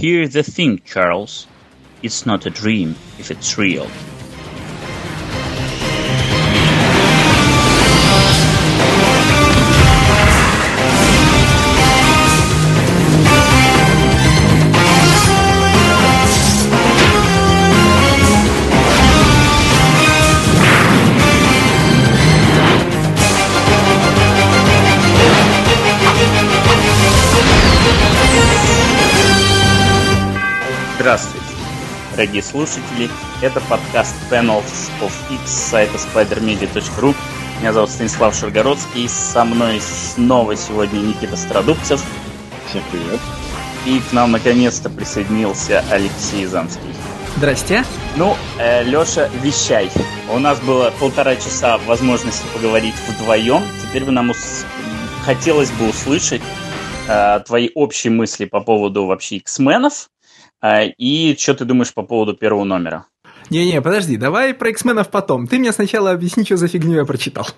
Here's the thing, Charles. It's not a dream if it's real. Дорогие слушатели. Это подкаст Panels of X с сайта spidermedia.ru. Меня зовут Станислав Шаргородский. Со мной снова сегодня Никита Страдубцев. Всем привет. И к нам наконец-то присоединился Алексей Замский. Здрасте. Ну, э, Леша, вещай. У нас было полтора часа возможности поговорить вдвоем. Теперь бы нам ус... хотелось бы услышать э, твои общие мысли по поводу вообще X-менов и что ты думаешь по поводу первого номера? Не-не, подожди, давай про X-менов потом. Ты мне сначала объясни, что за фигню я прочитал.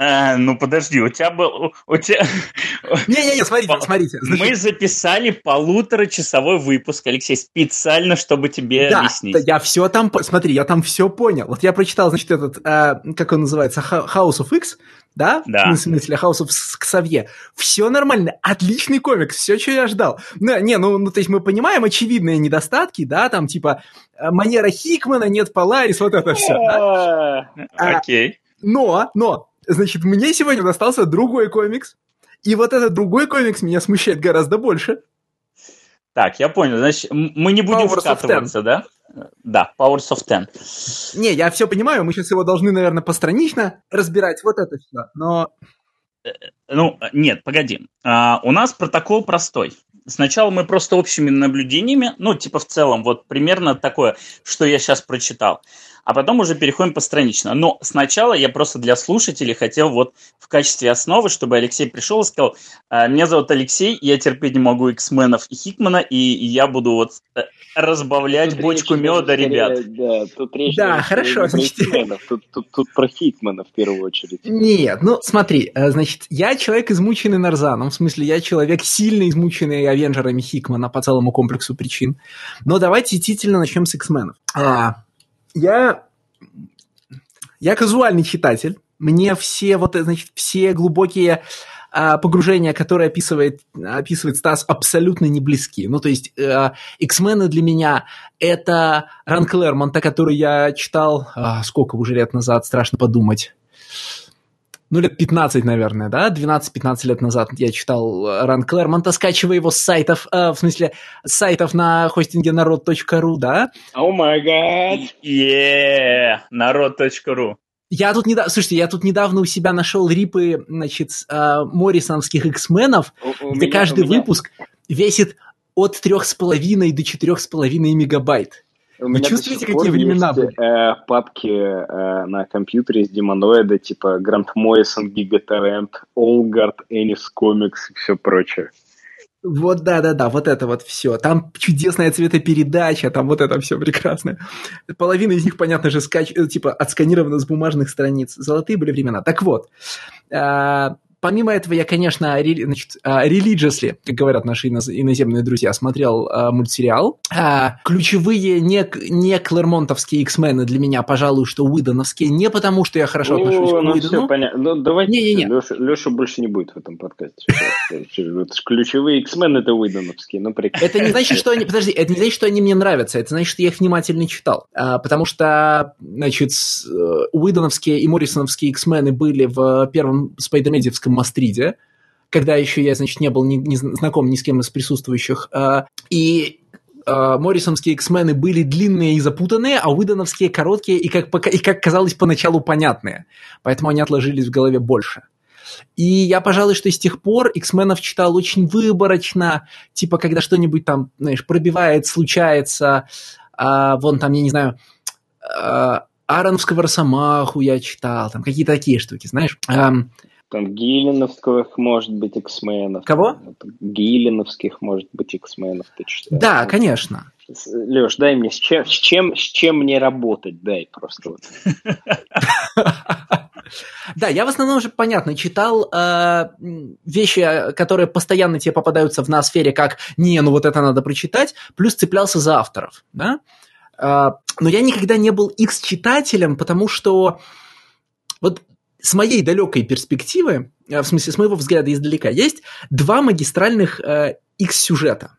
А, ну подожди, у тебя был... У тебя... Не-не-не, смотрите, смотрите. Значит... Мы записали полуторачасовой выпуск, Алексей, специально, чтобы тебе да, объяснить. Да, я все там... Смотри, я там все понял. Вот я прочитал, значит, этот, э, как он называется, House of X, да? Да. Ну, в смысле, House of Ксавье. Все нормально, отличный комикс, все, что я ждал. Ну, не, ну, ну, то есть мы понимаем очевидные недостатки, да, там, типа, э, манера Хикмана, нет Поларис, вот это все. Да? Окей. Но, но, значит, мне сегодня достался другой комикс, и вот этот другой комикс меня смущает гораздо больше. Так, я понял. Значит, мы не будем Powers да? Да, Powers of Ten. Не, я все понимаю, мы сейчас его должны, наверное, постранично разбирать, вот это все, но... Э, ну, нет, погоди. А, у нас протокол простой. Сначала мы просто общими наблюдениями, ну, типа в целом, вот примерно такое, что я сейчас прочитал а потом уже переходим постранично. Но сначала я просто для слушателей хотел вот в качестве основы, чтобы Алексей пришел и сказал, «А, меня зовут Алексей, я терпеть не могу X-менов и Хикмана, и я буду вот э, разбавлять тут бочку меда, ребят. Да, тут речь да хорошо. Значит... Тут, тут, тут про Хикмана в первую очередь. Нет, ну смотри, э, значит, я человек измученный Нарзаном, в смысле, я человек сильно измученный Авенджерами Хикмана по целому комплексу причин. Но давайте действительно начнем с X-менов. А, я, я казуальный читатель. Мне все вот, значит, все глубокие погружения, которые описывает, описывает Стас, абсолютно не близки. Ну, то есть, э, X-мены для меня это Ран Клэрмонта, который я читал, а, сколько уже лет назад, страшно подумать ну, лет 15, наверное, да, 12-15 лет назад я читал э, Ран Клэрмонта, скачивая его с сайтов, э, в смысле, с сайтов на хостинге народ.ру, да? О май гад! Yeah, народ.ру. Я тут недавно, слушайте, я тут недавно у себя нашел рипы, значит, э, Моррисоновских X-менов, где меня, каждый выпуск весит от 3,5 до 4,5 мегабайт. У Вы чувствуете, какие времена есть, были? Э, папки э, на компьютере с демоноида, типа Грант Моррисон, Гигаторрент, Олгард, Энис Комикс и все прочее. Вот да-да-да, вот это вот все. Там чудесная цветопередача, там вот это все прекрасное. Половина из них, понятно же, скач... Э, типа отсканирована с бумажных страниц. Золотые были времена. Так вот, э, помимо этого, я, конечно, ре, значит, religiously, как говорят наши иноземные друзья, смотрел а, мультсериал. А, ключевые не, не клермонтовские X-мены для меня, пожалуй, что уидоновские, не потому, что я хорошо О, отношусь ну, к Уидону. Все понятно. Ну, давайте, не, не, не. Леша, Леша больше не будет в этом подкасте. Ключевые X-мены это уидоновские, ну прекрасно. Это не значит, что они, подожди, это не значит, что они мне нравятся, это значит, что я их внимательно читал. А, потому что, значит, э, уидоновские и моррисоновские X-мены были в первом спайдермедиевском английском Мастриде, когда еще я, значит, не был ни, не знаком ни с кем из присутствующих. А, и а, Моррисонские X-мены были длинные и запутанные, а Уидоновские короткие и, как, и, как казалось, поначалу понятные. Поэтому они отложились в голове больше. И я, пожалуй, что с тех пор X-менов читал очень выборочно, типа, когда что-нибудь там, знаешь, пробивает, случается, а, вон там, я не знаю, а, Ароновского Росомаху я читал, там какие-то такие штуки, знаешь. Там Гиллиновских может быть X-менов. Кого? Гиллиновских может быть X-менов. Ты читаешь? Да, конечно. Леш, дай мне, с чем, с чем, с чем мне работать, дай просто вот. Да, я в основном уже, понятно, читал э, вещи, которые постоянно тебе попадаются в ноосфере, как «не, ну вот это надо прочитать», плюс цеплялся за авторов, да? Э, но я никогда не был X-читателем, потому что вот с моей далекой перспективы, э, в смысле, с моего взгляда издалека, есть два магистральных э, X-сюжета.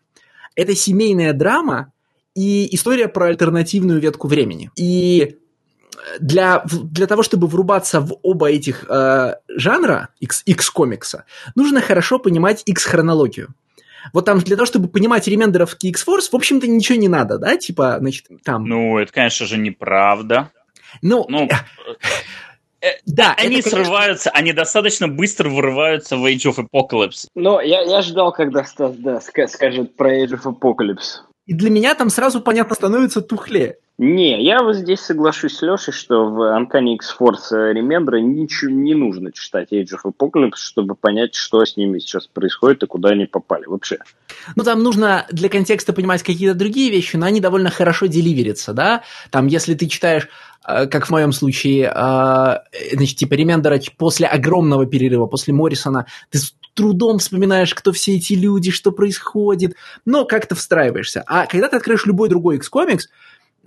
Это семейная драма и история про альтернативную ветку времени. И для, для того, чтобы врубаться в оба этих э, жанра X, X-комикса, нужно хорошо понимать X-хронологию. Вот там для того, чтобы понимать ремендеровки X-Force, в общем-то, ничего не надо, да? Типа, значит, там... Ну, это, конечно же, неправда. Ну, ну э, э, да, они это, срываются, они достаточно быстро вырываются в Age of Apocalypse. Но я, я ждал, когда Стас да, скажет про Age of Apocalypse. И для меня там сразу понятно становится тухле. Не, я вот здесь соглашусь с Лешей, что в Uncanny X-Force Remember ничего не нужно читать Age of Apocalypse, чтобы понять, что с ними сейчас происходит и куда они попали вообще. Ну, там нужно для контекста понимать какие-то другие вещи, но они довольно хорошо деливерятся, да? Там, если ты читаешь э, как в моем случае, э, значит, типа Ремендера после огромного перерыва, после Моррисона, ты трудом вспоминаешь, кто все эти люди, что происходит, но как-то встраиваешься. А когда ты откроешь любой другой X-комикс,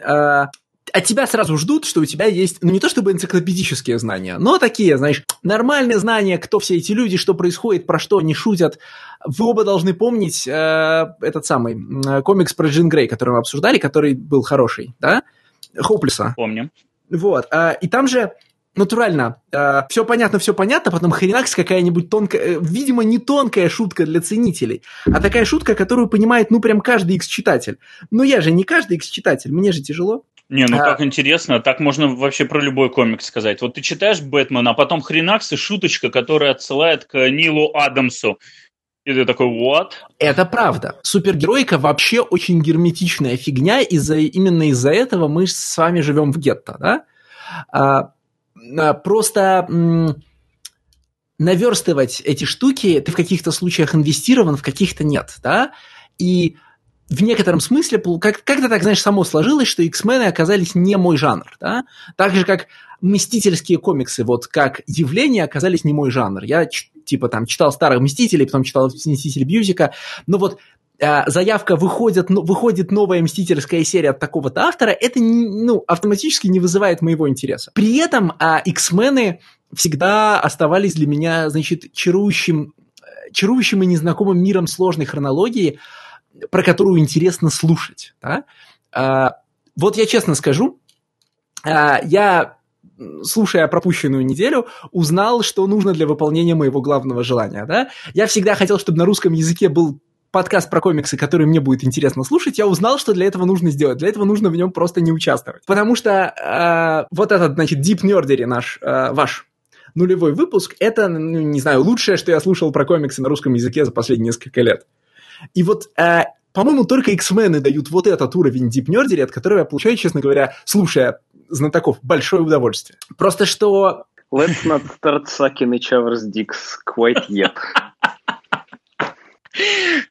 э, от тебя сразу ждут, что у тебя есть, ну не то чтобы энциклопедические знания, но такие, знаешь, нормальные знания, кто все эти люди, что происходит, про что они шутят. Вы оба должны помнить э, этот самый э, комикс про Джин Грей, который мы обсуждали, который был хороший, да? Хоплиса. Помним. Вот. Э, и там же натурально. Э, все понятно, все понятно, потом хренакс какая-нибудь тонкая, э, видимо, не тонкая шутка для ценителей, а такая шутка, которую понимает, ну, прям каждый X-читатель. Но я же не каждый X-читатель, мне же тяжело. Не, ну а... как интересно, так можно вообще про любой комикс сказать. Вот ты читаешь Бэтмена, а потом хренакс и шуточка, которая отсылает к Нилу Адамсу. И ты такой, what? Это правда. Супергеройка вообще очень герметичная фигня, из-за, именно из-за этого мы с вами живем в гетто, да? А, просто наверстывать эти штуки, ты в каких-то случаях инвестирован, в каких-то нет, да, и в некотором смысле как- как-то так, знаешь, само сложилось, что X-мены оказались не мой жанр, да, так же, как мстительские комиксы, вот как явление, оказались не мой жанр. Я, типа, там, читал старых Мстителей, потом читал Мститель Бьюзика, но вот заявка выходит, ну, выходит новая мстительская серия от такого-то автора, это ну, автоматически не вызывает моего интереса. При этом а, X-мены всегда оставались для меня, значит, чарующим, чарующим и незнакомым миром сложной хронологии, про которую интересно слушать. Да? А, вот я честно скажу, а, я слушая пропущенную неделю, узнал, что нужно для выполнения моего главного желания. Да? Я всегда хотел, чтобы на русском языке был подкаст про комиксы, который мне будет интересно слушать, я узнал, что для этого нужно сделать. Для этого нужно в нем просто не участвовать. Потому что э, вот этот, значит, Deep Nerdery наш, э, ваш нулевой выпуск, это, ну, не знаю, лучшее, что я слушал про комиксы на русском языке за последние несколько лет. И вот, э, по-моему, только X-мены дают вот этот уровень Deep Nerdery, от которого я получаю, честно говоря, слушая знатоков, большое удовольствие. Просто что... Let's not start sucking each other's dicks quite yet.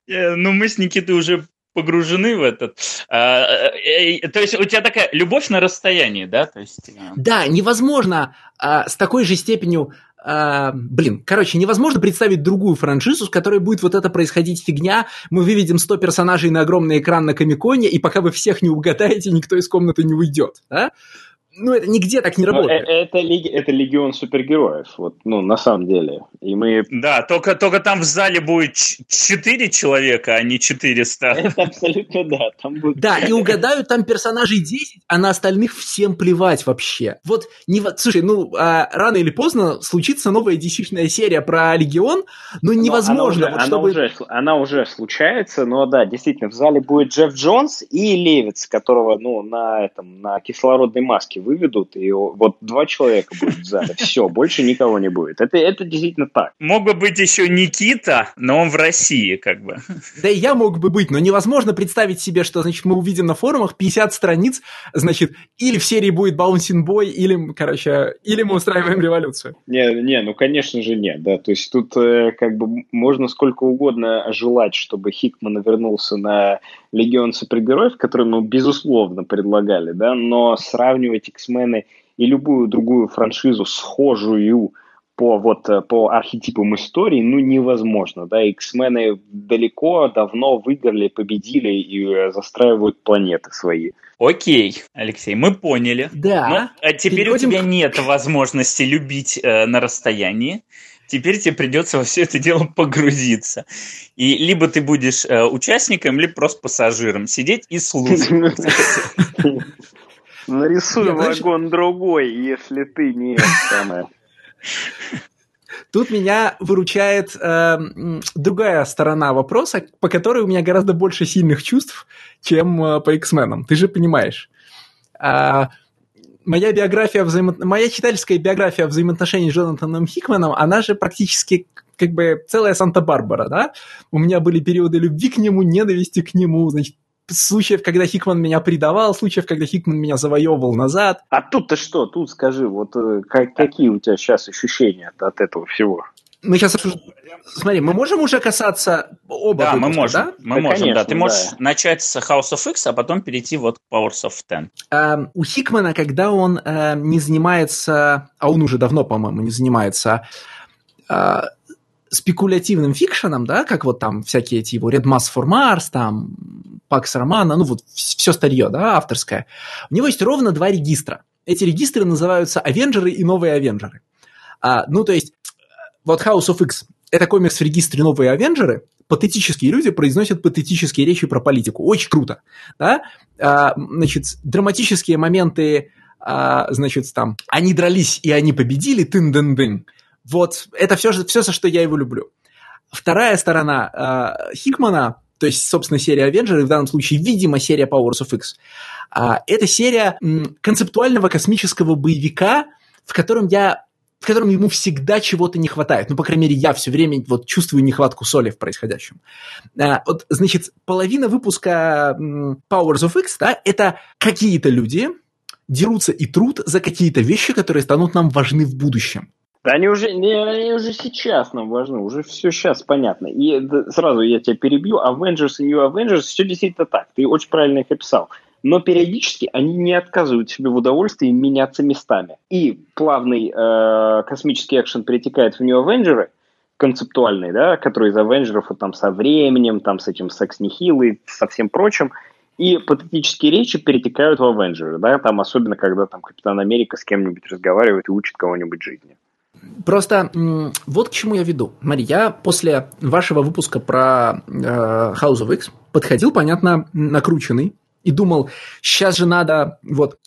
Э, ну, мы с Никитой уже погружены в этот. А, э, э, то есть у тебя такая любовь на расстоянии, да? То есть... Да, невозможно а, с такой же степенью Uh, блин, короче, невозможно представить другую франшизу, с которой будет вот это происходить фигня. Мы выведем 100 персонажей на огромный экран на Комиконе, и пока вы всех не угадаете, никто из комнаты не уйдет. Да? Ну, это нигде так не работает. Это, это, это легион супергероев, вот, ну, на самом деле. И мы... Да, только, только там в зале будет 4 человека, а не 400. Это абсолютно да. Там будет... Да, и угадают там персонажей 10, а на остальных всем плевать вообще. Вот, не... слушай, ну, а, рано или поздно случится новая dc серия про Легион, но невозможно. Но она, уже, вот, чтобы... она, уже, она уже случается, но да, действительно, в зале будет Джефф Джонс и Левиц, которого, ну, на этом, на кислородной маске выведут, и вот два человека будет в зале. Все, больше никого не будет. Это, это действительно так. Мог бы быть еще Никита, но он в России, как бы. Да и я мог бы быть, но невозможно представить себе, что, значит, мы увидим на форумах 50 страниц, значит, или в серии будет Bouncing Boy, или, короче, или мы устраиваем революцию. Не, не, ну, конечно же, нет, да. То есть тут э, как бы можно сколько угодно желать, чтобы Хикман вернулся на Легион супергероев, который мы, безусловно, предлагали, да, но сравнивать X-мены и любую другую франшизу, схожую по вот э, по архетипам истории, ну, невозможно, да, X-мены далеко, давно выиграли, победили и э, застраивают планеты свои. Окей, Алексей, мы поняли. Да. Ну, а теперь Переходим... у тебя нет возможности любить э, на расстоянии. Теперь тебе придется во все это дело погрузиться. И либо ты будешь э, участником, либо просто пассажиром. Сидеть и слушать. Нарисуй вагон другой, если ты не самое. Тут меня выручает э, другая сторона вопроса, по которой у меня гораздо больше сильных чувств, чем э, по X-менам. Ты же понимаешь. А, моя биография взаимо... моя читательская биография взаимоотношений с Джонатаном Хикманом, она же практически как бы целая Санта-Барбара, да? У меня были периоды любви к нему, ненависти к нему, значит, случаев, когда Хикман меня предавал, случаев, когда Хикман меня завоевывал назад. А тут-то что? Тут скажи, вот э, как, какие у тебя сейчас ощущения от этого всего? Мы сейчас Смотри, мы можем уже касаться оба Да, выпуска, мы можем. Да? Мы да, можем, конечно, да. Ты можешь да. начать с House of X, а потом перейти вот к Powers of Ten. Uh, у Хикмана, когда он uh, не занимается, а он уже давно, по-моему, не занимается uh, спекулятивным фикшеном, да, как вот там всякие эти его Red Mass for Mars, там Пакс Романа, ну вот все старье, да, авторское. У него есть ровно два регистра. Эти регистры называются Авенджеры и Новые Авенджеры. А, ну, то есть, вот House of X – это комикс в регистре Новые Авенджеры, патетические люди произносят патетические речи про политику. Очень круто. Да? А, значит, драматические моменты, а, значит, там, они дрались и они победили, тын-дын-дын. Вот, это все, все, за что я его люблю. Вторая сторона а, Хикмана, то есть, собственно, серия Авенджеры, в данном случае, видимо, серия Powers of X, а, это серия м, концептуального космического боевика, в котором я в котором ему всегда чего-то не хватает. Ну, по крайней мере, я все время вот чувствую нехватку соли в происходящем. А, вот, значит, половина выпуска Powers of X, да, это какие-то люди дерутся и труд за какие-то вещи, которые станут нам важны в будущем. Да они уже, они уже сейчас нам важны, уже все сейчас понятно. И сразу я тебя перебью, Avengers и New Avengers, все действительно так, ты очень правильно их описал но периодически они не отказывают себе в удовольствии меняться местами. И плавный э, космический экшен перетекает в New Avengers, концептуальный, да, который из Авенджеров вот, там со временем, там с этим секс нихил и со всем прочим, и патетические речи перетекают в Авенджеры, да, там особенно когда там Капитан Америка с кем-нибудь разговаривает и учит кого-нибудь жизни. Просто вот к чему я веду. Смотри, я после вашего выпуска про э, House of X подходил, понятно, накрученный, и думал, сейчас же надо вот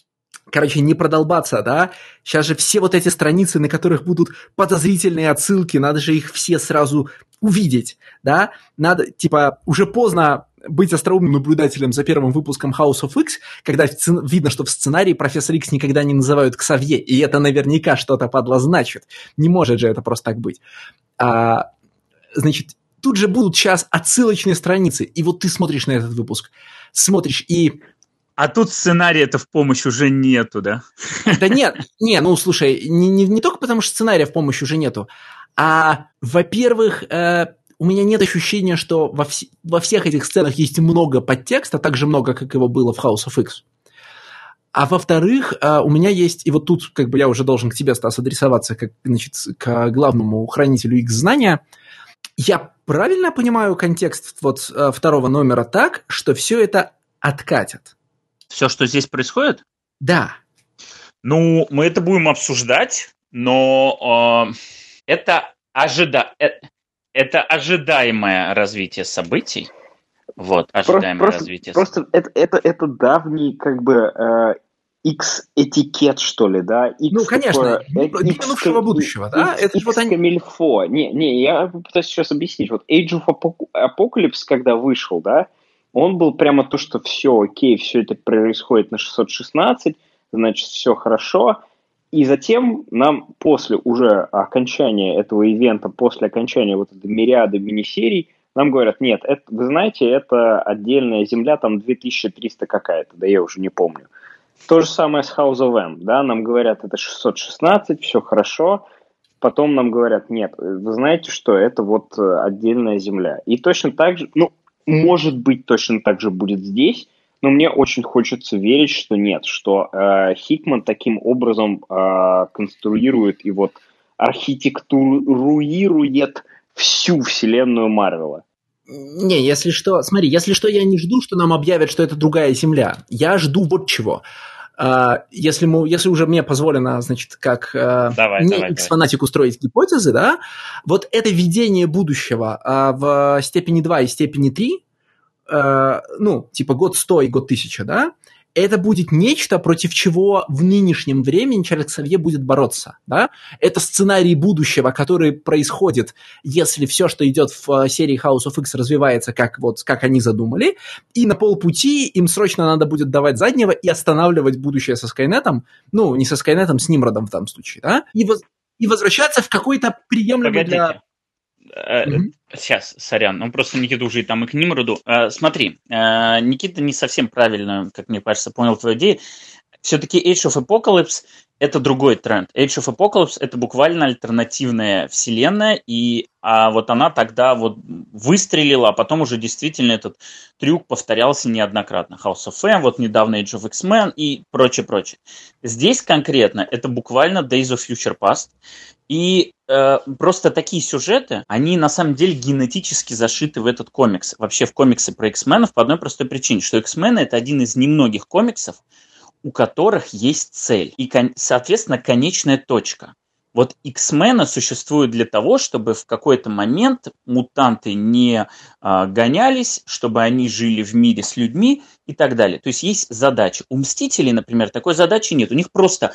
короче, не продолбаться, да? Сейчас же все вот эти страницы, на которых будут подозрительные отсылки, надо же их все сразу увидеть, да? Надо, типа, уже поздно быть остроумным наблюдателем за первым выпуском House of X, когда видно, что в сценарии профессор X никогда не называют Ксавье, и это наверняка что-то подло значит. Не может же это просто так быть. А, значит, тут же будут сейчас отсылочные страницы, и вот ты смотришь на этот выпуск – смотришь и... А тут сценария-то в помощь уже нету, да? Да нет, не, ну слушай, не, не, не только потому, что сценария в помощь уже нету, а, во-первых, э, у меня нет ощущения, что во, вс- во всех этих сценах есть много подтекста, так же много, как его было в House of X. А во-вторых, э, у меня есть, и вот тут как бы я уже должен к тебе, Стас, адресоваться как, значит, к главному хранителю X-знания – я правильно понимаю контекст вот э, второго номера так, что все это откатят? Все, что здесь происходит? Да. Ну, мы это будем обсуждать, но э, это, ожида... э, это ожидаемое развитие событий. Вот, ожидаемое просто, развитие. Просто это, это, это давний, как бы, э, X-этикет, что ли, да? X, ну, конечно, такое, X, минувшего будущего, да? X, это X вот они... камильфо. Не, не, я пытаюсь сейчас объяснить. Вот Age of Apocalypse, когда вышел, да, он был прямо то, что все окей, все это происходит на 616, значит, все хорошо. И затем нам после уже окончания этого ивента, после окончания вот этой мириады мини-серий, нам говорят, нет, это, вы знаете, это отдельная земля, там 2300 какая-то, да я уже не помню. То же самое с House of M, да, нам говорят, это 616, все хорошо, потом нам говорят, нет, вы знаете что, это вот э, отдельная земля. И точно так же, ну, может быть, точно так же будет здесь, Но мне очень хочется верить, что нет, что э, Хикман таким образом э, конструирует и вот архитектуруирует всю вселенную Марвела. Не, если что, смотри, если что, я не жду, что нам объявят, что это другая Земля. Я жду вот чего. Uh, если, мы, если уже мне позволено, значит, как uh, давай, не X-фанатик устроить гипотезы, да, вот это видение будущего uh, в степени 2 и степени 3, ну, типа год 100 и год 1000, да, это будет нечто, против чего в нынешнем времени Чарльз Савье будет бороться. Да? Это сценарий будущего, который происходит, если все, что идет в э, серии House of X, развивается как, вот, как они задумали, и на полпути им срочно надо будет давать заднего и останавливать будущее со Скайнетом, ну, не со Скайнетом, с Нимродом в том случае, да? и, воз, и возвращаться в какой-то приемлемый Погодите. для Mm-hmm. Сейчас, сорян, он просто Никита уже там и к Нимроду. Э, смотри, э, Никита не совсем правильно, как мне кажется, понял твою идею. Все-таки Age of Apocalypse это другой тренд. Age of Apocalypse это буквально альтернативная вселенная, и а вот она тогда вот выстрелила, а потом уже действительно этот трюк повторялся неоднократно. House of M, вот недавно Age of X-Men и прочее, прочее. Здесь конкретно это буквально Days of Future Past, и э, просто такие сюжеты, они на самом деле генетически зашиты в этот комикс. Вообще в комиксы про X-менов по одной простой причине, что X-мены это один из немногих комиксов, у которых есть цель и, соответственно, конечная точка. Вот X-мены существуют для того, чтобы в какой-то момент мутанты не а, гонялись, чтобы они жили в мире с людьми и так далее. То есть есть задача. У Мстителей, например, такой задачи нет. У них просто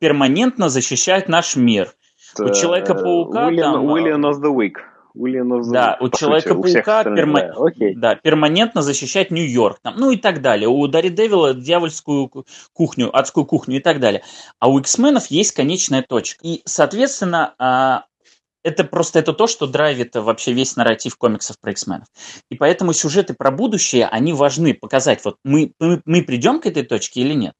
перманентно защищать наш мир. У Человека-паука William, там... William of the Week. William да, у Человека-паука перма... да, перманентно защищать Нью-Йорк, там, ну и так далее. У Дарри Девила дьявольскую кухню, адскую кухню и так далее. А у X-менов есть конечная точка. И, соответственно, а, это просто это то, что драйвит вообще весь нарратив комиксов про X-менов. И поэтому сюжеты про будущее, они важны показать, вот мы, мы, мы придем к этой точке или нет.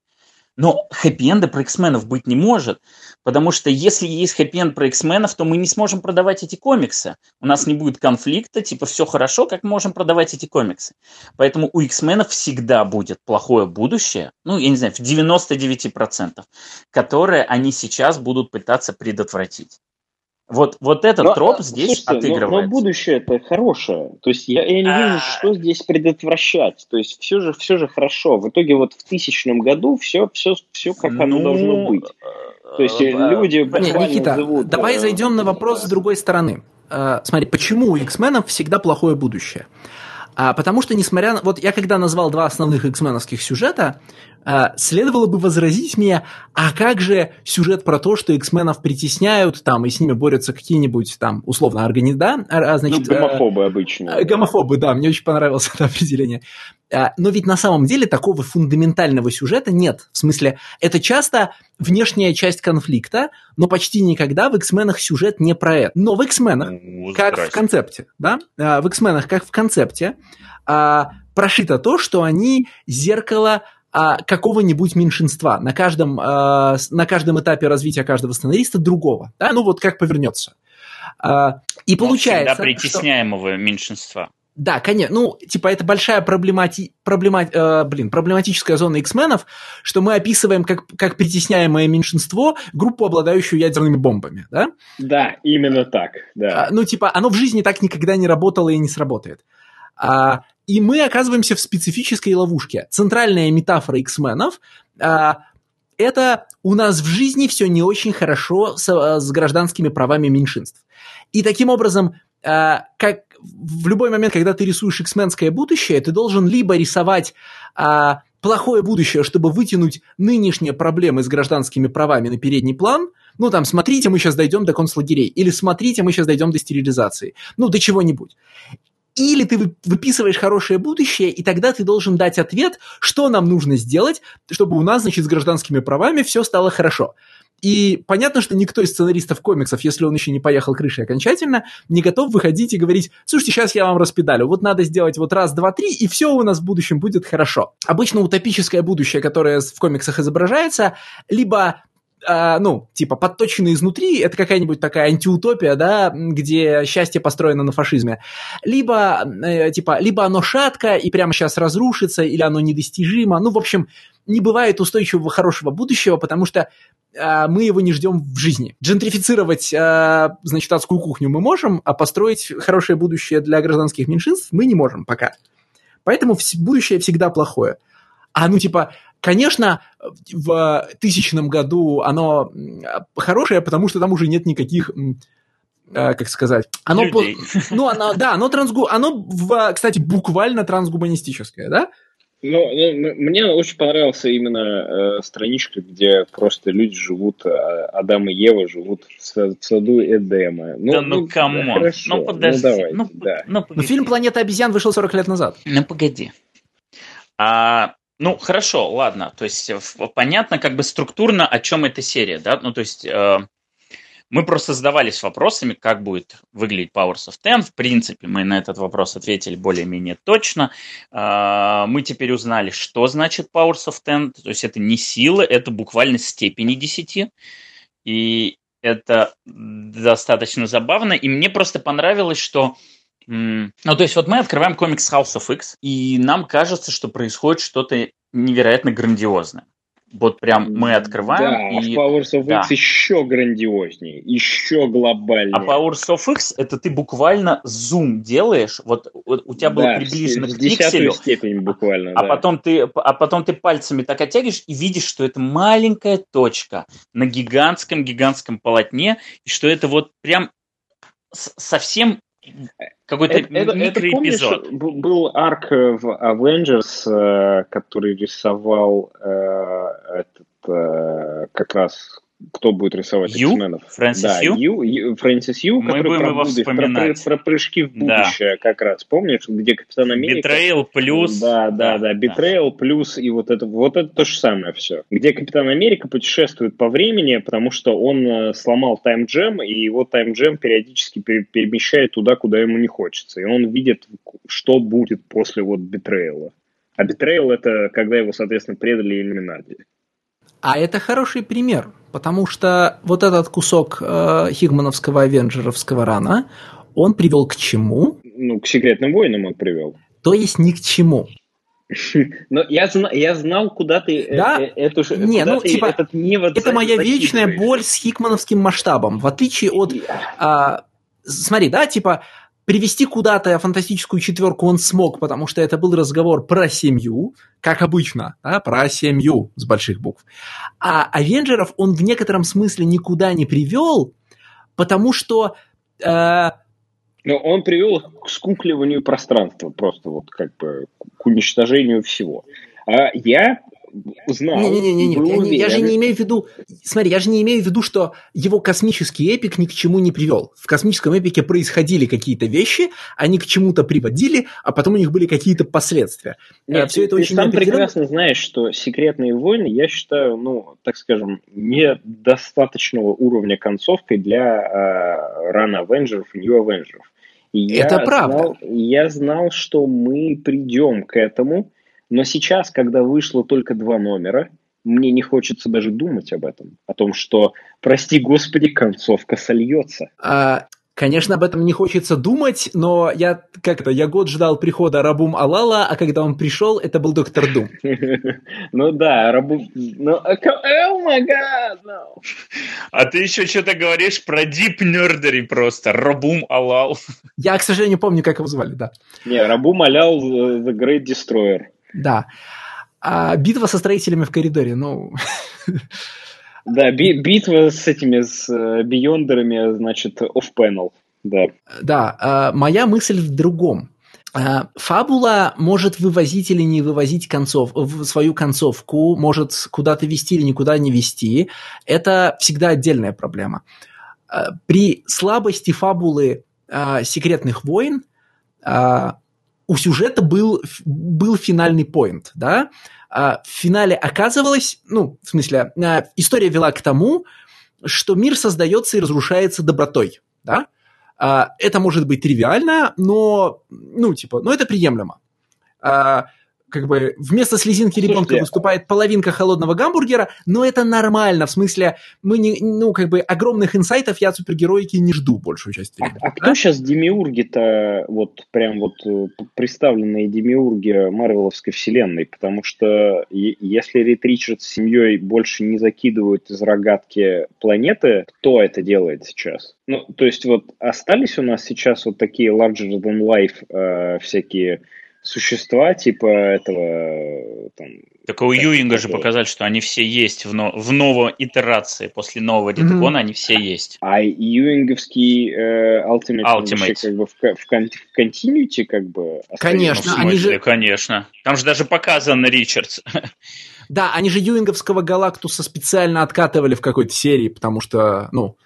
Но хэппи-энда про X-менов быть не может, потому что если есть хэппи-энд про X-менов, то мы не сможем продавать эти комиксы. У нас не будет конфликта, типа все хорошо, как мы можем продавать эти комиксы. Поэтому у X-менов всегда будет плохое будущее, ну, я не знаю, в 99%, которое они сейчас будут пытаться предотвратить. Вот, вот этот но, троп здесь слушайте, отыгрывается. Но, но будущее это хорошее. То есть я, я не вижу, а... что здесь предотвращать. То есть все же, все же хорошо. В итоге вот в тысячном году все, все, все как ну... оно должно быть. То есть э, люди не, Никита, живут, давай да, зайдем на вопрос с другой стороны. Смотри, почему у X-менов всегда плохое будущее? А, потому что, несмотря на... Вот я когда назвал два основных X-меновских сюжета, следовало бы возразить мне, а как же сюжет про то, что X-менов притесняют, там, и с ними борются какие-нибудь, там, условно, органи... да? А, а значит, ну, гомофобы обычно. А, гомофобы, да, мне очень понравилось это определение. А, но ведь на самом деле такого фундаментального сюжета нет. В смысле, это часто внешняя часть конфликта, но почти никогда в X-менах сюжет не про это. Но в X-менах, ну, как в концепте, да, в X-менах, как в концепте, прошито то, что они зеркало какого-нибудь меньшинства на каждом, на каждом этапе развития каждого сценариста другого. Да? Ну вот как повернется. И получается... Всегда притесняемого что... меньшинства. Да, конечно. Ну, типа, это большая проблемати... Проблема... Э, блин, проблематическая зона X-менов, что мы описываем как, как притесняемое меньшинство группу, обладающую ядерными бомбами, да? Да, именно так, да. А, ну, типа, оно в жизни так никогда не работало и не сработает. А, и мы оказываемся в специфической ловушке. Центральная метафора X-менов а, это у нас в жизни все не очень хорошо с, с гражданскими правами меньшинств. И таким образом, а, как в любой момент, когда ты рисуешь x будущее, ты должен либо рисовать а, плохое будущее, чтобы вытянуть нынешние проблемы с гражданскими правами на передний план, ну там, смотрите, мы сейчас дойдем до концлагерей, или смотрите, мы сейчас дойдем до стерилизации, ну, до чего-нибудь. Или ты выписываешь хорошее будущее, и тогда ты должен дать ответ, что нам нужно сделать, чтобы у нас, значит, с гражданскими правами все стало хорошо. И понятно, что никто из сценаристов комиксов, если он еще не поехал крышей окончательно, не готов выходить и говорить, слушайте, сейчас я вам распедалю, вот надо сделать вот раз, два, три, и все у нас в будущем будет хорошо. Обычно утопическое будущее, которое в комиксах изображается, либо а, ну, типа, подточены изнутри, это какая-нибудь такая антиутопия, да, где счастье построено на фашизме. Либо, э, типа, либо оно шатко и прямо сейчас разрушится, или оно недостижимо. Ну, в общем, не бывает устойчивого хорошего будущего, потому что э, мы его не ждем в жизни. Джентрифицировать, э, значит, адскую кухню мы можем, а построить хорошее будущее для гражданских меньшинств мы не можем пока. Поэтому будущее всегда плохое. А ну, типа, Конечно, в тысячном году оно хорошее, потому что там уже нет никаких э, как сказать, оно, Людей. ну, оно, да, оно трансгу, оно, в, кстати, буквально трансгуманистическое, да? Ну, ну, мне очень понравился именно э, страничка, где просто люди живут, э, Адам и Ева живут в, в саду Эдема. Ну, да ну, come on, да, ну подожди. Ну, давайте, ну, да. ну, Но фильм «Планета обезьян» вышел 40 лет назад. Ну погоди. А, ну, хорошо, ладно. То есть понятно как бы структурно, о чем эта серия, да? Ну, то есть э, мы просто задавались вопросами, как будет выглядеть Powers of Ten. В принципе, мы на этот вопрос ответили более-менее точно. Э, мы теперь узнали, что значит Powers of Ten. То есть это не сила, это буквально степени 10. И это достаточно забавно. И мне просто понравилось, что ну, то есть вот мы открываем комикс House of X, и нам кажется, что происходит что-то невероятно грандиозное. Вот прям мы открываем. Да, и... в Powers of да. X еще грандиознее, еще глобальнее. А Powers of X это ты буквально зум делаешь, вот, вот у тебя было да, приближено в, к пикселю, степень буквально. А, да. потом ты, а потом ты пальцами так оттягиваешь и видишь, что это маленькая точка на гигантском-гигантском полотне, и что это вот прям совсем какой-то это, микроэпизод. Это, помнишь, был арк в Avengers, э, который рисовал э, этот э, как раз кто будет рисовать Ю? X-менов. Фрэнсис да, Ю? Ю, Ю Фрэнсис Ю, Мы который про, будущее, про, про прыжки в будущее да. как раз. Помнишь, где Капитан Америка? Betrayal плюс. Да, да, да, да. Betrayal да. плюс и вот это, вот это то же самое все. Где Капитан Америка путешествует по времени, потому что он э, сломал таймджем, и его таймджем периодически перемещает туда, куда ему не хочется. И он видит, что будет после вот Betrayal. А Betrayal это когда его, соответственно, предали иллюминати. А это хороший пример, потому что вот этот кусок э, хигмановского авенджеровского рана, он привел к чему? Ну, к секретным войнам он привел. То есть ни к чему. Но я, зна, я знал, куда ты э, да? э, эту не, ну, типа, этот невод Это моя вечная боль с хикмановским масштабом. В отличие от... А, смотри, да, типа Привести куда-то фантастическую четверку он смог, потому что это был разговор про семью, как обычно, да, про семью с больших букв. А Авенджеров он в некотором смысле никуда не привел, потому что... Э, но он привел к скукливанию пространства, просто вот как бы к уничтожению всего. А я знал. Не, не, не, не, я, не, я же не имею в виду. Смотри, я же не имею в виду, что его космический эпик ни к чему не привел. В космическом эпике происходили какие-то вещи, они к чему-то приводили, а потом у них были какие-то последствия. Нет, э, Все это ты очень сам прекрасно знаешь, что секретные войны, я считаю, ну, так скажем, недостаточного уровня концовкой для э, Run Avengers и New Avengers. И это я правда. Знал, я знал, что мы придем к этому но сейчас, когда вышло только два номера, мне не хочется даже думать об этом. О том, что, прости господи, концовка сольется. А, конечно, об этом не хочется думать, но я, как это, я год ждал прихода Рабум Алала, а когда он пришел, это был Доктор Дум. Ну да, Рабум... Ну, май гад, А ты еще что-то говоришь про Deep Nerdery просто, Рабум Алал. Я, к сожалению, помню, как его звали, да. Не, Рабум Алал The Great Destroyer. Да. А битва со строителями в коридоре, ну... Да, би- битва с этими, с э, биондерами, значит, off-panel, да. Да, а моя мысль в другом. А, фабула может вывозить или не вывозить концов, свою концовку, может куда-то вести или никуда не вести. Это всегда отдельная проблема. А, при слабости фабулы секретных войн у сюжета был, был финальный поинт, да, а в финале оказывалось, ну, в смысле, а, история вела к тому, что мир создается и разрушается добротой, да, а, это может быть тривиально, но, ну, типа, ну, это приемлемо. Как бы вместо слезинки ребенка выступает половинка холодного гамбургера, но это нормально, в смысле, мы не, ну, как бы огромных инсайтов я от супергероики не жду большую часть а, времени. А, а кто сейчас демиурги-то, вот прям вот э, представленные демиурги Марвеловской вселенной? Потому что если Рид Ричард с семьей больше не закидывают из рогатки планеты, кто это делает сейчас? Ну, то есть вот остались у нас сейчас вот такие larger than life э, всякие существа типа этого... Там, так у Юинга же показали, что они все есть в, но, в новой итерации, после нового редакона mm-hmm. они все есть. А юинговский э, Ultimate, Ultimate. как бы в, в, в Continuity как бы... Конечно, ну, они же... Конечно. Там же даже показан Ричардс. Да, они же юинговского Галактуса специально откатывали в какой-то серии, потому что, ну,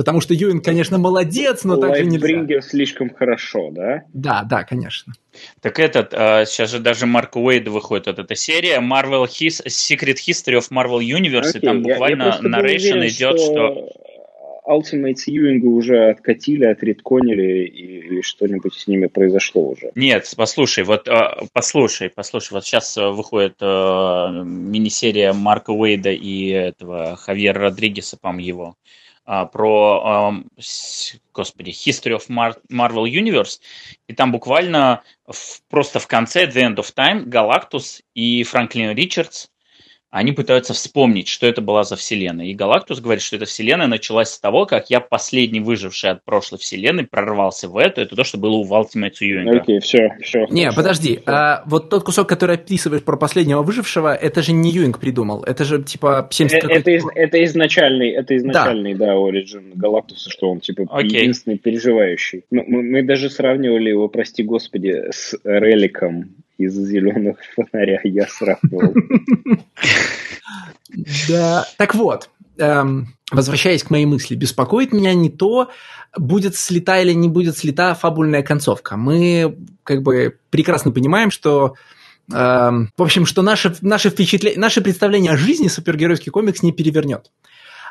Потому что Юин, конечно, молодец, но так же нельзя. слишком хорошо, да? Да, да, конечно. Так этот, а, сейчас же даже Марк Уэйд выходит, вот эта серия Marvel His, Secret History of Marvel Universe, okay, и там буквально narration идет, что... что... Ultimate Юинга уже откатили, отредконили, и, и что-нибудь с ними произошло уже. Нет, послушай, вот а, послушай, послушай, вот сейчас выходит uh, мини-серия Марка Уэйда и этого Хавьера Родригеса, по-моему, его а, про, господи, History of Marvel Universe, и там буквально просто в конце The End of Time Галактус и Франклин Ричардс они пытаются вспомнить, что это была за вселенная. И Галактус говорит, что эта вселенная началась с того, как я последний выживший от прошлой вселенной прорвался в эту. Это то, что было у Ultimate Юинга. Окей, okay, все, все. Не, хорошо. подожди. А, вот тот кусок, который описываешь про последнего выжившего, это же не Юинг придумал. Это же типа 70 это, это, из, это изначальный, это изначальный, да, да Origin Галактуса, что он типа okay. единственный переживающий. Мы, мы, мы даже сравнивали его, прости господи, с Реликом из зеленых фонаря я сравнивал. Да, так вот, эм, возвращаясь к моей мысли, беспокоит меня не то, будет слита или не будет слита фабульная концовка. Мы как бы прекрасно понимаем, что эм, в общем, что наше, наше, впечатление, наше представление о жизни супергеройский комикс не перевернет.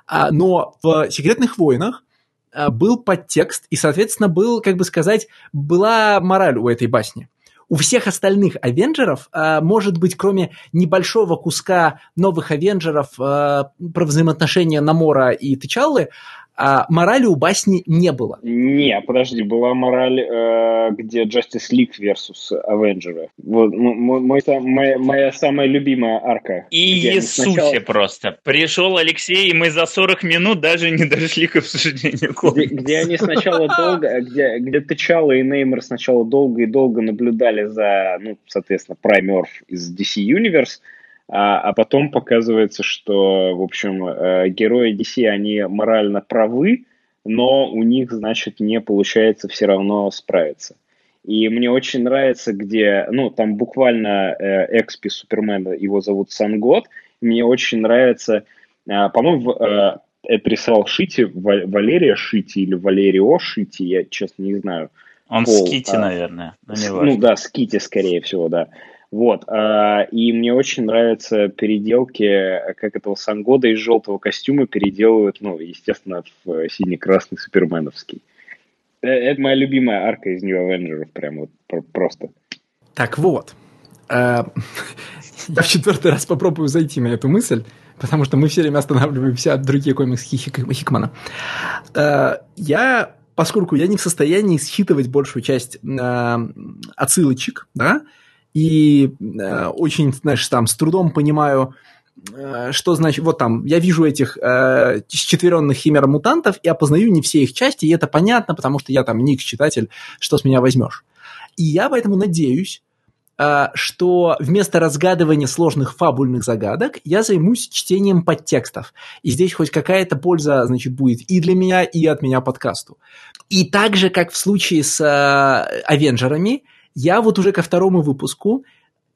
А, но в «Секретных войнах» э, был подтекст, и, соответственно, был, как бы сказать, была мораль у этой басни у всех остальных Авенджеров, э, может быть, кроме небольшого куска новых Авенджеров э, про взаимоотношения Намора и Тычаллы, а морали у басни не было. Не, подожди, была мораль, э, где Justice League versus Avengers. Вот, мой, мой, моя, моя самая любимая арка. И Иисусе сначала... просто. Пришел Алексей, и мы за 40 минут даже не дошли к обсуждению где, где они сначала долго, где, где Тычало и Неймер сначала долго и долго наблюдали за, ну, соответственно, Prime Earth из DC Universe, а, а потом показывается, что, в общем, э, герои DC, они морально правы, но у них, значит, не получается все равно справиться. И мне очень нравится, где, ну, там буквально э, экспи Супермена, его зовут Сангот, мне очень нравится, э, по-моему, э, это рисовал Шити, Валерия Шити или Валерио Шити, я, честно, не знаю. Он Пол, Скити, а, наверное, важно. Ну да, Скити, скорее всего, да. Вот, а, и мне очень нравятся переделки, как этого Sun God а из желтого костюма переделывают, ну, естественно, в синий-красный суперменовский. Э, это моя любимая арка из New Avengers, прям вот просто. Так вот, э, я в четвертый раз попробую зайти на эту мысль, потому что мы все время останавливаемся от других комиксы Хикмана. Э, я, поскольку я не в состоянии считывать большую часть отсылочек, да, и э, очень, знаешь, там с трудом понимаю, э, что значит, вот там, я вижу этих э, счетверенных химер-мутантов и опознаю не все их части, и это понятно, потому что я там никс-читатель, что с меня возьмешь. И я поэтому надеюсь, э, что вместо разгадывания сложных фабульных загадок я займусь чтением подтекстов. И здесь хоть какая-то польза, значит, будет и для меня, и от меня подкасту. И так же, как в случае с э, Авенджерами, я вот уже ко второму выпуску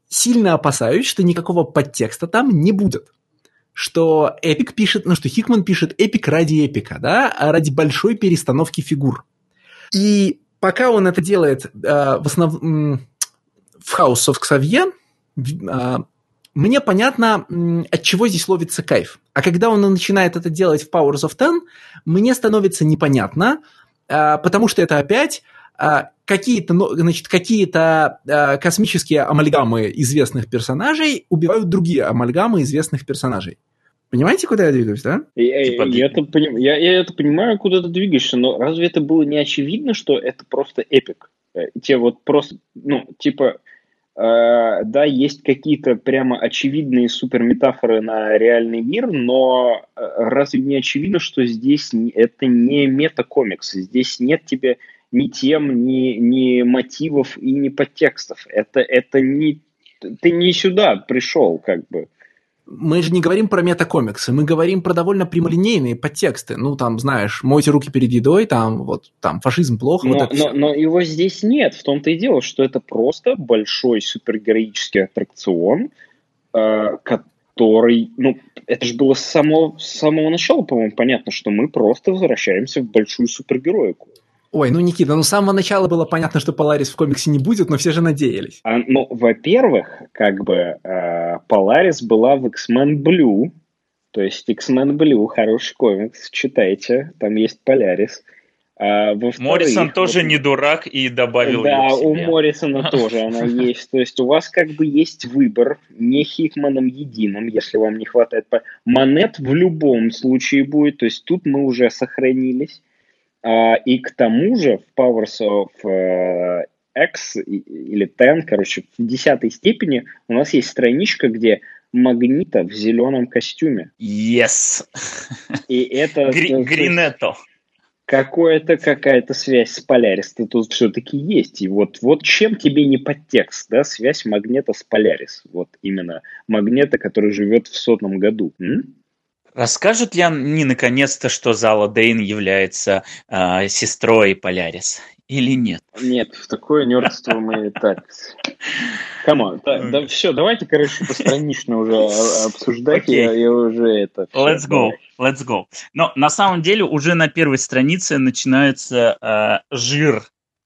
сильно опасаюсь, что никакого подтекста там не будет. Что Эпик пишет, ну что Хикман пишет Эпик ради Эпика, да, а ради большой перестановки фигур. И пока он это делает э, в основном в House of Xavier, э, мне понятно, от чего здесь ловится кайф. А когда он начинает это делать в Powers of Ten, мне становится непонятно, э, потому что это опять какие-то, ну, значит, какие-то а, космические амальгамы известных персонажей убивают другие амальгамы известных персонажей. Понимаете, куда я двигаюсь, да? Я, типа, я, это, я, я это понимаю, куда ты двигаешься, но разве это было не очевидно, что это просто эпик? Э, те вот просто, ну, типа, э, да, есть какие-то прямо очевидные суперметафоры на реальный мир, но э, разве не очевидно, что здесь это не метакомикс, здесь нет тебе ни тем, ни, ни мотивов и ни подтекстов. Это, это не... Ты не сюда пришел, как бы мы же не говорим про метакомиксы, мы говорим про довольно прямолинейные подтексты. Ну, там, знаешь, мойте руки перед едой, там, вот, там, фашизм плохо. Но, вот но, но его здесь нет. В том-то и дело, что это просто большой супергероический аттракцион, э, который, ну, это же было с самого, с самого начала, по-моему, понятно, что мы просто возвращаемся в большую супергероику. Ой, ну, Никита, ну с самого начала было понятно, что Поларис в комиксе не будет, но все же надеялись. А, ну, во-первых, как бы э, была в X-Men Blue, то есть X-Men Blue, хороший комикс, читайте, там есть Полярис. А, Моррисон тоже вот, не дурак и добавил Да, у Моррисона тоже она есть. То есть у вас как бы есть выбор не Хикманом единым, если вам не хватает. Монет в любом случае будет, то есть тут мы уже сохранились. А, и к тому же в Powers of э, X или Ten, короче, в десятой степени у нас есть страничка, где Магнита в зеленом костюме. Yes. И это... Гринетто. Какая-то какая-то связь с Полярис тут все-таки есть. И вот, вот чем тебе не подтекст, да, связь Магнета с Полярис. Вот именно Магнета, который живет в сотном году. М? Расскажут ли они наконец-то, что Зала Дейн является э, сестрой Полярис? Или нет? Нет, в такое нердство мы так... Come on, да, да, все, давайте, короче, постранично уже обсуждать, okay. я, я уже это... Let's go, let's go. Но на самом деле уже на первой странице начинается э, жир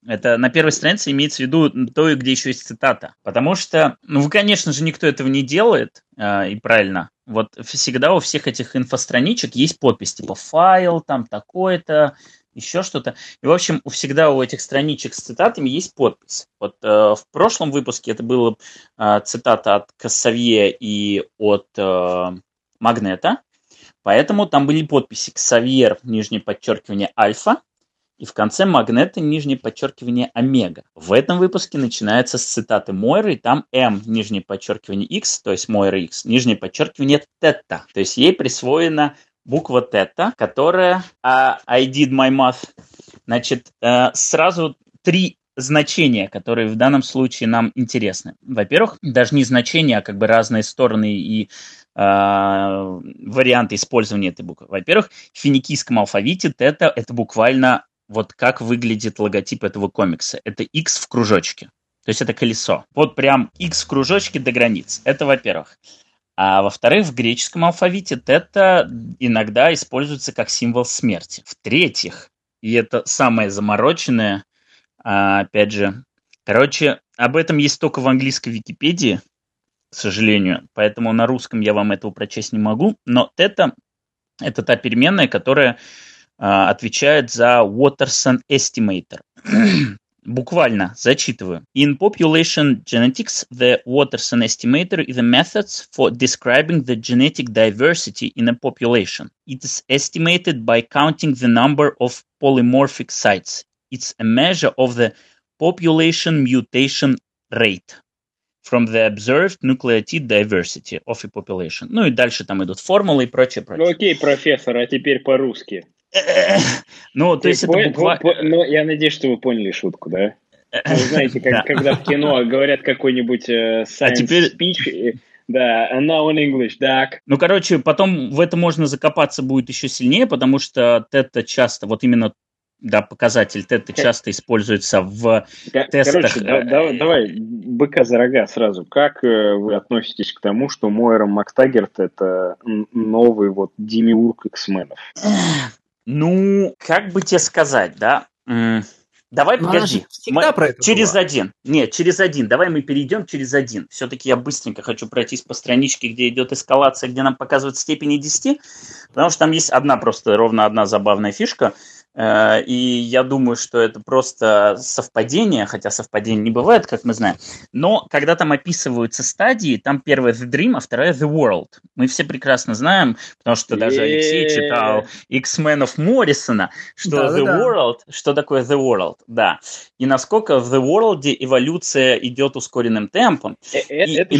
это на первой странице имеется в виду то, где еще есть цитата. Потому что, ну, конечно же, никто этого не делает, э, и правильно. Вот всегда у всех этих инфостраничек есть подпись, типа файл, там такое-то, еще что-то. И, в общем, всегда у этих страничек с цитатами есть подпись. Вот э, в прошлом выпуске это была э, цитата от Кассавье и от э, Магнета, поэтому там были подписи Ксавьер, нижнее подчеркивание, альфа, и в конце магнета нижнее подчеркивание омега. В этом выпуске начинается с цитаты Мойры, и там М, нижнее подчеркивание X, то есть Мойра X, нижнее подчеркивание тета. То есть ей присвоена буква тета, которая uh, I did my math. Значит, uh, сразу три значения, которые в данном случае нам интересны. Во-первых, даже не значения, а как бы разные стороны и э, варианты использования этой буквы. Во-первых, в финикийском алфавите тета – это буквально вот как выглядит логотип этого комикса. Это X в кружочке. То есть это колесо. Вот прям X в кружочке до границ. Это во-первых. А во-вторых, в греческом алфавите тета иногда используется как символ смерти. В-третьих, и это самое замороченное, а, опять же, короче, об этом есть только в английской Википедии, к сожалению, поэтому на русском я вам этого прочесть не могу, но тета – это та переменная, которая отвечает за Watterson Estimator. Буквально зачитываю. In population genetics, the Watterson estimator is a method for describing the genetic diversity in a population. It is estimated by counting the number of polymorphic sites. It's a measure of the population mutation rate from the observed nucleotide diversity of a population. Ну и дальше там идут формулы и прочее, прочее. Ну окей, профессор, а теперь по-русски. Ну, то есть это буквально... Ну, я надеюсь, что вы поняли шутку, да? Вы знаете, как, когда в кино говорят какой-нибудь э, science а теперь... speech, да, and now in English, так. Ну, короче, потом в это можно закопаться будет еще сильнее, потому что это часто, вот именно да, показатель тета часто используется в Короче, тестах. Да, да, давай быка за рога сразу. Как э, вы относитесь к тому, что Мойра Макстагерт это новый вот демиург X-менов? Ну, как бы тебе сказать, да? Давай, Но погоди. Мы... про это через была. один. Нет, через один. Давай мы перейдем через один. Все-таки я быстренько хочу пройтись по страничке, где идет эскалация, где нам показывают степени 10. Потому что там есть одна просто, ровно одна забавная фишка. Э, и я думаю, что это просто совпадение, хотя совпадений не бывает, как мы знаем. Но когда там описываются стадии, там первая The Dream, а вторая The World. Мы все прекрасно знаем, потому что даже Алексей читал X-Men of Моррисона, что The World, что такое The World, да. И насколько в The World эволюция идет ускоренным темпом. Э, это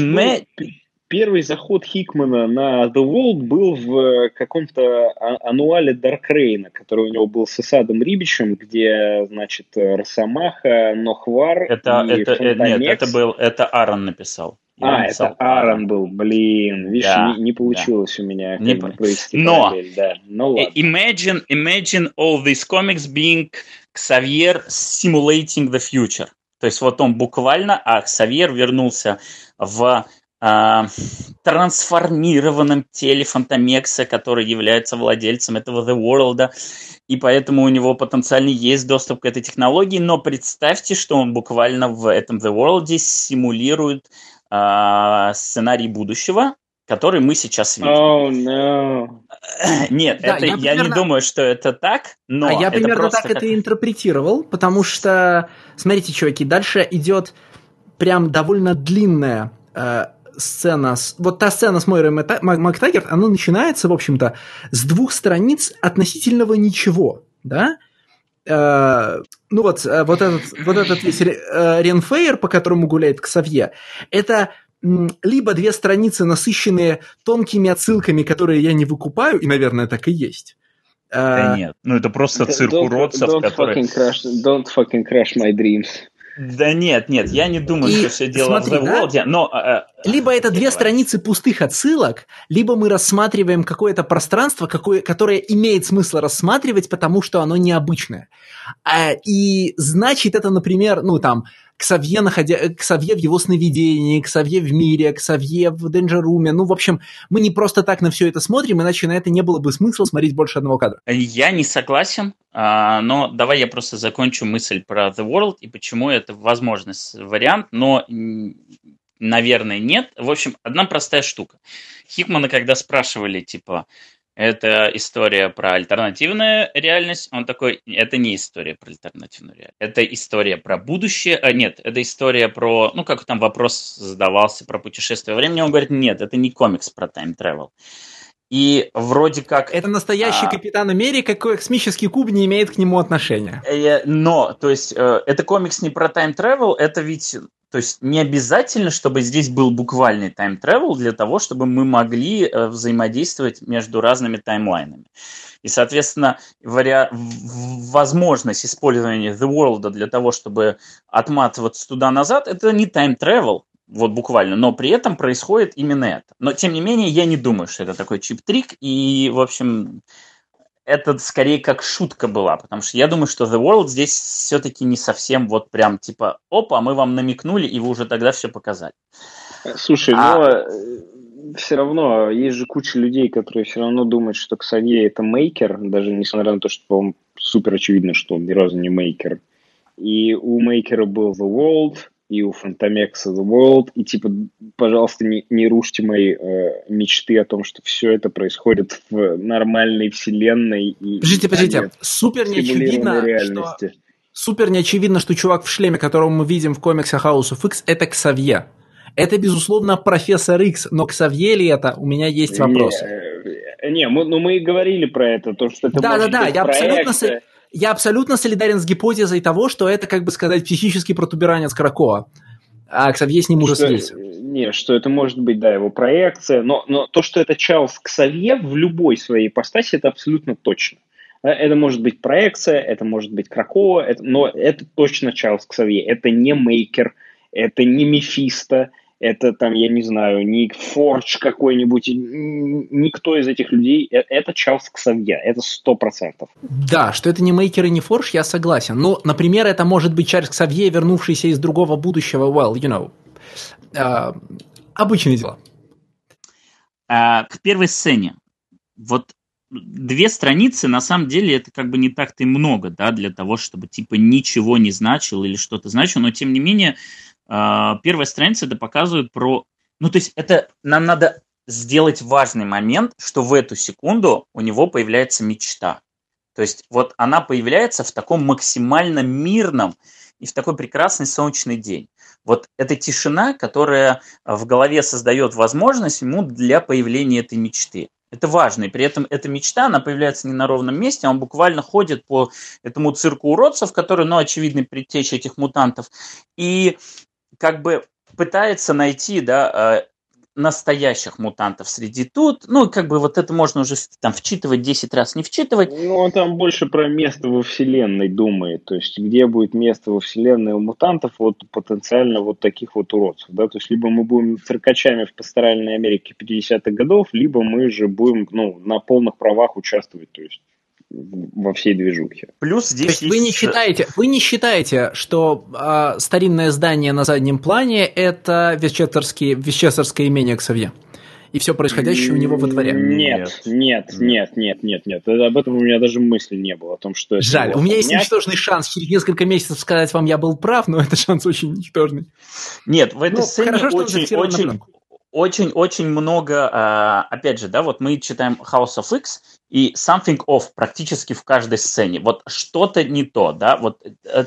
первый заход Хикмана на The World был в э, каком-то а, ануале Даркрейна, который у него был с Исадом Рибичем, где, значит, Росомаха, Нохвар это, и это, э, Нет, это был, это Аарон написал. Я а, написал, это Аарон был, блин, видишь, да, не, не получилось да. у меня не как провести Но, параллель, да. Ну, ладно. Imagine, imagine all these comics being Xavier simulating the future. То есть вот он буквально, а Xavier вернулся в э, трансформированном теле Фантомекса, который является владельцем этого The World, и поэтому у него потенциально есть доступ к этой технологии, но представьте, что он буквально в этом The World симулирует э, сценарий будущего, который мы сейчас видим. Oh, no. Нет, да, это, я, примерно... я не думаю, что это так, но а я примерно так как... это интерпретировал, потому что, смотрите, чуваки, дальше идет прям довольно длинная э, сцена, с, вот та сцена с Мойрой Мактагерт, она начинается, в общем-то, с двух страниц относительного ничего, да? Э, ну вот, э, вот этот, вот этот весь э, Ренфейр, по которому гуляет Ксавье, это либо две страницы, насыщенные тонкими отсылками, которые я не выкупаю, и, наверное, так и есть. Да нет, ну это просто цирк уродцев, don't, don't которые... Fucking crash, don't fucking crash my dreams. Да нет, нет, я не думаю, и что все дело смотри, в The да? World, но... Э, либо это две страницы пустых отсылок, либо мы рассматриваем какое-то пространство, какое, которое имеет смысл рассматривать, потому что оно необычное. А, и значит это, например, ну там, Ксавье, находя... Ксавье в его сновидении, Ксавье в мире, Ксавье в Room. Ну, в общем, мы не просто так на все это смотрим, иначе на это не было бы смысла смотреть больше одного кадра. Я не согласен, а, но давай я просто закончу мысль про The World и почему это возможность вариант, но наверное, нет. В общем, одна простая штука. Хикмана, когда спрашивали, типа, это история про альтернативную реальность. Он такой, это не история про альтернативную реальность. Это история про будущее. А, нет, это история про, ну, как там вопрос задавался про путешествие времени. Он говорит, нет, это не комикс про тайм-тревел. И вроде как... Это настоящий а, Капитан Америка, космический куб не имеет к нему отношения. Э, но, то есть, э, это комикс не про time travel, это ведь то есть не обязательно, чтобы здесь был буквальный time travel для того, чтобы мы могли э, взаимодействовать между разными timeline ами. И, соответственно, вариа... возможность использования The World для того, чтобы отматываться туда-назад, это не time travel, вот буквально, но при этом происходит именно это. Но, тем не менее, я не думаю, что это такой cheap trick, и, в общем, это скорее как шутка была, потому что я думаю, что The World здесь все-таки не совсем вот прям типа, опа, мы вам намекнули, и вы уже тогда все показали. Слушай, а... но э, все равно есть же куча людей, которые все равно думают, что Ксавье это мейкер, даже несмотря на то, что, по супер очевидно, что он ни разу не мейкер. И у мейкера был The World, и у Фантомекса The World, и типа, пожалуйста, не, не рушьте мои э, мечты о том, что все это происходит в нормальной вселенной. И, подождите, подождите, супер неочевидно, что... Супер неочевидно, что чувак в шлеме, которого мы видим в комиксах House of X, это Ксавье. Это, безусловно, профессор X, но Ксавье ли это, у меня есть вопрос. Не, не мы, ну мы и говорили про это, то, что это да, да, да, я абсолютно, я абсолютно солидарен с гипотезой того, что это, как бы сказать, психический протуберанец Кракоа. А Ксавье с ним уже слился. Не, что это может быть, да, его проекция, но, но то, что это Чарльз Ксавье в любой своей ипостаси, это абсолютно точно. Э, это может быть проекция, это может быть Кракоа, это, но это точно Чарльз Ксавье. Это не Мейкер, это не Мефисто, это там, я не знаю, Ник Фордж какой-нибудь, никто из этих людей, э, это Чарльз Ксавье, это сто процентов. Да, что это не Мейкер и не Фордж, я согласен. Но, например, это может быть Чарльз Ксавье, вернувшийся из другого будущего, well, you know, uh, обычное дело. А, к первой сцене. Вот две страницы, на самом деле, это как бы не так-то и много, да, для того, чтобы, типа, ничего не значило или что-то значило, но, тем не менее, первая страница это показывает про... Ну, то есть это нам надо сделать важный момент, что в эту секунду у него появляется мечта. То есть вот она появляется в таком максимально мирном и в такой прекрасный солнечный день. Вот эта тишина, которая в голове создает возможность ему для появления этой мечты. Это важно, и при этом эта мечта, она появляется не на ровном месте, а он буквально ходит по этому цирку уродцев, который, ну, очевидный предтеча этих мутантов, и как бы пытается найти, да, э, настоящих мутантов среди тут. Ну, как бы вот это можно уже там вчитывать 10 раз, не вчитывать. Ну, он там больше про место во Вселенной думает. То есть, где будет место во Вселенной у мутантов, вот потенциально вот таких вот уродцев. Да? То есть, либо мы будем циркачами в пасторальной Америке 50-х годов, либо мы же будем ну, на полных правах участвовать. То есть, во всей движухе. Плюс здесь То есть, есть... вы не считаете, вы не считаете, что э, старинное здание на заднем плане это Вестчестерское, Вестчестерское имение Ксавье? И все происходящее у него во дворе? Нет, нет, нет, нет, нет, нет. Об этом у меня даже мысли не было, о том, что... Жаль, у меня есть ничтожный шанс через несколько месяцев сказать вам, я был прав, но это шанс очень ничтожный. Нет, в этой ну, сцене хорошо, очень, очень, очень-очень много, а, опять же, да, вот мы читаем House of X и something off практически в каждой сцене. Вот что-то не то, да, вот. Э,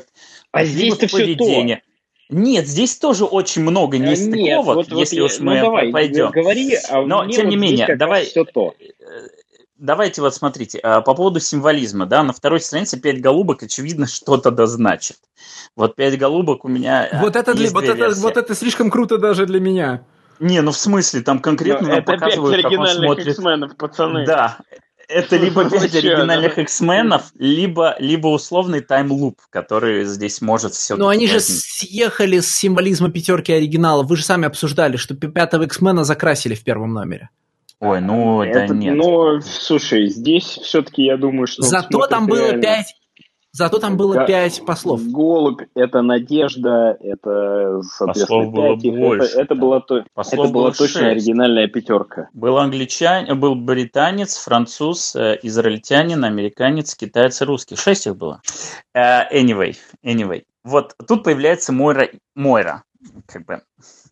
а здесь-то все то. Нет, здесь тоже очень много нестыковок, вот, если вот, уж мы ну, давай, пойдем. Говори, а Но, тем не менее, давай... Все то. Э, давайте вот смотрите, а, по поводу символизма, да, на второй странице пять голубок, очевидно, что-то да значит. Вот пять голубок у меня Вот это, для, вот, это, вот это слишком круто даже для меня. Не, ну в смысле, там конкретно Но нам это показывают, как он смотрит. Пацаны. Да, это либо пять оригинальных X-менов, либо, либо условный таймлуп, который здесь может все. Но они же съехали с символизма пятерки оригинала. Вы же сами обсуждали, что пятого X-мена закрасили в первом номере. Ой, ну это, да нет. Ну, слушай, здесь все-таки я думаю, что... Зато там было пять Зато там было да, пять послов. Голубь – это надежда, это, соответственно, послов было больше, это, это, была, то, это была точно оригинальная пятерка. Был англичанин, был британец, француз, э, израильтянин, американец, китаец и русский. Шесть их было. Uh, anyway, anyway. Вот тут появляется Мойра, Мойра как бы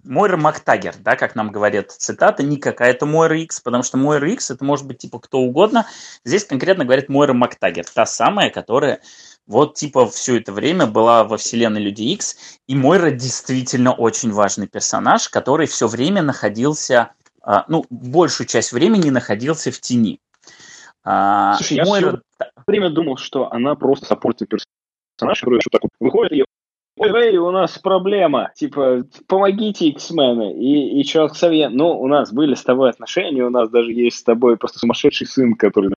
Мойра Мактагер, да, как нам говорят цитата, не какая-то Мойра X, потому что Мойра X это может быть типа кто угодно. Здесь конкретно говорит Мойра Мактагер, та самая, которая вот типа все это время была во вселенной Люди Икс, и Мойра действительно очень важный персонаж, который все время находился, а, ну, большую часть времени находился в тени. А, Слушай, Мойра... я все время думал, что она просто саппортный персонаж, который еще так выходит и ой, эй, у нас проблема, типа, помогите, X-мены. И, и Ксавье, ну, у нас были с тобой отношения, у нас даже есть с тобой просто сумасшедший сын, который,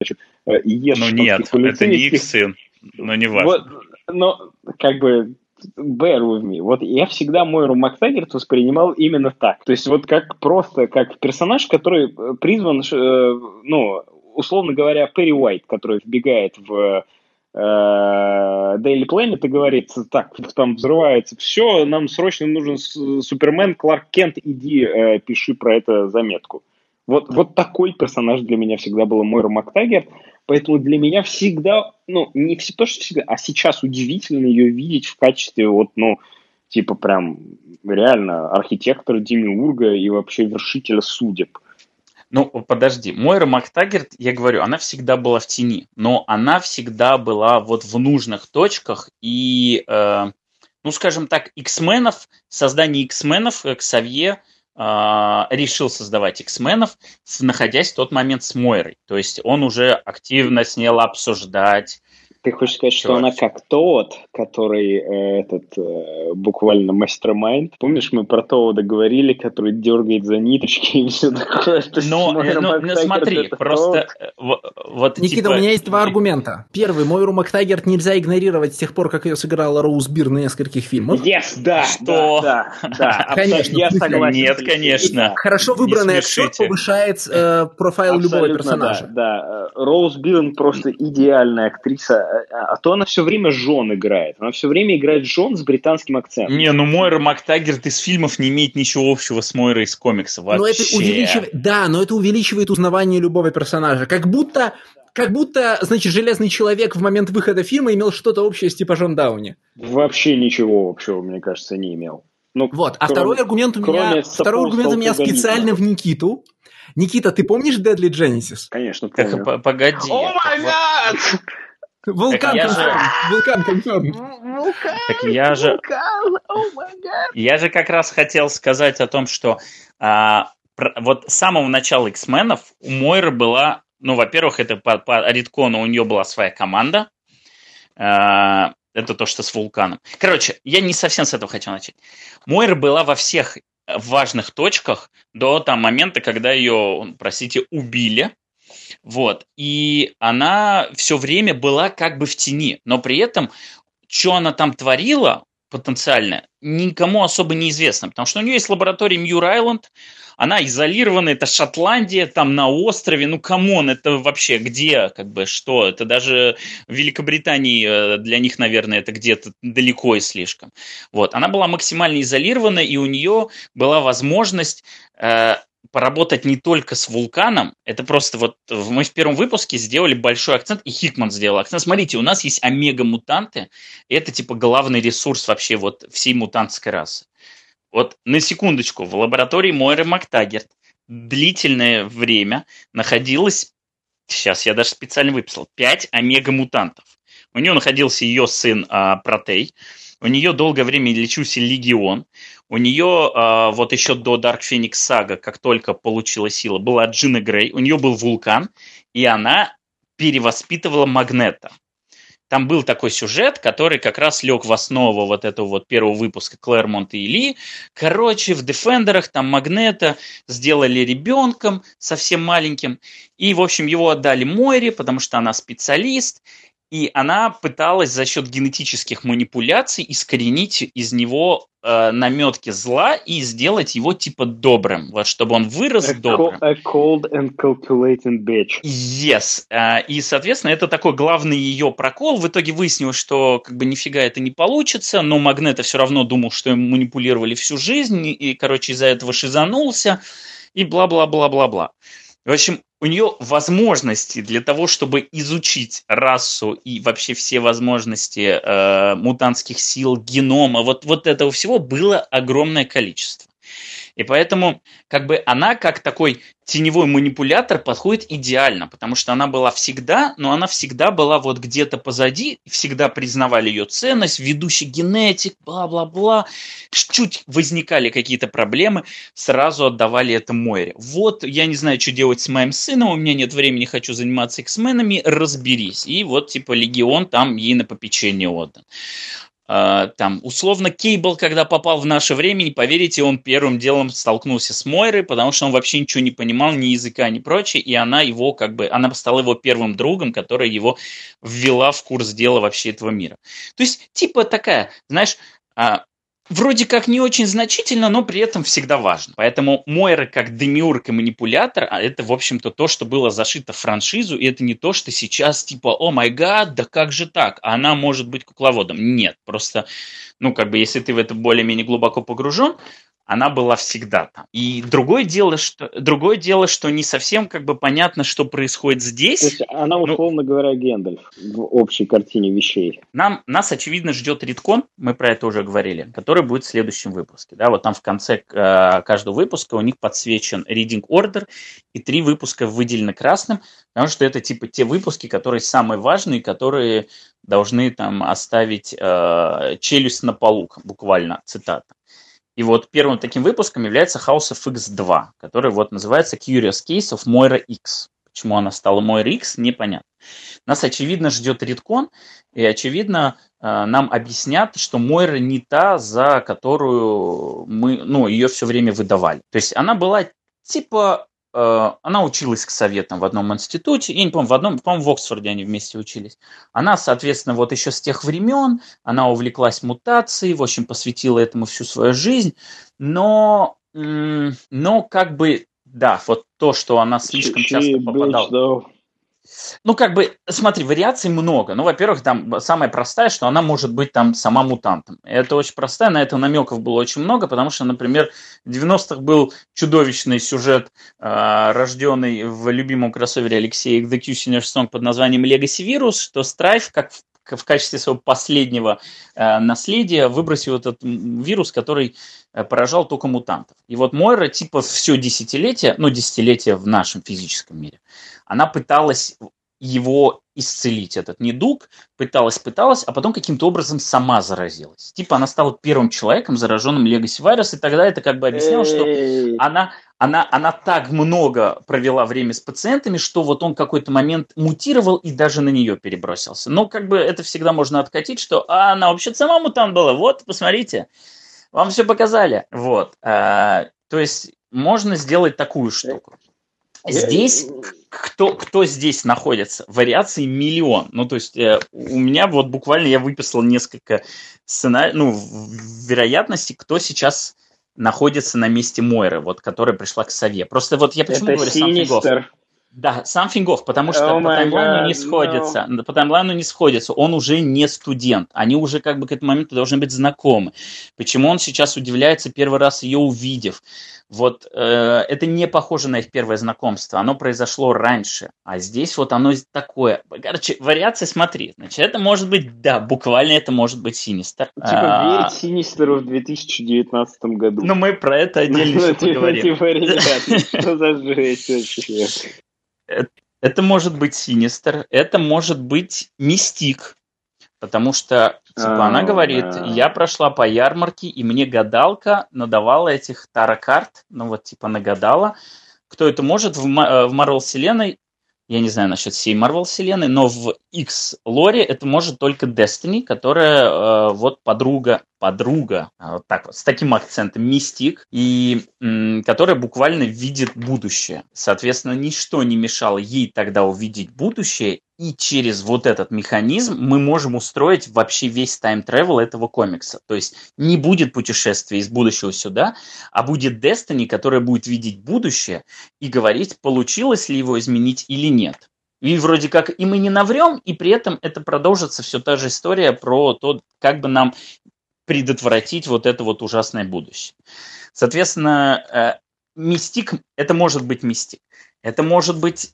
значит, э, ешь Ну нет, это не их сын но не важно. Вот, но, как бы, bear with me. Вот я всегда Мойру Мактагерт воспринимал именно так. То есть вот как просто, как персонаж, который э, призван, э, ну, условно говоря, Перри Уайт, который вбегает в э, Daily Planet и говорит, так, там взрывается все, нам срочно нужен Супермен, Кларк Кент, иди э, пиши про это заметку. Вот, вот такой персонаж для меня всегда был Мойра Мактагерт. Поэтому для меня всегда, ну, не все то, что всегда, а сейчас удивительно ее видеть в качестве вот, ну, типа прям реально архитектора Демиурга и вообще вершителя судеб. Ну, подожди, Мойра Мактагерт, я говорю, она всегда была в тени, но она всегда была вот в нужных точках, и, э, ну, скажем так, X-менов, создание X-менов, Ксавье, а, решил создавать X-менов, находясь в тот момент с Мойрой. То есть он уже активно с ней обсуждать, ты хочешь сказать, что она как тот, который э, этот э, буквально мастер-майнд. Помнишь, мы про Тоуда говорили, который дергает за ниточки и все такое? Но, но, но смотри, просто э, вот Никита, типа... у меня есть два аргумента. Первый, Мойру Мактагерт нельзя игнорировать с тех пор, как ее сыграла Роуз Бир на нескольких фильмах. Yes, да, что? да, да, да. Конечно, я согласен. Нет, конечно. Хорошо выбранный актер повышает э, профайл любого персонажа. Да, да. Роуз Бирн просто идеальная актриса а, а то она все время Жон играет. Она все время играет Жон с британским акцентом. Не, ну Мойра Мактагерт из фильмов не имеет ничего общего с Мойрой из комиксов вообще. Но это увеличивает, да, но это увеличивает узнавание любого персонажа. Как будто, как будто, значит, Железный Человек в момент выхода фильма имел что-то общее с типажом Дауни. Вообще ничего общего, мне кажется, не имел. Ну, вот. А кроме, второй аргумент у меня, второй аргумент у меня специально в Никиту. Никита, ты помнишь Deadly Genesis? Конечно, помню. Так, погоди. О май гад! Вулкан конферм. Вулкан конферм. Вулкан. Так я же... Вулкан. Я же как раз хотел сказать о том, что а, вот с самого начала X-менов у Мойры была, ну, во-первых, это по, по Риткону у нее была своя команда. А, это то, что с вулканом. Короче, я не совсем с этого хотел начать. Мойра была во всех важных точках до там момента, когда ее, простите, убили. Вот. И она все время была как бы в тени. Но при этом, что она там творила потенциально, никому особо неизвестно. Потому что у нее есть лаборатория Muir Island, она изолирована, это Шотландия, там на острове, ну, come on, это вообще где, как бы, что, это даже в Великобритании э, для них, наверное, это где-то далеко и слишком. Вот, она была максимально изолирована, и у нее была возможность э, поработать не только с вулканом, это просто вот мы в первом выпуске сделали большой акцент, и Хикман сделал акцент. Смотрите, у нас есть омега-мутанты, это типа главный ресурс вообще вот всей мутантской расы. Вот на секундочку, в лаборатории Мойры Мактагерт длительное время находилось, сейчас я даже специально выписал, 5 омега-мутантов. У нее находился ее сын а, Протей, у нее долгое время лечился Легион, у нее а, вот еще до Dark Phoenix Saga, как только получила сила, была Джина Грей, у нее был вулкан, и она перевоспитывала Магнета. Там был такой сюжет, который как раз лег в основу вот этого вот первого выпуска Клэрмонта и Ли. Короче, в Дефендерах там Магнета сделали ребенком совсем маленьким. И, в общем, его отдали Мойре, потому что она специалист. И она пыталась за счет генетических манипуляций искоренить из него э, наметки зла и сделать его типа добрым, вот чтобы он вырос a добрым. A cold and calculating bitch. Yes. Э, и, соответственно, это такой главный ее прокол. В итоге выяснилось, что как бы нифига это не получится, но Магнета все равно думал, что им манипулировали всю жизнь, и, короче, из-за этого шизанулся, и бла-бла-бла-бла-бла. В общем, у нее возможности для того, чтобы изучить расу и вообще все возможности э, мутантских сил, генома, вот, вот этого всего было огромное количество. И поэтому как бы она как такой теневой манипулятор подходит идеально, потому что она была всегда, но она всегда была вот где-то позади, всегда признавали ее ценность, ведущий генетик, бла-бла-бла. Чуть возникали какие-то проблемы, сразу отдавали это Мойре. Вот я не знаю, что делать с моим сыном, у меня нет времени, хочу заниматься X-менами, разберись. И вот типа Легион там ей на попечение отдан. А, там, условно, Кейбл, когда попал в наше время, не поверите, он первым делом столкнулся с Мойрой, потому что он вообще ничего не понимал, ни языка, ни прочее, и она его, как бы, она стала его первым другом, которая его ввела в курс дела вообще этого мира. То есть, типа такая, знаешь, а, вроде как не очень значительно, но при этом всегда важно. Поэтому Мойра как демиург и манипулятор, а это, в общем-то, то, что было зашито в франшизу, и это не то, что сейчас типа, о май гад, да как же так, а она может быть кукловодом. Нет, просто, ну, как бы, если ты в это более-менее глубоко погружен, она была всегда там. И другое дело, что, другое дело, что не совсем как бы понятно, что происходит здесь. То есть она, ну, условно ну, говоря, Гендальф в общей картине вещей. Нам, нас, очевидно, ждет риткон, мы про это уже говорили, который будет в следующем выпуске. Да, вот там в конце э, каждого выпуска у них подсвечен reading order, и три выпуска выделены красным, потому что это типа те выпуски, которые самые важные, которые должны там оставить э, челюсть на полу, буквально, цитата. И вот первым таким выпуском является House of X2, который вот называется Curious Case of Moira X. Почему она стала Moira X, непонятно. Нас, очевидно, ждет редкон, и, очевидно, э, нам объяснят, что Мойра не та, за которую мы, ну, ее все время выдавали. То есть она была типа она училась к советам в одном институте, я не помню, в одном, по-моему, в Оксфорде они вместе учились. Она, соответственно, вот еще с тех времен, она увлеклась мутацией, в общем, посвятила этому всю свою жизнь, но, но как бы, да, вот то, что она слишком часто попадала... Ну, как бы, смотри, вариаций много. Ну, во-первых, там самая простая, что она может быть там сама мутантом. Это очень простая, на это намеков было очень много, потому что, например, в 90-х был чудовищный сюжет, э, рожденный в любимом кроссовере Алексея The Cusiner's Song под названием Legacy Virus, что Страйф, как качестве своего последнего э, наследия выбросил этот вирус, который э, поражал только мутантов. И вот Мойра типа все десятилетие, ну десятилетие в нашем физическом мире, она пыталась его исцелить, этот недуг, пыталась, пыталась, а потом каким-то образом сама заразилась. Типа она стала первым человеком, зараженным Legacy Virus, и тогда это как бы объясняло, что она, она, она так много провела время с пациентами, что вот он какой-то момент мутировал и даже на нее перебросился. Но как бы это всегда можно откатить, что а, она вообще сама мутант была, вот, посмотрите, вам все показали. Вот. А, то есть можно сделать такую штуку. Здесь кто, кто здесь находится? Вариаций миллион. Ну, то есть э, у меня вот буквально я выписал несколько сценариев, ну, вероятностей, кто сейчас находится на месте Мойры, вот, которая пришла к Сове. Просто вот я почему Это говорю Синистер. сам Фингов? Да, сам Фингов, потому что Oh по таймлайну God, не сходится. no. По таймлайну не сходится. Он уже не студент. Они уже как бы к этому моменту должны быть знакомы. Почему он сейчас удивляется первый раз ее увидев? Вот э, это не похоже на их первое знакомство. Оно произошло раньше. А здесь вот оно такое. Короче, вариации смотри. Значит, это может быть, да, буквально это может быть Синистер. Типа А, верить Синистеру в 2019 году. Но мы про это отдельно Ну, типа, поговорим. типа, ребят, ну что за жесть вообще? Это может быть Синистер, это может быть Мистик, потому что, типа, она А, говорит, я прошла по ярмарке, и мне гадалка надавала этих таро-карт, ну вот, типа, нагадала. Кто это может в, э, в Marvel вселенной? Я не знаю насчет всей Marvel вселенной, но в X лоре это может только Destiny, которая э, вот подруга, подруга, вот так вот, с таким акцентом, мистик, и м, которая буквально видит будущее. Соответственно, ничто не мешало ей тогда увидеть будущее, и через вот этот механизм мы можем устроить вообще весь тайм-тревел этого комикса. То есть не будет путешествия из будущего сюда, а будет Destiny, которая будет видеть будущее и говорить, получилось ли его изменить или нет. И вроде как и мы не наврем, и при этом это продолжится все та же история про то, как бы нам предотвратить вот это вот ужасное будущее. Соответственно, э, мистик, это может быть мистик. Это может быть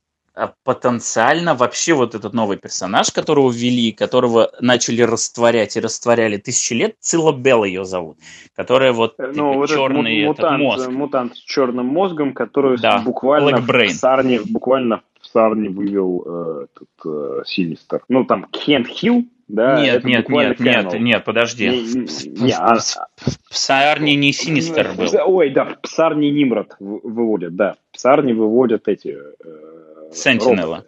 потенциально вообще вот этот новый персонаж, которого ввели, которого начали растворять и растворяли тысячи лет, Цилла ее зовут, которая вот Ну, типа, вот этот черный этот мутант, мозг. мутант с черным мозгом, который Да, буквально в Сарне, буквально в Сарне вывел э, этот э, Синистер. Ну, там, Кент Хилл, да? нет, это нет, буквально нет, нет, нет, подожди. Не- не- а- в- не Синистер был. Ой, да, в Псарне Нимрод выводят, да. В Псарне выводят эти... э, Сентинела.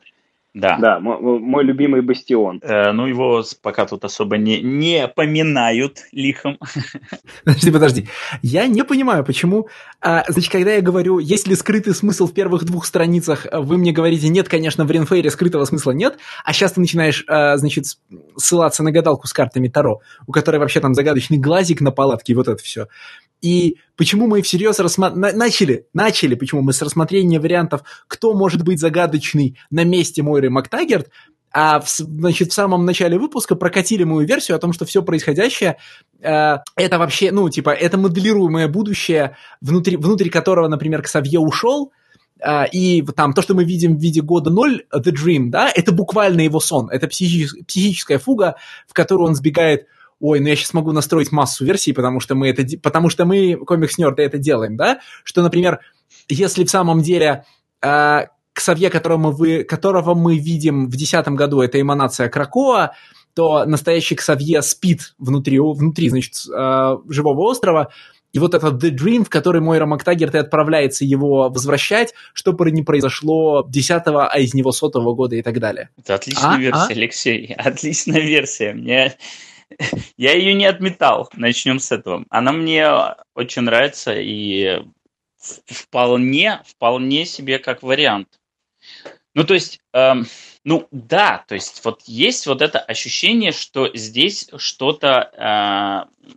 Да. Да, мо- мо- мой любимый бастион. Э, ну, его пока тут особо не, не поминают лихом. Подожди, подожди. Я не понимаю, почему... а, значит, когда я говорю, есть ли скрытый смысл в первых двух страницах, а вы мне говорите, нет, конечно, в Ренфейре скрытого смысла нет, а сейчас ты начинаешь, а, значит, ссылаться на гадалку с картами Таро, у которой вообще там загадочный глазик на палатке, и вот это все. И почему мы всерьез рассма- на- начали, начали, почему мы с рассмотрения вариантов, кто может быть загадочный на месте Мойры Мактагерт, а в, значит, в самом начале выпуска прокатили мою версию о том, что все происходящее э, это вообще, ну, типа, это моделируемое будущее, внутри, внутри которого, например, Ксавье ушел, а, и там то, что мы видим в виде года 0, The Dream, да, это буквально его сон, это психи- психическая фуга, в которую он сбегает ой, ну я сейчас могу настроить массу версий, потому что мы это, потому что мы, комикс-нерды, это делаем, да, что, например, если в самом деле э, Ксавье, которого мы, которого мы видим в 2010 году, это эманация Кракоа, то настоящий Ксавье спит внутри, внутри значит, э, живого острова, и вот этот The Dream, в который Мойра Мактагерт и отправляется его возвращать, что бы ни произошло 10-го, а из него сотого года и так далее. Это отличная А? версия, А? Алексей. Отличная версия. Мне... Я ее не отметал. Начнем с этого. Она мне очень нравится и вполне, вполне себе как вариант. Ну, то есть, эм, ну да, то есть вот есть вот это ощущение, что здесь что-то э,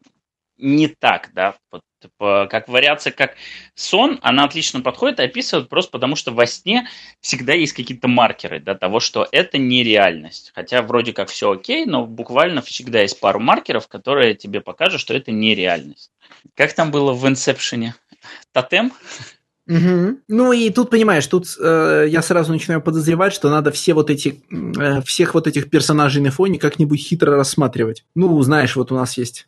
не так, да, вот, типа, как вариация, как сон, она отлично подходит и описывает просто потому, что во сне всегда есть какие-то маркеры да, того, что это не реальность. Хотя вроде как все окей, но буквально всегда есть пару маркеров, которые тебе покажут, что это не реальность. Как там было в Инсепшене? Тотем? Угу. Ну и тут, понимаешь, тут э, я сразу начинаю подозревать, что надо все вот эти, э, всех вот этих персонажей на фоне как-нибудь хитро рассматривать. Ну, знаешь, вот у нас есть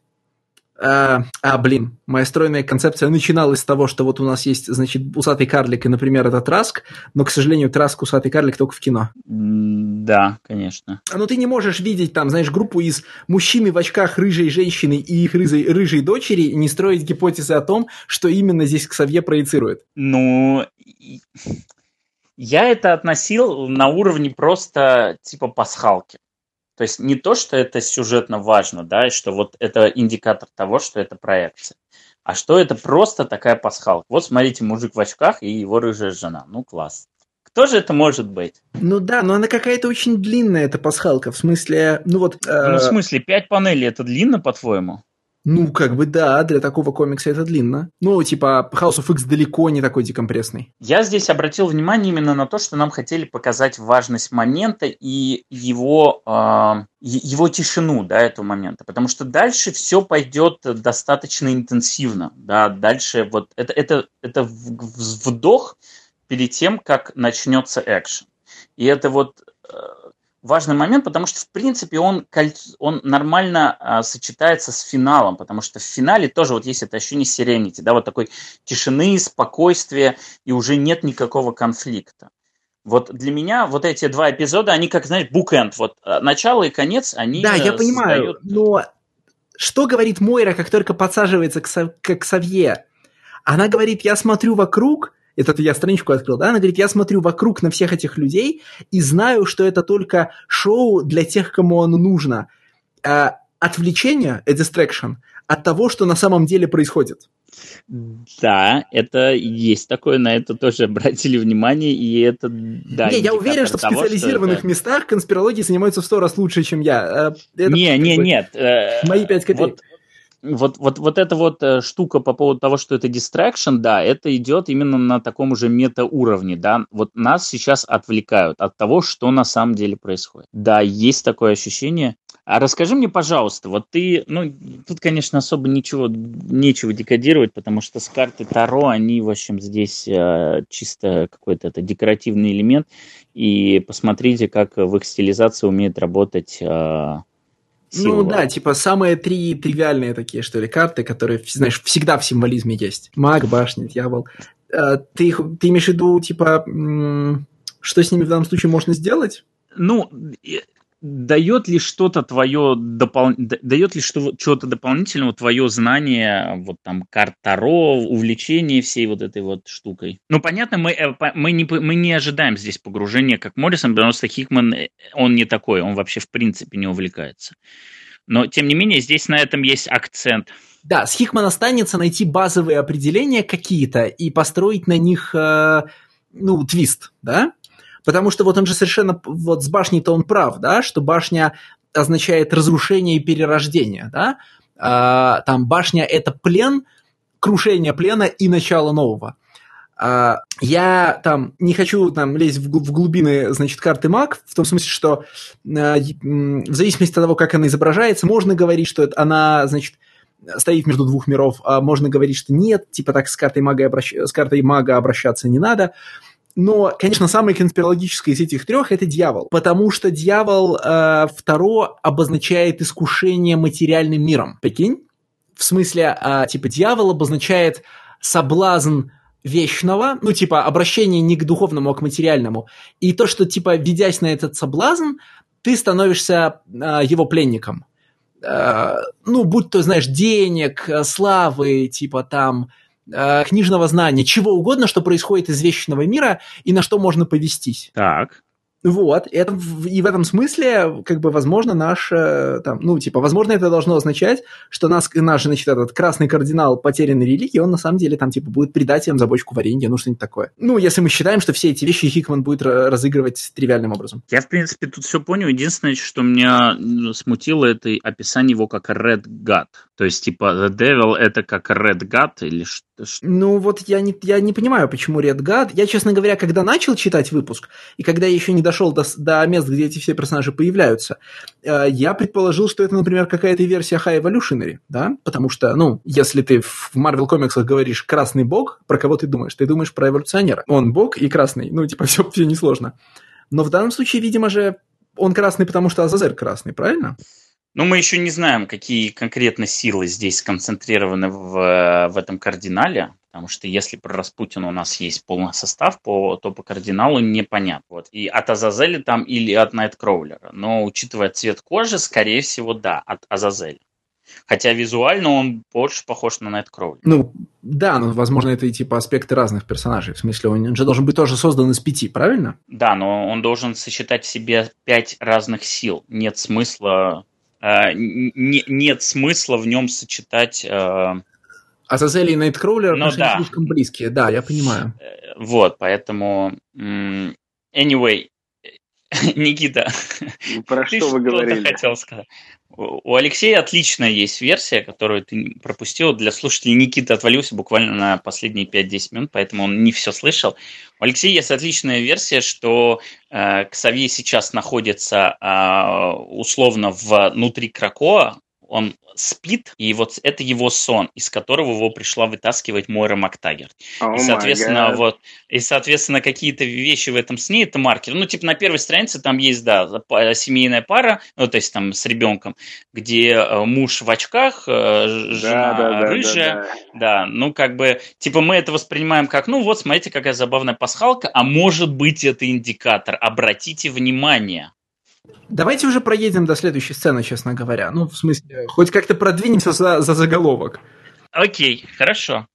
а, а, блин, моя стройная концепция начиналась с того, что вот у нас есть, значит, усатый карлик и, например, этот Траск, но, к сожалению, Траск, усатый карлик только в кино. Да, конечно. А, Но ну, ты не можешь видеть там, знаешь, группу из мужчины в очках рыжей женщины и их рыжей, рыжей дочери и не строить гипотезы о том, что именно здесь Ксавье проецирует. Ну, я это относил на уровне просто типа пасхалки. То есть не то, что это сюжетно важно, да, и что вот это индикатор того, что это проекция, а что это просто такая пасхалка. Вот смотрите, мужик в очках и его рыжая жена. Ну, класс. Кто же это может быть? Ну да, но она какая-то очень длинная, эта пасхалка. В смысле, ну вот... Э... Ну, в смысле, пять панелей это длинно, по-твоему? Ну, как бы да, для такого комикса это длинно. Ну, типа, House of X далеко не такой декомпрессный. Я здесь обратил внимание именно на то, что нам хотели показать важность момента и его, э, его тишину, да, этого момента. Потому что дальше все пойдет достаточно интенсивно, да, дальше вот это, это, это вдох перед тем, как начнется экшен. И это вот важный момент, потому что, в принципе, он, он нормально а, сочетается с финалом, потому что в финале тоже вот есть это ощущение сиренити, да, вот такой тишины, спокойствия, и уже нет никакого конфликта. Вот для меня вот эти два эпизода, они как, знаешь, букенд, вот а, начало и конец, они Да, я понимаю, создают... но что говорит Мойра, как только подсаживается к, к Савье? Она говорит, я смотрю вокруг, это я страничку открыл, да, она говорит, я смотрю вокруг на всех этих людей и знаю, что это только шоу для тех, кому оно нужно. А, отвлечение, a distraction, от того, что на самом деле происходит. Да, это есть такое, на это тоже обратили внимание, и это, да. Не, я уверен, что в специализированных что это... местах конспирологии занимаются в сто раз лучше, чем я. Э, это, не, не, нет. Э, мои пять копеек. Вот, вот, вот, вот эта вот э, штука по поводу того, что это distraction, да, это идет именно на таком же метауровне, да. Вот нас сейчас отвлекают от того, что на самом деле происходит. Да, есть такое ощущение. А расскажи мне, пожалуйста, вот ты, ну, тут, конечно, особо ничего, нечего декодировать, потому что с карты Таро, они, в общем, здесь э, чисто какой-то это декоративный элемент, и посмотрите, как в их стилизации умеет работать э, ну да, типа самые три тривиальные такие, что ли, карты, которые, знаешь, всегда в символизме есть. Маг, башня, дьявол. Э, ты, ты имеешь в виду, типа, что с ними в данном случае можно сделать? Ну, дает ли что-то твое допол... дает ли что что-то дополнительного твое знание вот там карт Таро, увлечение всей вот этой вот штукой? Ну понятно, мы э, мы не мы не ожидаем здесь погружения как Моррисон, потому что Хикман э, он не такой, он вообще в принципе не увлекается. Но тем не менее здесь на этом есть акцент. Да, с Хикман останется найти базовые определения какие-то и построить на них э, ну твист, да? Потому что вот он же совершенно, вот с башней-то он прав, да, что башня означает разрушение и перерождение, да, а, там башня – это плен, крушение плена и начало нового. А, я там не хочу там лезть в, в глубины, значит, карты маг, в том смысле, что а, в зависимости от того, как она изображается, можно говорить, что она, значит, стоит между двух миров, а можно говорить, что нет, типа так с картой мага, обращ... с картой мага обращаться не надо. Но, конечно, самый конспирологический из этих трех – это дьявол, потому что дьявол э, второ обозначает искушение материальным миром. Прикинь? В смысле, э, типа, дьявол обозначает соблазн вечного, ну, типа, обращение не к духовному, а к материальному. И то, что, типа, ведясь на этот соблазн, ты становишься э, его пленником. Э, ну, будь то, знаешь, денег, славы, типа, там, э, книжного знания, чего угодно, что происходит из вещного мира и на что можно повестись. Так. Вот, это, и в этом смысле, как бы, возможно, наш, э, там, ну, типа, возможно, это должно означать, что нас, наш, значит, этот красный кардинал потерянной религии, он на самом деле там, типа, будет предателем за бочку варенья, ну, что-нибудь такое. Ну, если мы считаем, что все эти вещи Хикман будет разыгрывать тривиальным образом. Я, в принципе, тут все понял. Единственное, что меня смутило, это описание его как Red God. То есть, типа, The Devil это как Red God или что? Ну, вот я не, я не понимаю, почему Red God. Я, честно говоря, когда начал читать выпуск, и когда я еще не дошел до, до мест, где эти все персонажи появляются, э, я предположил, что это, например, какая-то версия High Evolutionary, да, потому что, ну, если ты в Marvel комиксах говоришь «красный бог», про кого ты думаешь? Ты думаешь про эволюционера. Он бог и красный, ну, типа, все, все несложно. Но в данном случае, видимо же, он красный, потому что Азазель красный, правильно? Ну, мы еще не знаем, какие конкретно силы здесь сконцентрированы в, в этом кардинале, потому что если про Распутина у нас есть полный состав, по, то по кардиналу непонятно. Вот. И от Азазеля там или от Найткроулера. Но учитывая цвет кожи, скорее всего, да, от Азазеля. Хотя визуально он больше похож на Найткроулера. Ну, да, но, возможно, это и типа аспекты разных персонажей. В смысле, он же должен быть тоже создан из пяти, правильно? Да, но он должен сочетать в себе пять разных сил. Нет смысла э, не, нет смысла в нем сочетать... Э, Азазель и Найткроулер ну, да. слишком близкие, да, я понимаю. Э, вот, поэтому... Anyway, Никита, про что вы говорили? хотел сказать? У Алексея отличная есть версия, которую ты пропустил. Для слушателей Никита отвалился буквально на последние 5-10 минут, поэтому он не все слышал. У Алексея есть отличная версия, что э, Ксавье сейчас находится э, условно внутри Кракоа, он спит, и вот это его сон, из которого его пришла вытаскивать Мойра Мактагер. Oh и, соответственно, вот, и, соответственно, какие-то вещи в этом сне это маркер. Ну, типа, на первой странице там есть, да, семейная пара, ну, то есть там с ребенком, где э, муж в очках, э, жена да, да, рыжая. Да, да, да. да, ну, как бы, типа, мы это воспринимаем как, ну, вот, смотрите, какая забавная пасхалка, а может быть, это индикатор. Обратите внимание. Давайте уже проедем до следующей сцены, честно говоря. Ну, в смысле, хоть как-то продвинемся за, за заголовок. Окей, хорошо.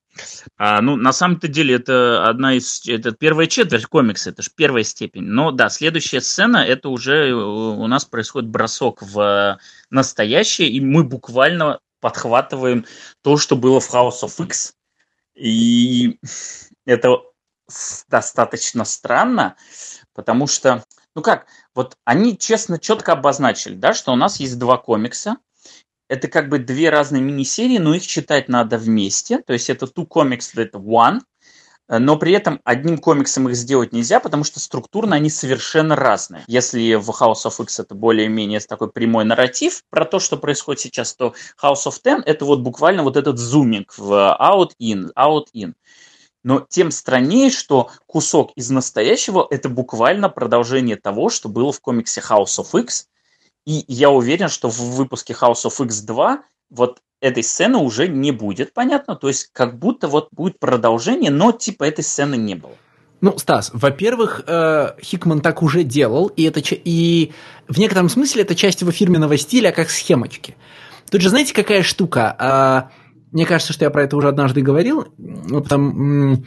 А, ну, на самом-то деле, это одна из... Это первая четверть комикса, это же первая степень. Но да, следующая сцена, это уже у нас происходит бросок в настоящее, и мы буквально подхватываем то, что было в House of X. И это достаточно странно, потому что, ну как, вот они честно, четко обозначили, да, что у нас есть два комикса, это как бы две разные мини-серии, но их читать надо вместе, то есть это two comics, это one, но при этом одним комиксом их сделать нельзя, потому что структурно они совершенно разные. Если в House of X это более-менее такой прямой нарратив про то, что происходит сейчас, то House of Ten это вот буквально вот этот зуминг в out-in, out-in. Но тем страннее, что кусок из настоящего – это буквально продолжение того, что было в комиксе House of X. И я уверен, что в выпуске House of X 2 вот этой сцены уже не будет, понятно? То есть как будто вот будет продолжение, но типа этой сцены не было. Ну, Стас, во-первых, э, Хикман так уже делал, и, это, и в некотором смысле это часть его фирменного стиля, как схемочки. Тут же знаете, какая штука? А, мне кажется, что я про это уже однажды говорил. Там,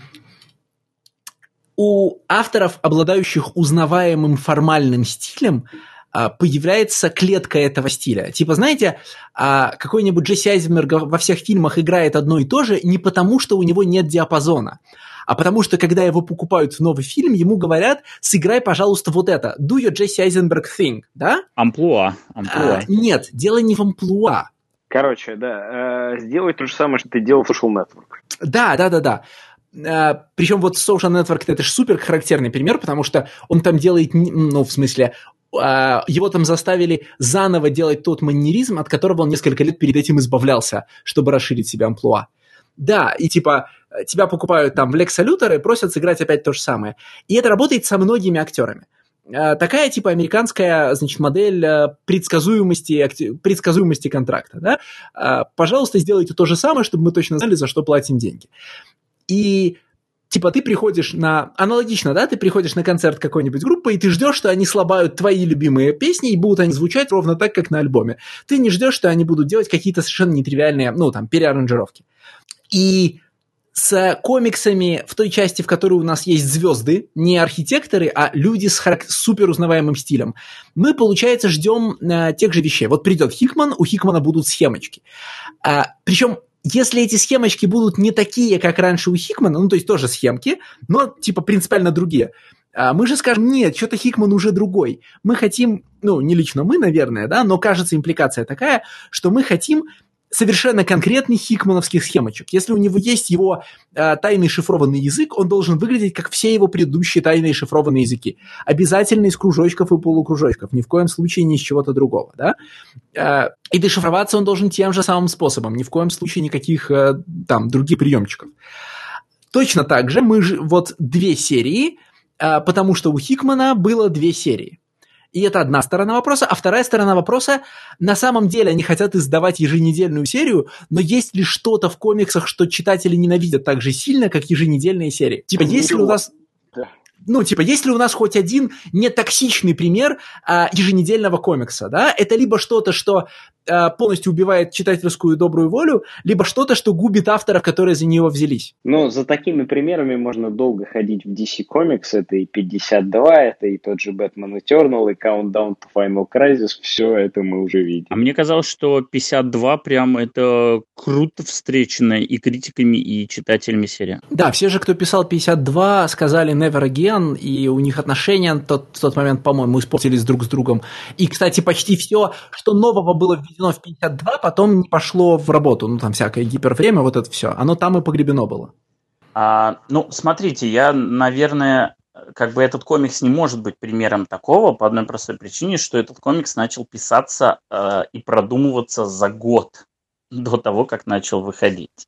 у авторов, обладающих узнаваемым формальным стилем, а, появляется клетка этого стиля. Типа, знаете, а, какой-нибудь Джесси Айзенберг во всех фильмах играет одно и то же не потому, что у него нет диапазона, а потому что, когда его покупают в новый фильм, ему говорят, сыграй, пожалуйста, вот это, do your Jesse Eisenberg thing, да? Амплуа. амплуа. А, нет, дело не в амплуа. Короче, да, э, сделай то же самое, что ты делал в Social Network. Да, да, да, да. Э, причем вот Social Network это же супер характерный пример, потому что он там делает, ну, в смысле, э, его там заставили заново делать тот манеризм, от которого он несколько лет перед этим избавлялся, чтобы расширить себе амплуа. Да, и типа тебя покупают там в Lex и просят сыграть опять то же самое. И это работает со многими актерами. Э, такая типа американская, значит, модель э, предсказуемости, предсказуемости контракта, да? Э, пожалуйста, сделайте то же самое, чтобы мы точно знали, за что платим деньги. И типа ты приходишь на... Аналогично, да? Ты приходишь на концерт какой-нибудь группы, и ты ждешь, что они слабают твои любимые песни, и будут они звучать ровно так, как на альбоме. Ты не ждешь, что они будут делать какие-то совершенно нетривиальные, ну, там, переаранжировки. И с комиксами в той части, в которой у нас есть звезды, не архитекторы, а люди с харак- супер узнаваемым стилем, мы, получается, ждем э, тех же вещей. Вот придет Хикман, у Хикмана будут схемочки. А, причем если эти схемочки будут не такие, как раньше у Хикмана, ну, то есть тоже схемки, но, типа, принципиально другие, а мы же скажем, нет, что-то Хикман уже другой. Мы хотим, ну, не лично мы, наверное, да, но кажется импликация такая, что мы хотим совершенно конкретных хикмановских схемочек. Если у него есть его э, тайный шифрованный язык, он должен выглядеть как все его предыдущие тайные шифрованные языки. Обязательно из кружочков и полукружочков, ни в коем случае не из чего-то другого. Да? Э, и дешифроваться он должен тем же самым способом, ни в коем случае никаких э, там других приемчиков. Точно так же мы же вот две серии, э, потому что у Хикмана было две серии. И это одна сторона вопроса. А вторая сторона вопроса, на самом деле они хотят издавать еженедельную серию, но есть ли что-то в комиксах, что читатели ненавидят так же сильно, как еженедельные серии? Типа, есть ли у нас... Ну, типа, есть ли у нас хоть один нетоксичный пример а, еженедельного комикса, да? Это либо что-то, что полностью убивает читательскую добрую волю, либо что-то, что губит авторов, которые за него взялись. Ну, за такими примерами можно долго ходить в DC Comics. Это и 52, это и тот же Batman Eternal, и Countdown to Final Crisis. Все это мы уже видим. А мне казалось, что 52 прям это круто встречено и критиками, и читателями серии. Да, все же, кто писал 52, сказали Never Again, и у них отношения тот, в тот момент, по-моему, испортились друг с другом. И, кстати, почти все, что нового было в введено в 52, потом не пошло в работу. Ну, там всякое гипервремя, вот это все. Оно там и погребено было. А, ну, смотрите, я, наверное, как бы этот комикс не может быть примером такого по одной простой причине, что этот комикс начал писаться э, и продумываться за год до того, как начал выходить.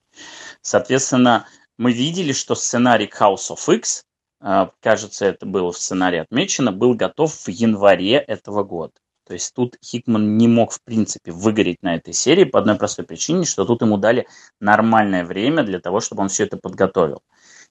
Соответственно, мы видели, что сценарий House of X, э, кажется, это было в сценарии отмечено, был готов в январе этого года. То есть тут Хикман не мог, в принципе, выгореть на этой серии по одной простой причине, что тут ему дали нормальное время для того, чтобы он все это подготовил.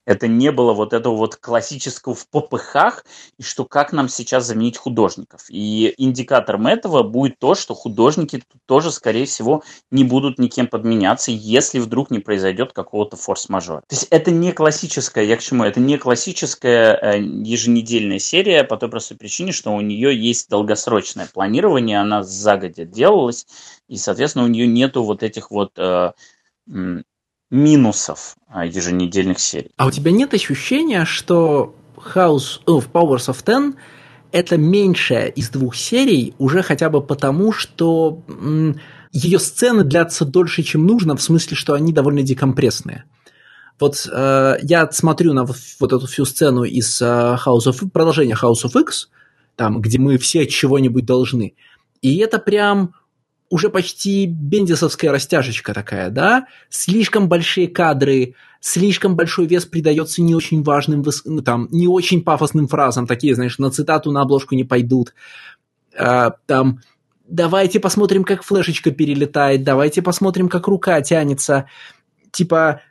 Это не было вот этого вот классического в попыхах, и что как нам сейчас заменить художников. И индикатором этого будет то, что художники тоже, скорее всего, не будут никем подменяться, если вдруг не произойдет какого-то форс-мажора. То есть это не классическая, я к чему, это не классическая э, еженедельная серия по той простой причине, что у нее есть долгосрочное планирование, она загодя делалась, и, соответственно, у нее нету вот этих вот э, минусов а, еженедельных серий. А у тебя нет ощущения, что House of Powers of Ten это меньшая из двух серий уже хотя бы потому, что ее сцены длятся дольше, чем нужно, в смысле, что они довольно декомпрессные. Вот э, я смотрю на вот, вот эту всю сцену из э, House of продолжения House of X, там, где мы все чего-нибудь должны, и это прям уже почти бендисовская растяжечка такая, да? Слишком большие кадры, слишком большой вес придается не очень важным, ну, там, не очень пафосным фразам, такие, знаешь, на цитату, на обложку не пойдут. А, там, давайте посмотрим, как флешечка перелетает, давайте посмотрим, как рука тянется. Типа,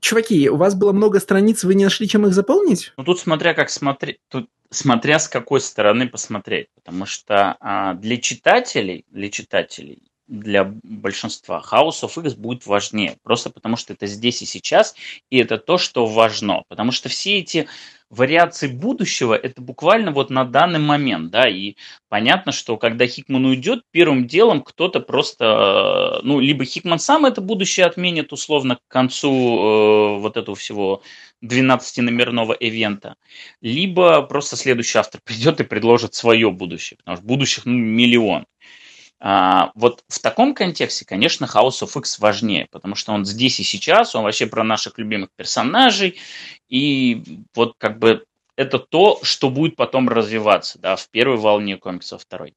чуваки, у вас было много страниц, вы не нашли, чем их заполнить? Ну, тут смотря как смотреть, тут смотря с какой стороны посмотреть, потому что а, для читателей, для читателей, для большинства House of X будет важнее, просто потому что это здесь и сейчас, и это то, что важно, потому что все эти вариации будущего это буквально вот на данный момент, да, и понятно, что когда Хикман уйдет, первым делом кто-то просто, ну, либо Хикман сам это будущее отменит условно к концу э, вот этого всего 12-номерного ивента, либо просто следующий автор придет и предложит свое будущее, потому что будущих ну, миллион. А, вот в таком контексте, конечно, House of X важнее, потому что он здесь и сейчас, он вообще про наших любимых персонажей, и вот как бы это то, что будет потом развиваться, да, в первой волне комиксов, второй.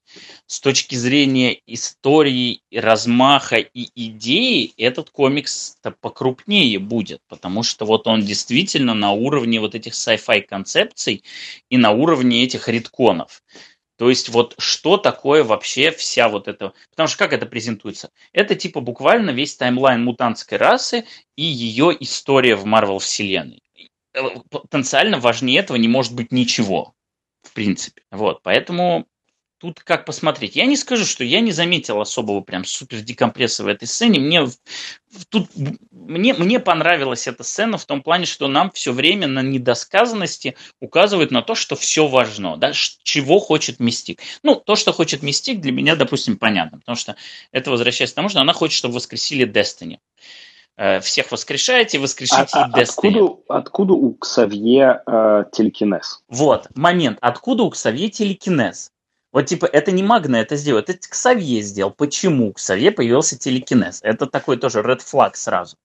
С точки зрения истории, размаха и идеи, этот комикс покрупнее будет, потому что вот он действительно на уровне вот этих sci-fi концепций и на уровне этих редконов. То есть вот что такое вообще вся вот эта... Потому что как это презентуется? Это типа буквально весь таймлайн мутантской расы и ее история в Марвел вселенной. Э, потенциально важнее этого не может быть ничего, в принципе. Вот, поэтому тут как посмотреть. Я не скажу, что я не заметил особого прям супер декомпресса в этой сцене. Мне тут мне, мне понравилась эта сцена в том плане, что нам все время на недосказанности указывают на то, что все важно, да, чего хочет Мистик. Ну, то, что хочет Мистик, для меня, допустим, понятно, потому что это возвращаясь к тому, что она хочет, чтобы воскресили Destiny э, всех воскрешаете, воскрешите а, а, Откуда, откуда у Ксавье э, телекинез? Вот, момент. Откуда у Ксавье телекинез? Вот типа это не Магна сделал, это Ксавье сделал. Почему? Ксавье появился телекинез. Это такой тоже red flag сразу.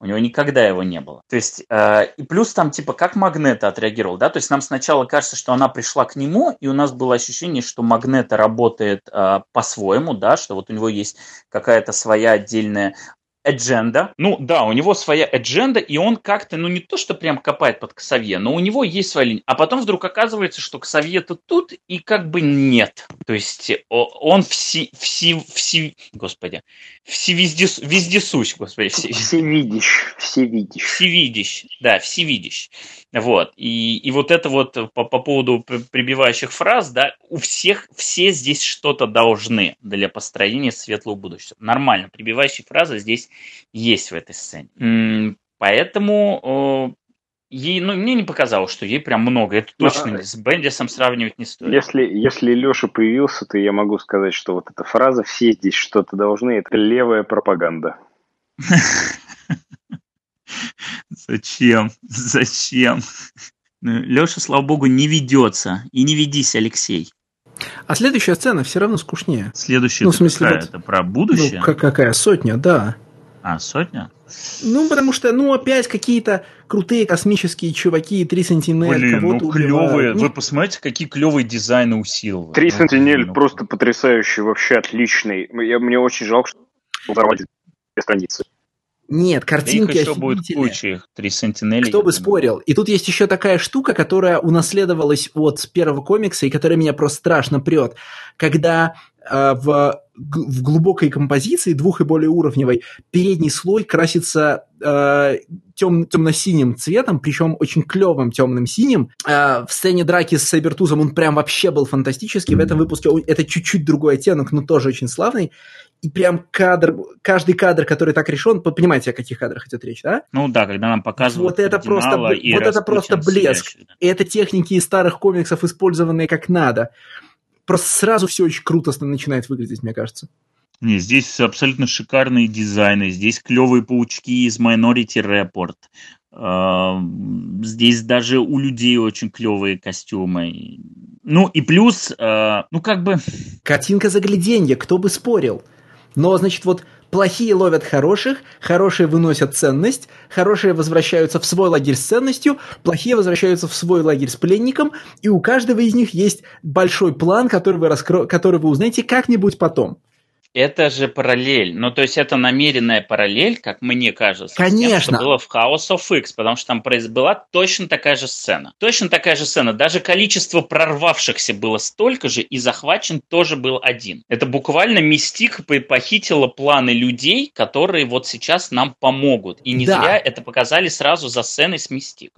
У него никогда его не было. То есть, э, и плюс там, типа, как Магнета отреагировал, да? То есть нам сначала кажется, что она пришла к нему, и у нас было ощущение, что Магнета работает э, по-своему, да, что вот у него есть какая-то своя отдельная адженда. Ну да, у него своя адженда, и он как-то, ну не то, что прям копает под Ксавье, но у него есть своя линия. А потом вдруг оказывается, что Ксавье-то тут, и как бы нет. То есть он все, все, все, господи, все везде, вездесущ, господи. Все, всевидящ, всевидящ. Всевидящ, да, всевидящ. Вот. И, и вот это вот по, по поводу прибивающих фраз, да, у всех, все здесь что-то должны для построения светлого будущего. Нормально, прибивающие фразы здесь есть в этой сцене. Поэтому ей, ну, мне не показалось, что ей прям много. Это ну, точно Но, а с Бендисом сравнивать не стоит. Если, если Леша появился, то я могу сказать, что вот эта фраза «все здесь что-то должны» – это левая пропаганда. Зачем? Зачем? Ну, Леша, слава богу, не ведется. И не ведись, Алексей. А следующая сцена все равно скучнее. Следующая ну, в смысле, какая? Вот, это про будущее? Ну, какая? Сотня, да. А, сотня? Ну, потому что, ну, опять какие-то крутые космические чуваки, три сентинель, Блин, ну клевые. Ну, Вы посмотрите, какие клевые дизайны у сил. Три ну, сентинель ну, просто потрясающий, вообще отличный. Я, мне очень жалко, что взорвать страницы. Нет, картинки их еще будет куча их, три сентинели. Кто бы спорил. И тут есть еще такая штука, которая унаследовалась от первого комикса и которая меня просто страшно прет. Когда в, в глубокой композиции, двух и более уровневой, передний слой красится э, тем, темно-синим цветом, причем очень клевым темным синим. Э, в сцене драки с Сайбертузом он прям вообще был фантастический. В этом выпуске это чуть-чуть другой оттенок, но тоже очень славный и прям кадр, каждый кадр, который так решен, понимаете, о каких кадрах идет речь, да? Ну да, когда нам показывают вот это просто, вот это просто блеск. Сидящий, да. Это техники из старых комиксов, использованные как надо. Просто сразу все очень круто начинает выглядеть, мне кажется. Не, здесь абсолютно шикарные дизайны, здесь клевые паучки из Minority Report. А, здесь даже у людей очень клевые костюмы. Ну и плюс, а, ну как бы... Картинка загляденья, кто бы спорил. Но, значит, вот плохие ловят хороших, хорошие выносят ценность, хорошие возвращаются в свой лагерь с ценностью, плохие возвращаются в свой лагерь с пленником, и у каждого из них есть большой план, который вы, раскро... который вы узнаете как-нибудь потом. Это же параллель. Ну, то есть это намеренная параллель, как мне кажется. Конечно. Тем, что было в House of X, потому что там была точно такая же сцена. Точно такая же сцена. Даже количество прорвавшихся было столько же, и захвачен тоже был один. Это буквально мистик похитила планы людей, которые вот сейчас нам помогут. И не да. зря это показали сразу за сценой с мистик.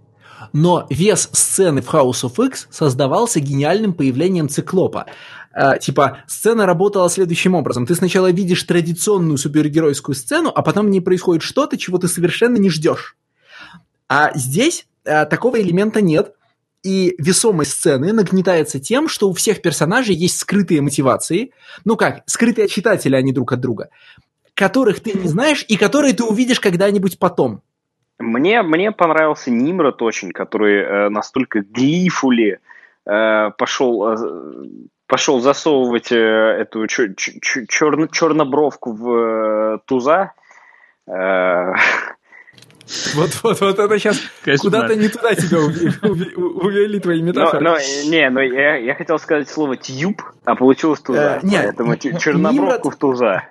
Но вес сцены в House of X создавался гениальным появлением циклопа. Э, типа, сцена работала следующим образом. Ты сначала видишь традиционную супергеройскую сцену, а потом не происходит что-то, чего ты совершенно не ждешь. А здесь э, такого элемента нет. И весомость сцены нагнетается тем, что у всех персонажей есть скрытые мотивации. Ну как, скрытые читатели, они друг от друга. Которых ты не знаешь и которые ты увидишь когда-нибудь потом. Мне, мне понравился Нимрод очень, который э, настолько глифули э, пошел э, пошел засовывать э, эту чер- чер- чернобровку в э, туза. Э, вот, вот, вот это сейчас куда-то не туда тебя увели твои метафоры. Но, но, не, но я, я хотел сказать слово тюб, а получилось туза. Э, нет, поэтому чернобровку в туза.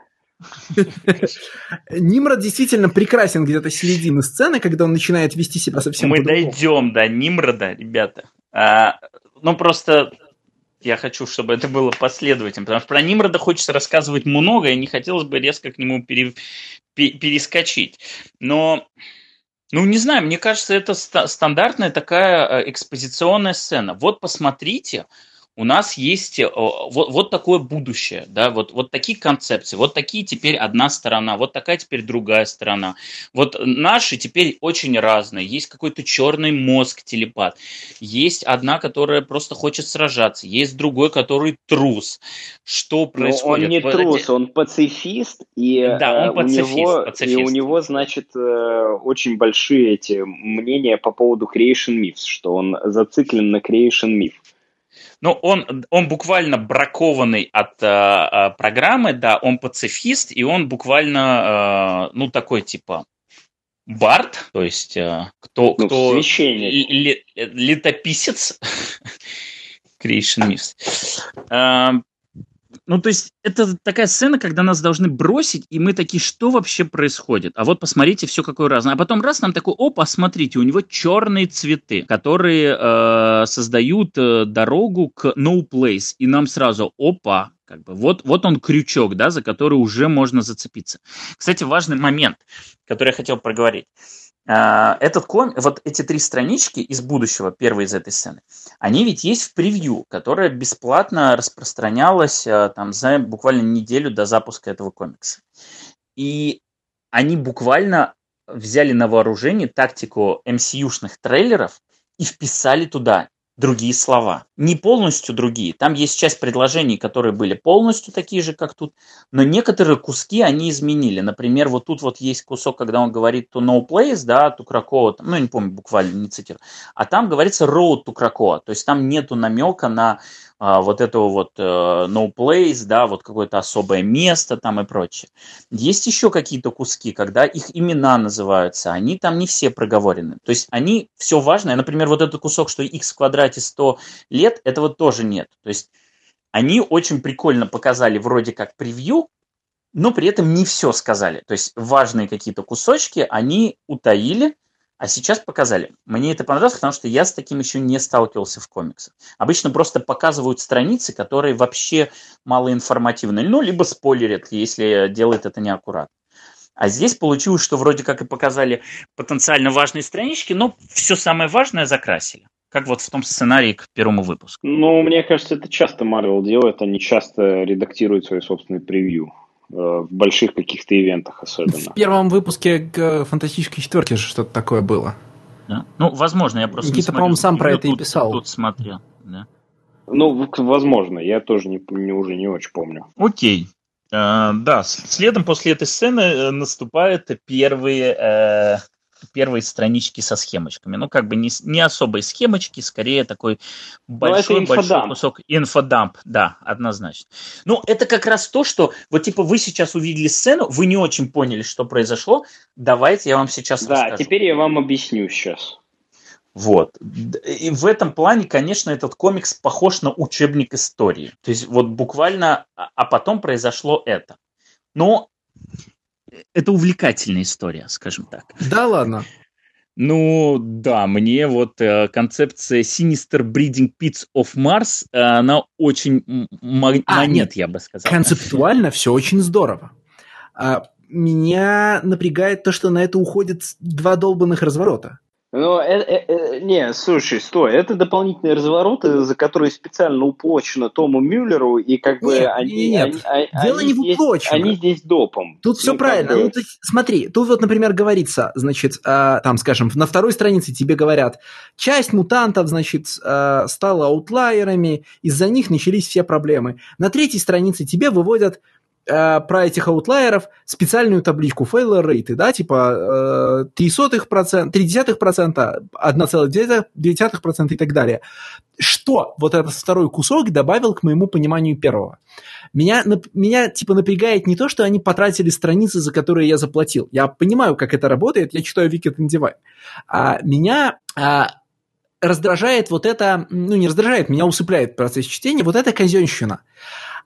Нимрод действительно прекрасен где-то середины сцены, когда он начинает вести себя совсем Мы дойдем до Нимрода, ребята. А, ну, просто я хочу, чтобы это было последовательно, потому что про Нимрода хочется рассказывать много, и не хотелось бы резко к нему пере, перескочить. Но, ну, не знаю, мне кажется, это стандартная такая э, экспозиционная сцена. Вот посмотрите, у нас есть э, вот, вот такое будущее, да, вот, вот такие концепции, вот такие теперь одна сторона, вот такая теперь другая сторона. Вот наши теперь очень разные. Есть какой-то черный мозг телепат, есть одна, которая просто хочет сражаться, есть другой, который трус. Что происходит? Но он не трус, он пацифист, и, да, он пацифист, у него, пацифист. и у него, значит, э, очень большие эти мнения по поводу Creation Myths, что он зациклен на Creation Myth. Ну, он, он буквально бракованный от э, программы, да, он пацифист, и он буквально, э, ну, такой типа бард, то есть э, кто, ну, кто ли, летописец, creation myth. Ну, то есть, это такая сцена, когда нас должны бросить, и мы такие, что вообще происходит? А вот посмотрите, все какое разное. А потом раз нам такой, опа, смотрите, у него черные цветы, которые э, создают э, дорогу к No Place. И нам сразу, опа, как бы, вот, вот он крючок, да, за который уже можно зацепиться. Кстати, важный момент, который я хотел проговорить. А, этот ком, вот эти три странички из будущего, первые из этой сцены, они ведь есть в превью, которое бесплатно распространялось а, там за буквально неделю до запуска этого комикса. И они буквально взяли на вооружение тактику MCU-шных трейлеров и вписали туда другие слова. Не полностью другие. Там есть часть предложений, которые были полностью такие же, как тут, но некоторые куски они изменили. Например, вот тут вот есть кусок, когда он говорит to no place, да, to Krakow, ну, не помню, буквально не цитирую, а там говорится road to Krakow, то есть там нету намека на вот этого вот э, no place, да, вот какое-то особое место там и прочее. Есть еще какие-то куски, когда их имена называются, они там не все проговорены. То есть они все важное, например, вот этот кусок, что x в квадрате 100 лет, этого тоже нет. То есть они очень прикольно показали вроде как превью, но при этом не все сказали. То есть важные какие-то кусочки они утаили, а сейчас показали. Мне это понравилось, потому что я с таким еще не сталкивался в комиксах. Обычно просто показывают страницы, которые вообще малоинформативны. Ну, либо спойлерят, если делает это неаккуратно. А здесь получилось, что вроде как и показали потенциально важные странички, но все самое важное закрасили. Как вот в том сценарии к первому выпуску. Ну, мне кажется, это часто Marvel делает. Они часто редактируют свои собственные превью. Э, в больших каких-то ивентах особенно. В первом выпуске к фантастической четверке же что-то такое было. Да? Ну, возможно, я просто Никита, по-моему, сам про это и писал. Тут смотрел, да. Ну, возможно, я тоже не, не, уже не очень помню. Окей. Uh, да, следом после этой сцены э, наступают первые uh, первые странички со схемочками. Ну, как бы не, не особые схемочки, скорее такой ну, большой-большой кусок инфодамп. Да, однозначно. Ну, это как раз то, что вот типа вы сейчас увидели сцену, вы не очень поняли, что произошло. Давайте я вам сейчас да, расскажу. Да, теперь я вам объясню сейчас. Вот. И в этом плане, конечно, этот комикс похож на учебник истории. То есть вот буквально, а, а потом произошло это. Но это увлекательная история, скажем так. Да ладно. Ну, да, мне вот э, концепция Sinister Breeding Pits of Mars, э, она очень м- а, нет, я бы сказал. Концептуально все очень здорово. А, меня напрягает то, что на это уходит два долбанных разворота. Ну, э, э, э, не, слушай, стой, это дополнительные развороты, за которые специально уплочено Тому Мюллеру, и как бы нет, они... Нет, они, дело они не в уплочено. Они здесь допом. Тут все ну, правильно. Бы... Ну, есть, смотри, тут вот, например, говорится, значит, э, там, скажем, на второй странице тебе говорят, часть мутантов, значит, э, стала аутлайерами, из-за них начались все проблемы. На третьей странице тебе выводят э, про этих аутлайеров специальную табличку failure rate, да, типа э, 0,03%, 0,3%, 1,9% и так далее. Что вот этот второй кусок добавил к моему пониманию первого? Меня, меня типа напрягает не то, что они потратили страницы, за которые я заплатил. Я понимаю, как это работает, я читаю Wicked and Divine. А меня а, раздражает вот это, ну не раздражает, меня усыпляет процесс чтения, вот эта казенщина.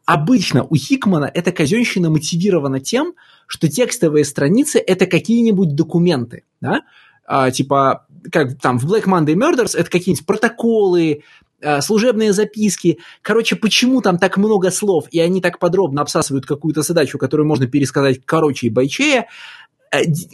Обычно у Хикмана эта казенщина мотивирована тем, что текстовые страницы – это какие-нибудь документы, да? а, типа, как там в Black Monday Murders это какие-нибудь протоколы, а, служебные записки. Короче, почему там так много слов, и они так подробно обсасывают какую-то задачу, которую можно пересказать короче и бойчее,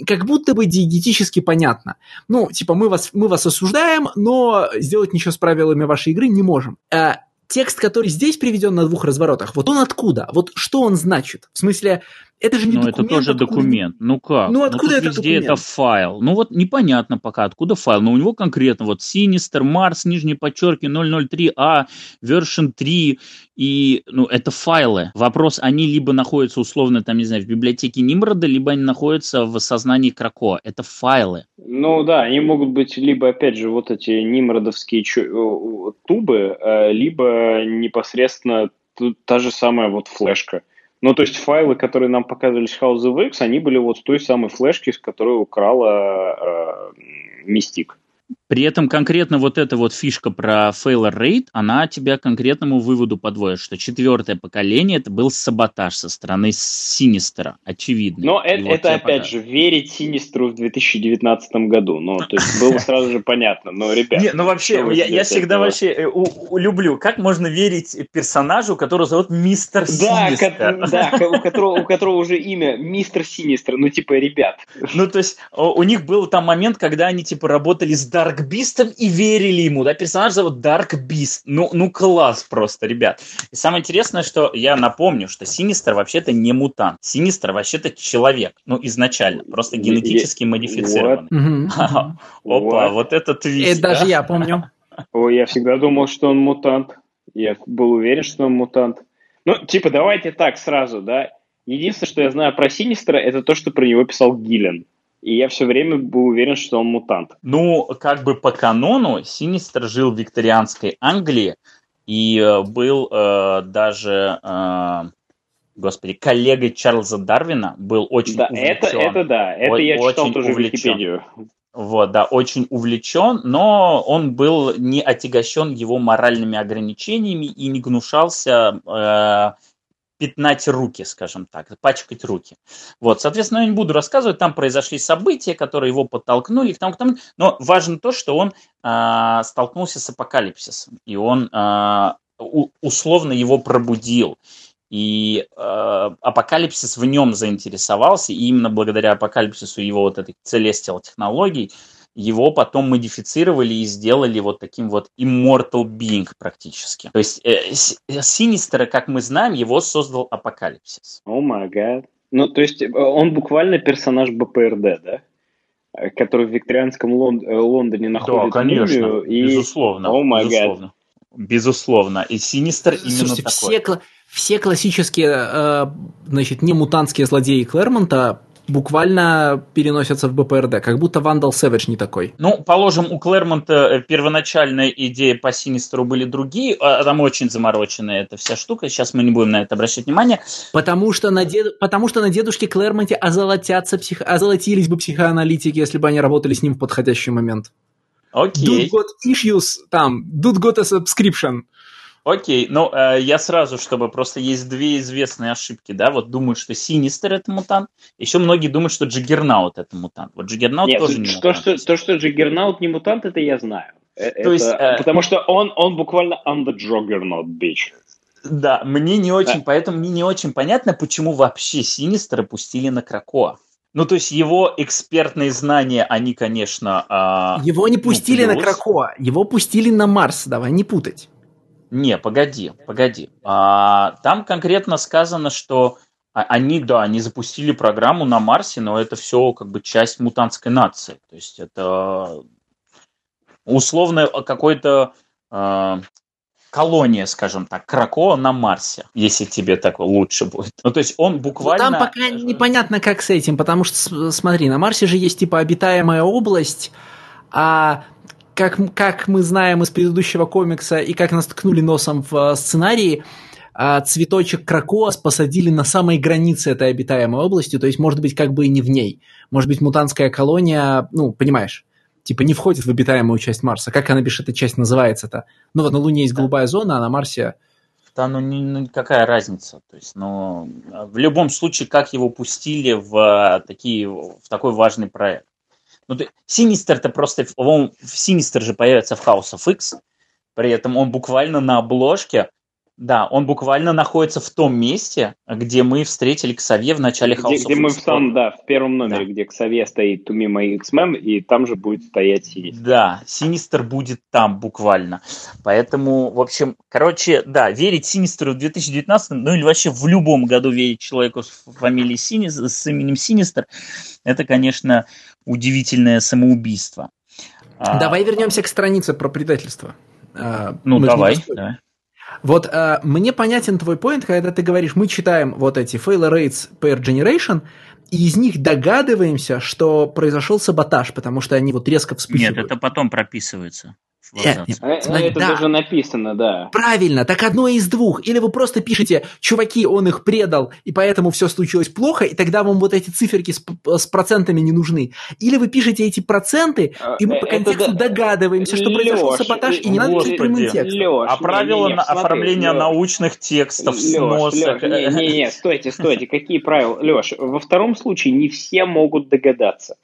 как будто бы диетически понятно. Ну, типа, мы вас, мы вас осуждаем, но сделать ничего с правилами вашей игры не можем. А, текст, который здесь приведен на двух разворотах, вот он откуда? Вот что он значит? В смысле, Это же не Ну, документ. это тоже откуда- документ. Ну как? Ну, откуда тут это везде документ? это файл. Ну вот непонятно пока, откуда файл. Но у него конкретно вот Sinister, Mars, нижнее подчерки, 003A, version 3. И, ну, это файлы. Вопрос, они либо находятся условно, там, не знаю, в библиотеке Нимрода, либо они находятся в сознании Крако. Это файлы. Ну да, они могут быть либо, опять же, вот эти нимродовские чу- э, тубы, э, либо непосредственно та же самая вот флешка. Ну, то есть файлы, которые нам показывались House of X, они были вот с той самой флешки, с которой украла э, Мистик. При этом конкретно вот эта вот фишка про failure rate, она тебя к конкретному выводу подводит, что четвертое поколение это был саботаж со стороны Синистера, очевидно. Но это, вот это опять покажут. же, верить Синистру в 2019 году. Ну, то есть было сразу же понятно. Но, ребят, Не, ну вообще, я, я всегда этого? вообще э, у- у- люблю, как можно верить персонажу, которого зовут Мистер Да, Синистер. ко- да, у которого, у которого уже имя Мистер Синистер. Ну, типа, ребят. Ну, то есть, у них был там момент, когда они, типа, работали с Дарк Бистом и верили ему, да, персонаж зовут Дарк Бист. Ну, ну, класс просто, ребят. И самое интересное, что я напомню, что Синистер вообще-то не мутант. Синистер вообще-то человек, ну, изначально, просто генетически модифицированный. Опа, What? вот это твист. Это даже да? я помню. Ой, я всегда думал, что он мутант. Я был уверен, что он мутант. Ну, типа, давайте так сразу, да. Единственное, что я знаю про Синистера, это то, что про него писал Гиллен. И я все время был уверен, что он мутант. Ну, как бы по канону, Синистер жил в викторианской Англии и э, был э, даже, э, господи, коллегой Чарльза Дарвина, был очень да, это, увлечен. это да, это О- я читал тоже в увлечен. Википедию. Вот, да, очень увлечен, но он был не отягощен его моральными ограничениями и не гнушался э, пятнать руки, скажем так, пачкать руки. Вот, соответственно, я не буду рассказывать, там произошли события, которые его подтолкнули к тому, к тому. Но важно то, что он э, столкнулся с апокалипсисом, и он э, условно его пробудил. И э, апокалипсис в нем заинтересовался, и именно благодаря апокалипсису его вот этой целестиал технологий его потом модифицировали и сделали вот таким вот immortal being практически. То есть э, С- Синистера, как мы знаем, его создал апокалипсис. О май гад. Ну, то есть, э, он буквально персонаж БПРД, да? Э, Который в викторианском Лон- э, Лондоне находит мумию и... безусловно. О май гад. безусловно. Безусловно. И Синистер именно Слушайте, такой. все, кла- все классические, э, значит, не мутантские злодеи Клэрмонта буквально переносятся в БПРД, как будто Вандал Сэвидж не такой. Ну, положим, у Клэрмонта э, первоначальная идея по Синистеру были другие, а там очень замороченная эта вся штука, сейчас мы не будем на это обращать внимание. Потому что на, дед... Потому что на дедушке Клэрмонте озолотятся псих... озолотились бы психоаналитики, если бы они работали с ним в подходящий момент. Dude Окей, got issues, там, dude got a subscription. Окей, ну, э, я сразу, чтобы просто есть две известные ошибки, да, вот думаю, что Синистер это мутант, еще многие думают, что Джиггернаут это мутант. Вот Джиггернаут Нет, тоже не то, мутант. что, то, что Джиггернаут не мутант, это я знаю. Э, То есть, это- э, Потому что он, он буквально I'm the Juggernaut, bitch. Да, мне не очень, Да. поэтому мне не очень понятно, почему вообще Синистера пустили на Кракоа. Ну, то есть его экспертные знания, они, конечно... а, Его не ну, пустили на плюс. Кракоа, его пустили на Марс, давай не путать. Не, погоди, погоди. А, там конкретно сказано, что а- они, да, они запустили программу на Марсе, но это все как бы часть мутантской нации. То есть это условно какой-то а, колония, скажем так, Кракоа на Марсе, если тебе так лучше будет. Ну, то есть он Но буквально... там пока непонятно, как с этим, потому что, смотри, на Марсе же есть типа обитаемая область, а как, как мы знаем из предыдущего комикса и как нас ткнули носом в э, сценарии, а, цветочек Кракоас посадили на самой границе этой обитаемой области, то есть, может быть, как бы и не в ней. Может быть, мутантская колония, ну, понимаешь, типа не входит в обитаемую часть Марса. Как она, бишь, эта часть называется-то? Ну вот на Луне есть голубая зона, а на Марсе... Да, ну, не- ну, какая разница? То есть, ну, в любом случае, как его пустили в, а, такие, в такой важный проект. Ну, ты- Синистер-то просто, он, Синистер же появится в House of X, при этом он буквально на обложке Да, он буквально находится в том месте, где мы встретили Ксавье в начале House Где, где мы в самом, да, в первом номере, да. где Ксавье стоит My X-Men, и там же будет стоять Синистер. Да, Синистер будет там буквально. Поэтому, в общем, короче, да, верить Синистеру в 2019, ну или вообще в любом году верить человеку с фамилией Синистер, с именем Синистер, это, конечно, удивительное самоубийство. А, давай вернемся к странице про предательство. А, ну, мы давай, давай. Вот э, мне понятен твой поинт, когда ты говоришь, мы читаем вот эти failure rates per generation, и из них догадываемся, что произошел саботаж, потому что они вот резко вспыхивают. Нет, это потом прописывается. Нет, нет, э, смотри, это да. даже написано, да. Правильно, так одно из двух. Или вы просто пишете, чуваки, он их предал, и поэтому все случилось плохо, и тогда вам вот эти циферки с, с процентами не нужны. Или вы пишете эти проценты, а, и мы по контексту да... догадываемся, что Леш, произошел саботаж, и не надо писать прямым текстом. Леш, а правила не, не, оформления Леш, научных текстов, Леш, сносок... Леш, не, не, не, стойте, стойте, какие правила? Леш, во втором случае не все могут догадаться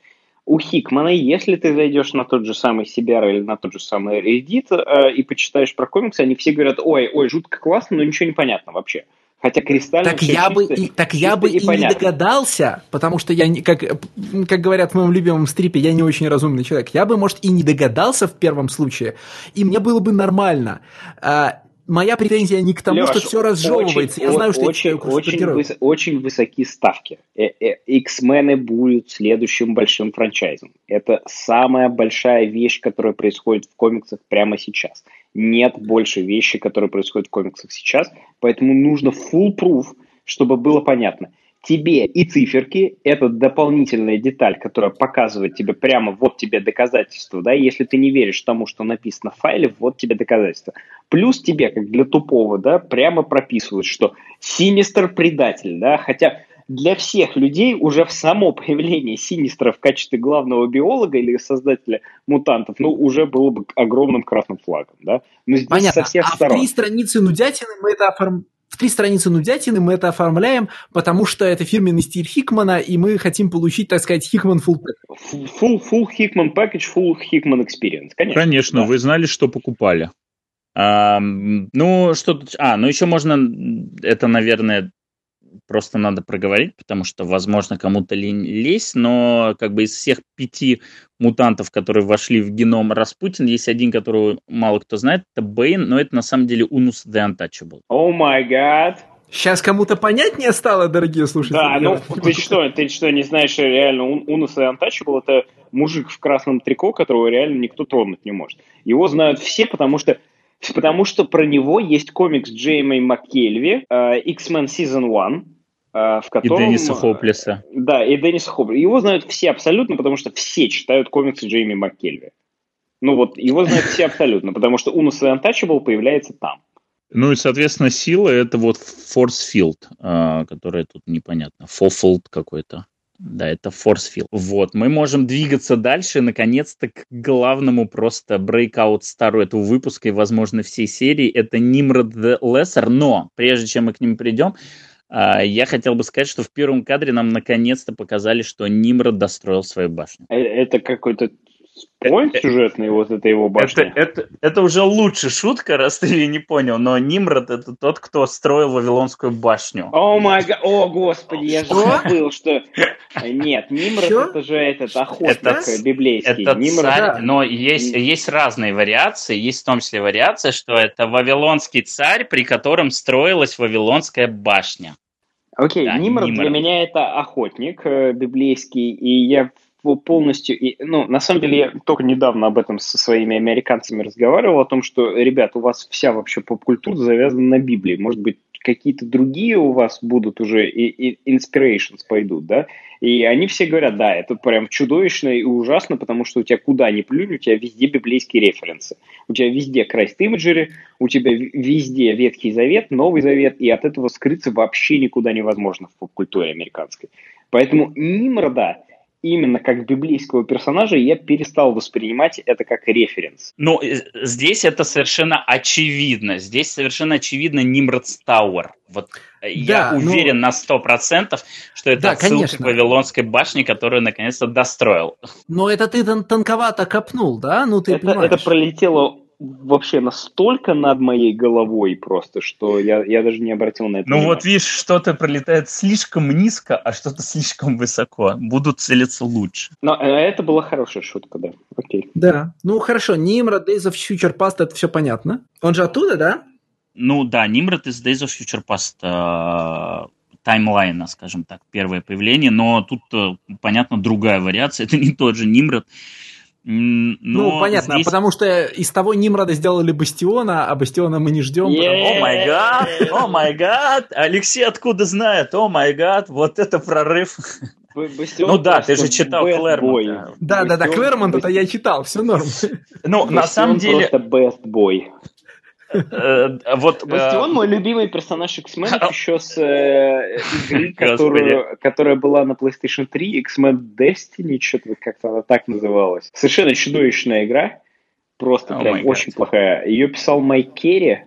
у Хикмана, если ты зайдешь на тот же самый CBR или на тот же самый Reddit э, и почитаешь про комиксы, они все говорят, ой, ой, жутко классно, но ничего не понятно вообще. Хотя кристально так я бы и, так я бы и, и не догадался, потому что я не, как как говорят в моем любимом стрипе, я не очень разумный человек. Я бы может и не догадался в первом случае, и мне было бы нормально. А, моя претензия не к тому, Леш, что все разжевывается. Очень, Я знаю, что очень, очень, выс, очень высокие ставки. Э, э, X-мены будут следующим большим франчайзом. Это самая большая вещь, которая происходит в комиксах прямо сейчас. Нет больше вещи, которые происходят в комиксах сейчас, поэтому нужно full proof, чтобы было понятно тебе и циферки, это дополнительная деталь, которая показывает тебе прямо, вот тебе доказательство, да, если ты не веришь тому, что написано в файле, вот тебе доказательство. Плюс тебе, как для тупого, да, прямо прописывают, что Синистер предатель, да, хотя для всех людей уже в само появление Синистера в качестве главного биолога или создателя мутантов, ну, уже было бы огромным красным флагом, да. Но здесь Понятно. со всех а сторон. в три страницы нудятины мы это оформ в три страницы нудятины мы это оформляем, потому что это фирменный стиль Хикмана, и мы хотим получить, так сказать, Хикман full package. Full, full Hickman package, full Hickman experience, конечно. Конечно, да. вы знали, что покупали. А, ну, что тут... А, ну еще можно... Это, наверное, просто надо проговорить, потому что, возможно, кому-то лень лезть, но как бы из всех пяти мутантов, которые вошли в геном Распутин, есть один, которого мало кто знает, это Бэйн, но это на самом деле Унус the Untouchable. О май гад! Сейчас кому-то понятнее стало, дорогие слушатели? Да, ну ты что, ты что, не знаешь, реально Унус the Untouchable это мужик в красном трико, которого реально никто тронуть не может. Его знают все, потому что Потому что про него есть комикс Джейми МакКельви, uh, X-Men Season 1, в котором... И Денниса Хоплиса. Да, и Денниса Хоплиса. Его знают все абсолютно, потому что все читают комиксы Джейми МакКельви. Ну вот, его знают все абсолютно, потому что Унус и Untouchable появляется там. Ну и, соответственно, сила это вот Force Field, которая тут непонятно. Fofold какой-то. Да, это Force Field. Вот, мы можем двигаться дальше, наконец-то, к главному просто брейкаут стару этого выпуска и, возможно, всей серии. Это Nimrod the Lesser, но прежде чем мы к ним придем, а, я хотел бы сказать, что в первом кадре нам наконец-то показали, что Нимрод достроил свою башню. Э, это какой-то Point сюжетный, вот это его башня. Это, это, это уже лучше шутка, раз ты ее не понял, но Нимрод это тот, кто строил Вавилонскую башню. О май о господи, я же забыл, что... Нет, Нимрод это же этот охотник библейский. Это царь, но есть, есть разные вариации, есть в том числе вариация, что это Вавилонский царь, при котором строилась Вавилонская башня. Окей, да, Нимрод, Нимрод для меня это охотник э, библейский, и я полностью, и, ну, на самом деле, я только недавно об этом со своими американцами разговаривал, о том, что, ребят, у вас вся вообще поп-культура завязана на Библии. Может быть, какие-то другие у вас будут уже и, и inspirations пойдут, да? И они все говорят, да, это прям чудовищно и ужасно, потому что у тебя куда ни плюнь, у тебя везде библейские референсы. У тебя везде Christ Imagery, у тебя везде Ветхий Завет, Новый Завет, и от этого скрыться вообще никуда невозможно в поп-культуре американской. Поэтому Нимрода именно как библейского персонажа, я перестал воспринимать это как референс. Ну, э, здесь это совершенно очевидно. Здесь совершенно очевидно Нимродс Тауэр. Вот э, да, я ну уверен но... на сто процентов, что это да, отсылка конечно. к Вавилонской башне, которую наконец-то достроил. Но это ты тон тонковато копнул, да? Ну, ты это, это пролетело вообще настолько над моей головой просто, что я, я даже не обратил на это Ну вот видишь, что-то пролетает слишком низко, а что-то слишком высоко. Будут целиться лучше. Но э, это была хорошая шутка, да. Окей. Да. Ну хорошо, Nimrod, Days of Future Past, это все понятно. Он же оттуда, да? Ну да, Нимрод из Days of Future Past э, таймлайна, скажем так, первое появление, но тут, э, понятно, другая вариация. Это не тот же Нимрод. Ну, но понятно, здесь- потому что из того Нимрода сделали Бастиона, а Бастиона мы не ждем. О май гад, о май гад, Алексей откуда знает, о май гад, вот это прорыв. Бастион Ну да, ты же читал Клэрмонта. Да, да, да, Бастион- Клэрмонт это я читал, все норм. Ну, на самом деле, просто best boy. Э, вот... э, Бастион мой любимый персонаж X-Men еще с э, игры, которую, которая была на PlayStation 3, X-Men Destiny, что-то как-то она так называлась. Совершенно чудовищная игра. Просто Oh прям очень плохая. Ее писал Майк Керри.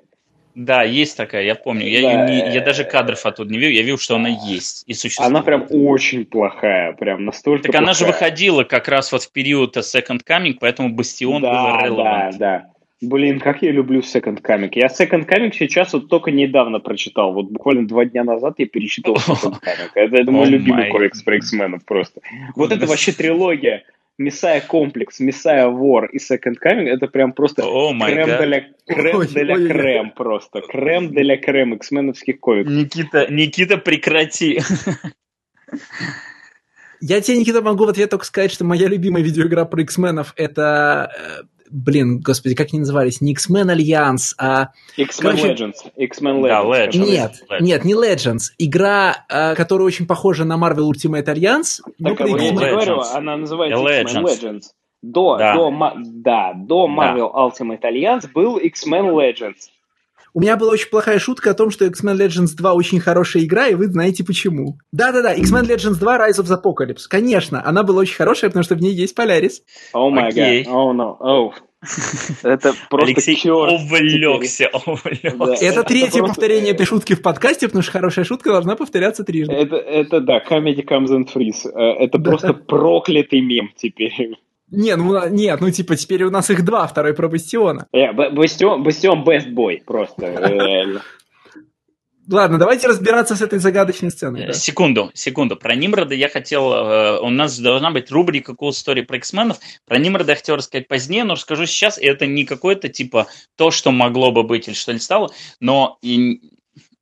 Да, есть такая, я помню. Я, Да. её не- я даже кадров оттуда не видел, я видел, что она есть и существует. Она прям очень плохая. Прям настолько Так она же плохая. выходила как раз вот в период Second Coming, поэтому Бастион был да, да, да. Блин, как я люблю Second Comic. Я Second Comic сейчас вот только недавно прочитал. Вот буквально два дня назад я перечитывал Second Comic. Это, это мой Oh любимый my комикс про X-менов просто. Вот это вообще трилогия. Messiah Complex, Messiah War и Second Coming, это прям просто crème de la crème просто. Crème de la crème X-Men овских комиксов. Никита, Никита, прекрати. Я тебе, Никита, могу в ответ только сказать, что моя любимая видеоигра про X-менов это... Блин, господи, как они назывались? Не X-Men Alliance, а... X-Men Короче- Legends. X-Men Да, Legends. Legends. который- Нет, Legends. нет, не Legends. Игра, э, которая очень похожа на Marvel Ultimate Alliance. но Так, а я Legends. говорю, она называется Legends. X-Men Legends. До, Да. до, да, до Marvel Ultimate Alliance был X-Men Legends. У меня была очень плохая шутка о том, что X-Men Legends 2 очень хорошая игра, и вы знаете почему. Да-да-да, X-Men Legends 2 Rise of the Apocalypse. Конечно, она была очень хорошая, потому что в ней есть Полярис. О май гад. О, no. О. Это просто Алексей черт. увлекся, увлекся. Да. Это это третье просто- повторение этой шутки в подкасте, потому что хорошая шутка должна повторяться трижды. Это, это да, Comedy Comes and Freeze. Э, Это Да. просто проклятый мем теперь. Не, ну на- нет, ну типа теперь у нас их два, второй про Бастиона. Э, Бастион, Бастион best boy просто. Ладно, давайте разбираться с этой загадочной сценой. Э, да. Секунду, секунду. Про Нимрода я хотел... э, У нас должна быть рубрика Cool Story про X-менов. Про Нимрода я хотел рассказать позднее, но расскажу сейчас. И это не какое-то типа то, что могло бы быть или что не стало. Но и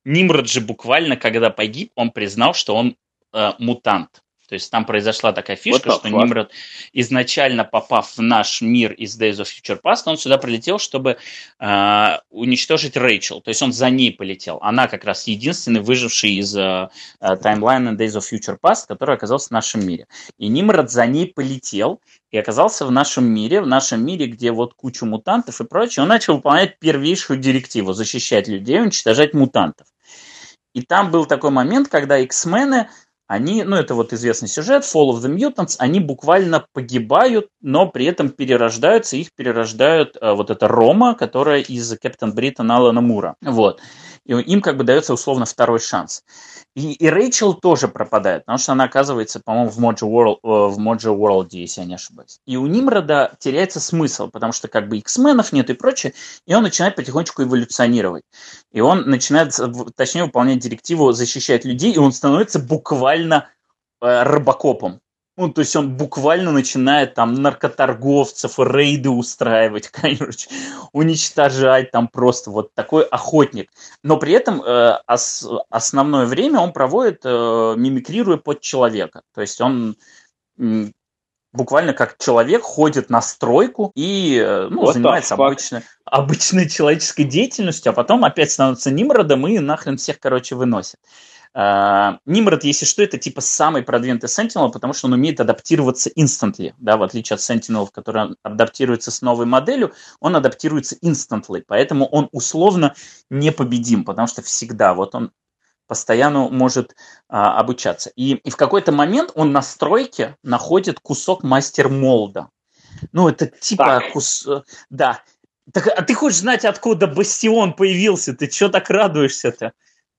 Нимрод же буквально, когда погиб, он признал, что он э, мутант. То есть там произошла такая фишка, the что fuck? Нимрод, изначально попав в наш мир из Days of Future Past, он сюда прилетел, чтобы э, уничтожить Рэйчел. То есть он за ней полетел. Она как раз единственный выживший из э, таймлайна Days of Future Past, который оказался в нашем мире. И Нимрод за ней полетел и оказался в нашем мире, в нашем мире, где вот куча мутантов и прочее. Он начал выполнять первейшую директиву – защищать людей, уничтожать мутантов. И там был такой момент, когда X-Men ы, они, ну это вот известный сюжет, Fall of the Mutants, они буквально погибают, но при этом перерождаются, их перерождают э, вот эта Рома, которая из Captain Britain Алана Мура. Вот. И им как бы дается условно второй шанс. И, и Рэйчел тоже пропадает, потому что она оказывается, по-моему, в Mojo World, э, в Mojo World, если я не ошибаюсь. И у Нимрода теряется смысл, потому что как бы X-Men ов нет и прочее, и он начинает потихонечку эволюционировать. И он начинает, в- точнее, выполнять директиву защищать людей, и он становится буквально э, рыбакопом. Ну, то есть он буквально начинает там наркоторговцев, рейды устраивать, короче, уничтожать там просто вот такой охотник. Но при этом э, ос- основное время он проводит, э, мимикрируя под человека. То есть он буквально как человек ходит на стройку и э, ну, the занимается fuck? обычной, обычной человеческой деятельностью, а потом опять становится Нимродом и нахрен всех, короче, выносит. А, Нимрод, если что, это типа самый продвинутый Sentinel, потому что он умеет адаптироваться instantly, да, в отличие от Sentinel, который адаптируется с новой моделью, он адаптируется instantly, поэтому он условно непобедим, потому что всегда вот он постоянно может а, обучаться. И, и в какой-то момент он на стройке находит кусок мастер-молда. Ну, это типа Так. кус... Да. Так, а ты хочешь знать, откуда Бастион появился? Ты что так радуешься-то?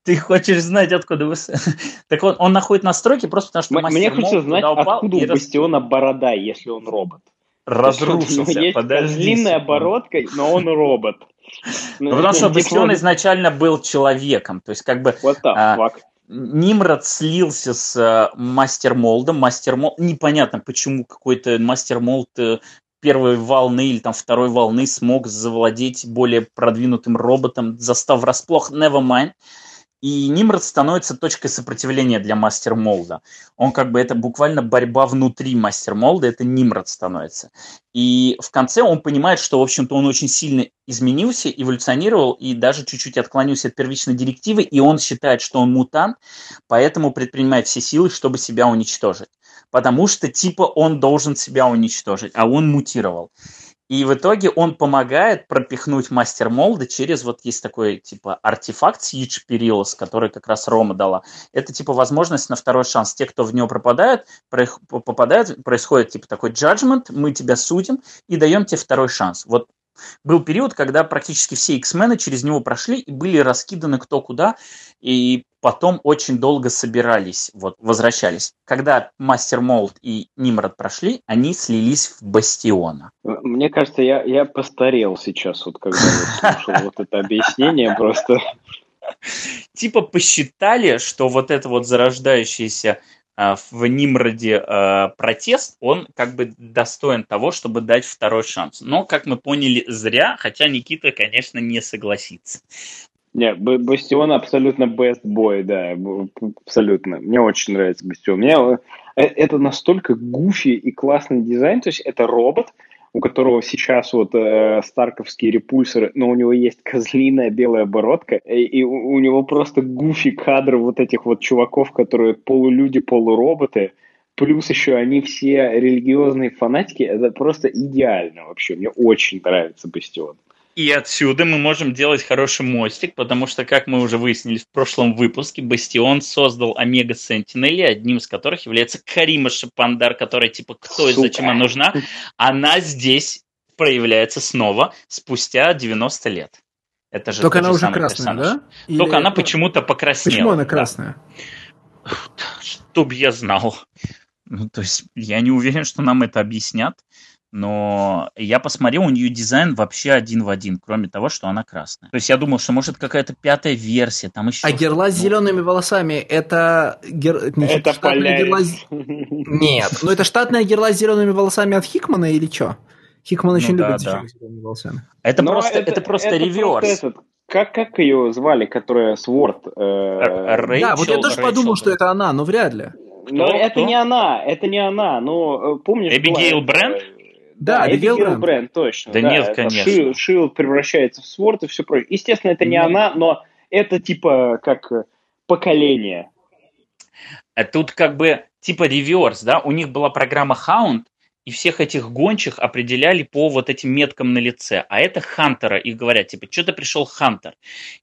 Ты хочешь знать, откуда вы... Так вот, он находит настройки просто потому, что мастер Мне хочется знать, откуда у Бастиона борода, если он робот. разрушился. Есть длинная оборотка, но он робот. Ну, потому что Бастион изначально был человеком. То есть, как бы... Вот так, Нимрод слился с э, Мастер Молдом. Мастер Молд... Непонятно, почему какой-то Мастер Молд э, первой волны или там второй волны смог завладеть более продвинутым роботом, застав врасплох Nevermind. И Нимрод становится точкой сопротивления для Мастер Молда. Он как бы это буквально борьба внутри Мастер Молда, это Нимрод становится. И в конце он понимает, что, в общем-то, он очень сильно изменился, эволюционировал и даже чуть-чуть отклонился от первичной директивы, и он считает, что он мутант, поэтому предпринимает все силы, чтобы себя уничтожить. Потому что, типа, он должен себя уничтожить, а он мутировал. И в итоге он помогает пропихнуть мастер молда через вот есть такой типа артефакт Siege Perilous, который как раз Рома дала. Это типа возможность на второй шанс. Те, кто в него пропадают, попадают, происходит типа такой judgment, мы тебя судим и даем тебе второй шанс. Вот был период, когда практически все X-мены через него прошли и были раскиданы кто куда, и потом очень долго собирались, вот, возвращались. Когда Мастер Молд и Нимрод прошли, они слились в Бастиона. Мне кажется, я, я постарел сейчас, вот когда вот слушал вот это объяснение просто. Типа посчитали, что вот это вот зарождающееся а, в Нимроде а, протест, он как бы достоин того, чтобы дать второй шанс. Но, как мы поняли, зря, хотя Никита, конечно, не согласится. Не, Бастион абсолютно best boy, да, абсолютно. Мне очень нравится Бастион. Мне э, это настолько гуфи и классный дизайн, то есть это робот, у которого сейчас вот э, старковские репульсоры, но у него есть козлиная белая бородка, и, и у, у него просто гуфи кадры вот этих вот чуваков, которые полулюди, полуроботы, плюс еще они все религиозные фанатики, это просто идеально вообще, мне очень нравится Бастион. И отсюда мы можем делать хороший мостик, потому что, как мы уже выяснили в прошлом выпуске, Бастион создал Омега Сентинели, одним из которых является Карима Шапандар, которая типа кто и зачем она нужна. Она здесь проявляется снова спустя 90 лет. Это же Только она уже красная, персонаж. да? Или Только она почему-то покраснела. Почему она красная? Да. Чтоб я знал. Ну, то есть я не уверен, что нам это объяснят но я посмотрел, у нее дизайн вообще один в один, кроме того, что она красная. То есть я думал, что может какая-то пятая версия, там еще... А герла с зелеными волосами, это... Гер... это штатная герла... Нет, ну это штатная герла с зелеными волосами от Хикмана или что? Хикман ну, очень да, любит да. с зелеными волосами. Это но просто, это, это просто это реверс. Просто этот, как, как ее звали, которая Сворд? Э... Рэйчел, да, вот я тоже Рэйчел, подумал, да. что это она, но вряд ли. Но кто, это кто? не она, это не она. Но э, помнишь... Эбигейл Брент? Да, да Эбигейл Брэнд, точно. Да, да нет, конечно. Шил, Шилд превращается в Сворд и все прочее. Естественно, это не mm. она, но это типа как поколение. А тут как бы типа реверс, да? У них была программа Hound, и всех этих гончих определяли по вот этим меткам на лице. А это Хантера, и говорят, типа, что-то пришел Хантер.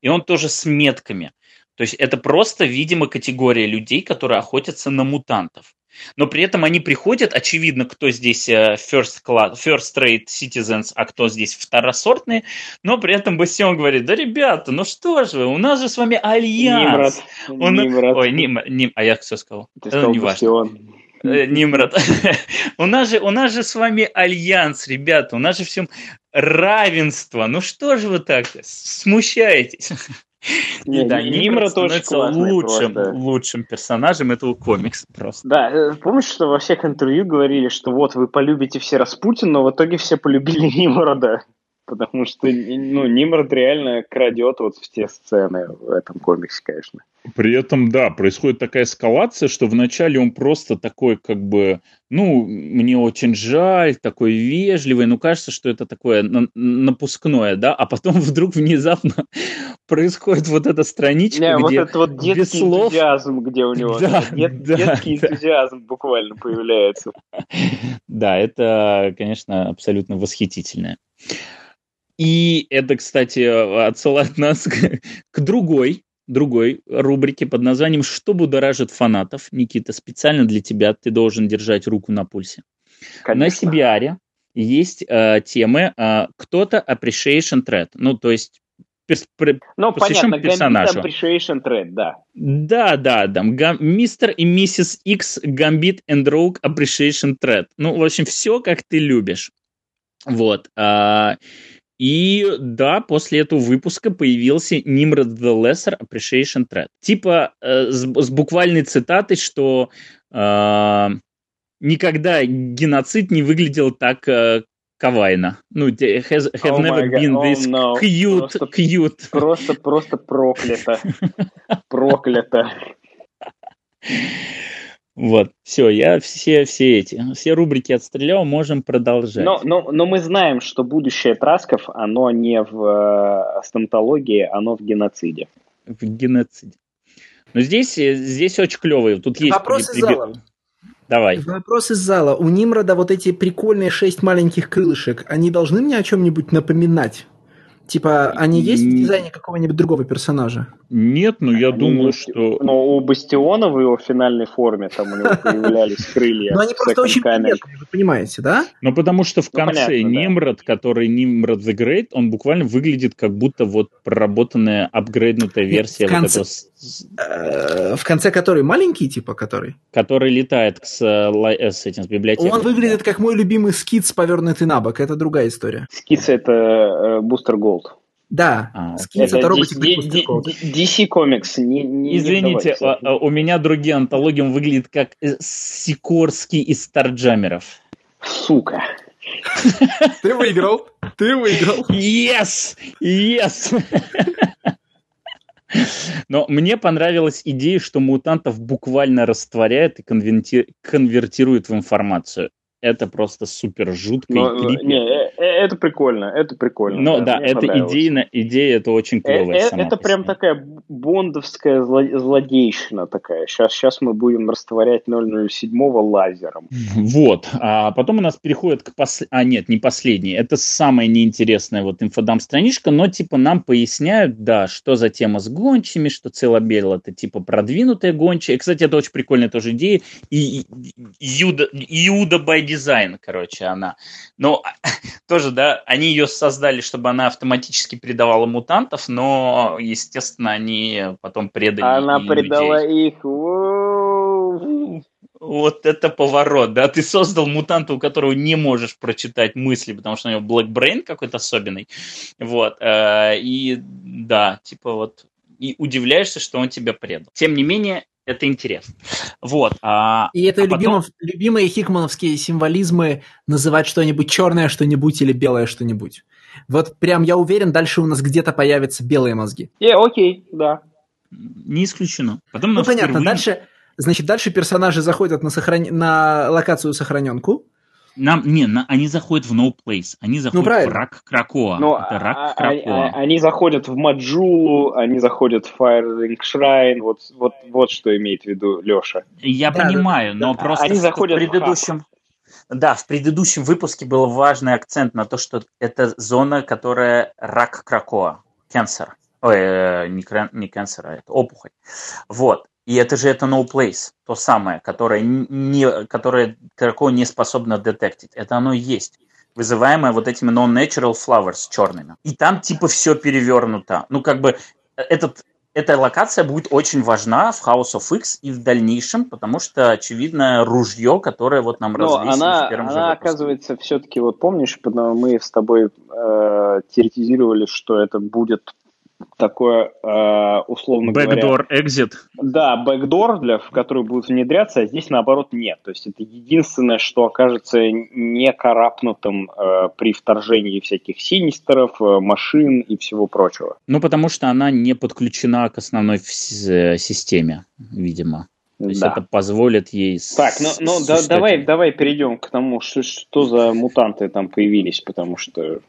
И он тоже с метками. То есть это просто, видимо, категория людей, которые охотятся на мутантов. Но при этом они приходят, очевидно, кто здесь э, first, class, first rate citizens, а кто здесь второсортные, но при этом Бастион говорит, да, ребята, ну что же вы, у нас же с вами альянс. Нимрод. Он... Нимрод. Ой, Ним... Ним... а я все сказал? Ты сказал ну, не Бастион. Э, Нимрод. у, нас же, у нас же с вами альянс, ребята, у нас же всем равенство. Ну что же вы так смущаетесь? Не, да, Нимра тоже лучшим, лучшим персонажем этого комикса просто. Да, э, помнишь, что во всех интервью говорили, что вот вы полюбите все Распутин, но в итоге все полюбили Нимрода. Потому что ну, Нимрод реально крадет вот все сцены в этом комиксе, конечно. При этом, да, происходит такая эскалация, что вначале он просто такой, как бы, ну, мне очень жаль, такой вежливый, ну, кажется, что это такое напускное, да, а потом вдруг внезапно происходит вот эта страничка, Не, где вот этот вот детский слов... энтузиазм, где у него да, Дет, да, детский да. энтузиазм буквально появляется. Да, это, конечно, абсолютно восхитительное. И это, кстати, отсылает нас к, к другой другой рубрике под названием «Что будоражит фанатов?» Никита, специально для тебя ты должен держать руку на пульсе. Конечно. На CBR есть э, темы э, кто-то appreciation thread, ну, то есть перс, ну, посвящен понятно, персонажу. Appreciation Thread, да. Да, да, да. Мистер и миссис X Gambit and Rogue Appreciation Thread. Ну, в общем, все, как ты любишь. Вот. А, и да, после этого выпуска появился Nimrod the Lesser Appreciation Thread. Типа э, с, с буквальной цитатой, что э, никогда геноцид не выглядел так э, кавайно. Ну, has, have oh never been oh, this no. cute, просто, cute. Просто, просто проклято. проклято. Вот, все, я все, все эти, все рубрики отстрелял, можем продолжать. Но, но, но мы знаем, что будущее Трасков, оно не в э, стоматологии, оно в геноциде. В геноциде. Но здесь, здесь очень клевые. Тут есть... Вопросы при... зала. Давай. Вопрос из зала. У Нимрода вот эти прикольные шесть маленьких крылышек, они должны мне о чем-нибудь напоминать? Типа, они есть в дизайне какого-нибудь другого персонажа? Нет, но я они думаю, что... Но у Бастиона в его финальной форме там у него появлялись крылья. Но они просто очень приметные, вы понимаете, да? Ну, потому что в ну, конце Нимрод, который Нимрод the Great, он буквально выглядит как будто вот проработанная, апгрейднутая версия вот этого... Э, в конце который? Маленький, типа, который? Который летает с, э, с этим, с библиотекой. Он выглядит как мой любимый скиц, повернутый на бок. Это другая история. Скиц — это Бустер Голд. Да, а, скинс это, роботик DC Comics. Не, не, Извините, не а, а, у меня другие антологии, он выглядит как э, Сикорский из Старджамеров. Сука. Ты выиграл. Ты выиграл. Yes! Yes! Но мне понравилась идея, что мутантов буквально растворяет и конвертирует в информацию. Это просто супер жутко Но, и Не, э, э, это прикольно, это прикольно. Но да, это идейно, идея это очень э, клевая э, Это прям такая бондовская злодейщина такая. Сейчас, сейчас мы будем растворять 007 лазером. Вот. А потом у нас переходит к пос... А нет, не последней. Это самая неинтересная вот инфодам страничка, но типа нам поясняют, да, что за тема с гончими, что Целобел это типа продвинутая гончая. И, кстати, это очень прикольная тоже идея. И Юда, Юда by дизайн, короче, она. Но тоже, да, они ее создали, чтобы она автоматически передавала мутантов, но, естественно, они потом предали Она предала людей. их. Вот это поворот, да, ты создал мутанта, у которого не можешь прочитать мысли, потому что у него Brain какой-то особенный, вот, э, и да, типа вот, и удивляешься, что он тебя предал. Тем не менее, это интересно. Вот. А, и это а любимов, потом... любимые хикмановские символизмы называть что-нибудь черное, что-нибудь или белое что-нибудь. Вот прям я уверен, дальше у нас где-то появятся белые мозги. Е, yeah, окей, да. Не исключено. Потом ну, понятно, впервые... дальше, значит, дальше персонажи заходят на, сохран... на локацию сохраненку, нам, не, на, они заходят в No Place, они ну, заходят ну, в Рак Кракоа. Но Это Рак а, Кракоа. А, они заходят в Маджулу, они заходят в Firing Shrine, вот, вот, вот что имеет в виду Леша. Я да, понимаю, да, но да. просто они заходят в предыдущем... В да, в предыдущем выпуске был важный акцент на то, что это зона, которая рак Кракоа, cancer. Ой, э, не, не cancer, а это опухоль. Вот. И это же это no place, то самое, которое, не, которое Крако не способно детектить. Это оно и есть вызываемое вот этими non-natural flowers черными. И там типа все перевернуто. Ну, как бы этот, эта локация будет очень важна в House of X и в дальнейшем, потому что, очевидно, ружье, которое вот нам развесили она, в первом она, же выпуске. оказывается, все-таки, вот помнишь, мы с тобой э, теоретизировали, что это будет такое, э, условно backdoor говоря... Backdoor exit? Да, backdoor, для, в который будут внедряться, а здесь, наоборот, нет. То есть это единственное, что окажется не карапнутым э, при вторжении всяких синистеров, э, машин и всего прочего. Ну, потому что она не подключена к основной э, системе, видимо. То есть да. это позволит ей... Так, ну, ну да, давай, давай перейдем к тому, что, что за мутанты там появились, потому что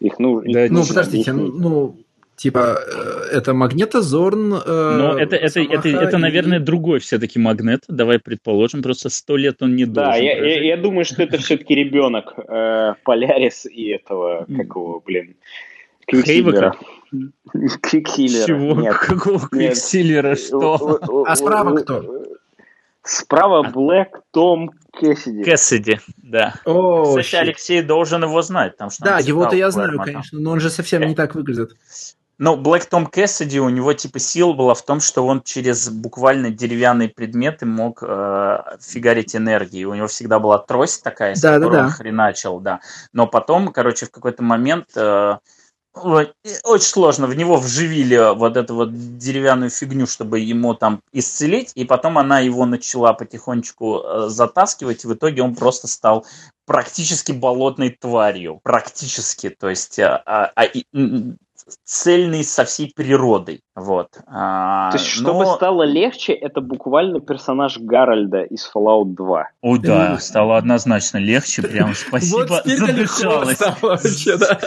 их нужно... Да, ну, подождите, ну, Типа, э, это магнетозорн. Э, Но это, это, это, это, наверное, другой все-таки магнет. Давай предположим, просто сто лет он не да, должен. Да, я, я, я думаю, что это все-таки ребенок э, Полярис и этого, какого, блин, Квиксилера. Квиксилера. Чего? Нет. Какого Квиксилера? Что? А справа кто? Справа Блэк Том Кэссиди. Кэссиди, да. О, Кстати, щит. Алексей должен его знать. Потому что да, его-то я знаю, конечно, но он же совсем не так выглядит. Ну, Блэк Том Кэссиди, у него типа сила была в том, что он через буквально деревянные предметы мог э, фигарить энергии. У него всегда была трость такая, с Да, да, которой он да. хреначил, да. Но потом, короче, в какой-то момент э, очень сложно. В него вживили вот эту вот деревянную фигню, чтобы ему там исцелить, и потом она его начала потихонечку э, затаскивать, и в итоге он просто стал практически болотной тварью. Практически. То есть э, а- а и- цельный со всей природой. Вот. А, То есть, чтобы но- стало легче, это буквально персонаж Гарольда из Fallout 2. О, да, стало однозначно легче. Прям спасибо, да.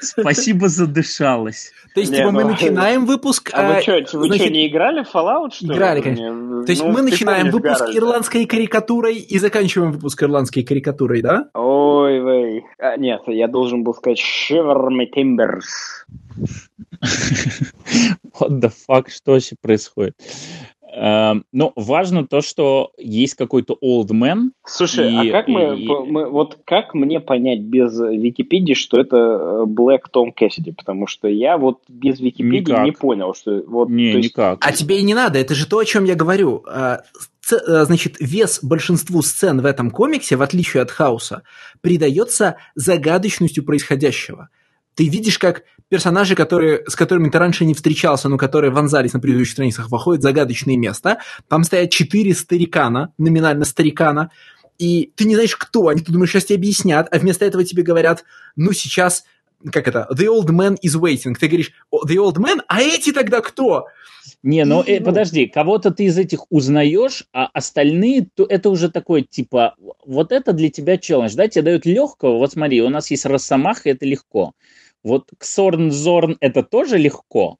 Спасибо, задышалась. То есть, типа, мы ну, начинаем выпуск... А вы а, что, вы не играли в Fallout, что ли? Играли, конечно. Не, То есть ну, мы начинаем выпуск ирландской карикатурой и заканчиваем выпуск ирландской карикатурой, да? Ой, вей. А, нет, я должен был сказать Shiver me timbers. What the fuck, что вообще происходит? Эм, Ну, важно то, что есть какой-то old man. Слушай, И- а как мы, и- мы- вот как мне понять без Википедии, что это э, Black Tom Cassidy? Потому что я вот без Википедии Никак. не понял, что вот. Не, есть- никак. А тебе и не надо, это же то, о чем я говорю. А, ц- а, Значит, вес большинству сцен в этом комиксе, в отличие от Хауса, придается загадочностью происходящего. Ты видишь, как персонажи, которые, с которыми ты раньше не встречался, но которые вонзались на предыдущих страницах, выходят в загадочные места. Там стоят четыре старикана, номинально старикана, и ты не знаешь, кто они. Ты думаешь, сейчас тебе объяснят, а вместо этого тебе говорят, ну, сейчас, как это, the old man is waiting. Ты говоришь, «О, the old man, а эти тогда кто? Не, ну э, Ну. подожди, кого-то ты из этих узнаешь, а остальные, то это уже такой, типа, вот это для тебя челлендж, да, тебе дают легкого, вот смотри, у нас есть Росомаха, это легко. Вот Ксорн Зорн это тоже легко.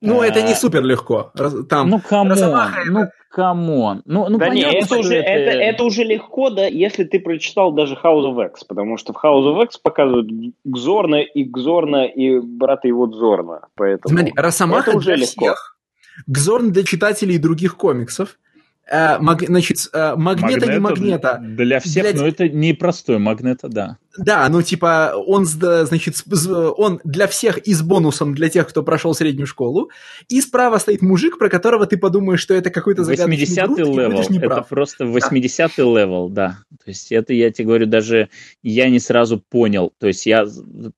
Ну, это не А, супер легко. Там, Ну, come on, Росомаха это- ну, come on. Ну, ну да понятно, это что уже, это, это уже легко, да, если ты прочитал даже House of X, потому что в House of X показывают Гзорна и Гзорна и брата его Дзорна, поэтому... смотри, Росомаха это уже для легко. всех. Гзорн для читателей других комиксов. Э, маг- значит, э, магнета не магнета. Для всех, Для- но это непростой Магнето, да. Да, ну типа он, с- да, значит, он для всех и с бонусом для тех, кто прошел среднюю школу. И справа стоит мужик, про которого ты подумаешь, что это какой-то загадочный 80-й груд, и level, это неправ. просто 80-й level, да. То есть это, я тебе говорю, даже я не сразу понял. То есть я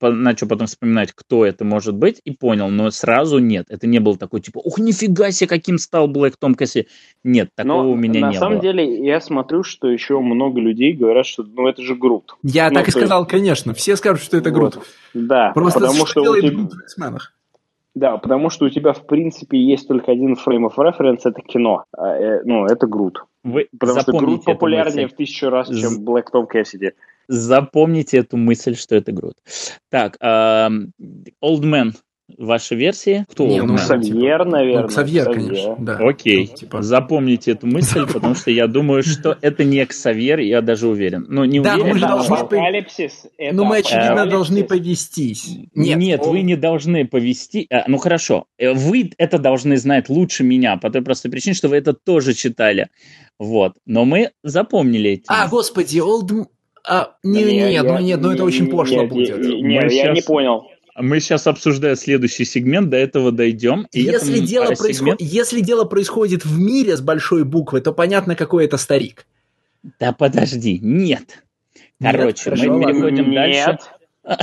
начал потом вспоминать, кто это может быть, и понял, но сразу нет. Это не было такой, типа, ух, нифига себе, каким стал Блэк Том Касси. Нет, такого Но у меня на не самом было. деле я смотрю, что еще много людей говорят, что ну это же Грут. Я Ну, так и то сказал, конечно. Все скажут, что это груд. Вот. Да, Просто потому что, что у тебя, да, потому что у тебя в принципе есть только один фрейм of reference, это кино. А, э, ну, это Грут. Вы Потому что Грут запомните эту популярнее мысль. в тысячу раз, З- чем Блэк Том Кэссиди. Запомните эту мысль, что это Грут. Так, эм, Old Man, ваша версия? Кто Не, ну? Ксавьер, наверное. Ну, Ксавьер, конечно. Да. Окей, Ну, типа- запомните эту мысль, потому что я думаю, что это не Ксавьер, я даже уверен. Ну, не Да, но уверен, мы же но- должны Апокалипсис. это Ну, мы, очевидно, должны повестись. Нет, он- вы не должны повести. а, ну хорошо, э, вы это должны знать лучше меня, по той простой причине, что вы это тоже читали. Вот. Но мы запомнили эти. А, господи, Олд... А, не, Не, нет, я- ну нет, ну это очень пошло будет. Не, не, Мы я не понял. Мы сейчас обсуждаем следующий сегмент, до этого дойдем. И Если этом, дело, а, происход- сегмент- Если дело происходит в мире с большой буквы, то понятно, какой это старик. Да подожди, нет. Нет? Короче, Хорошо, мы переходим дальше.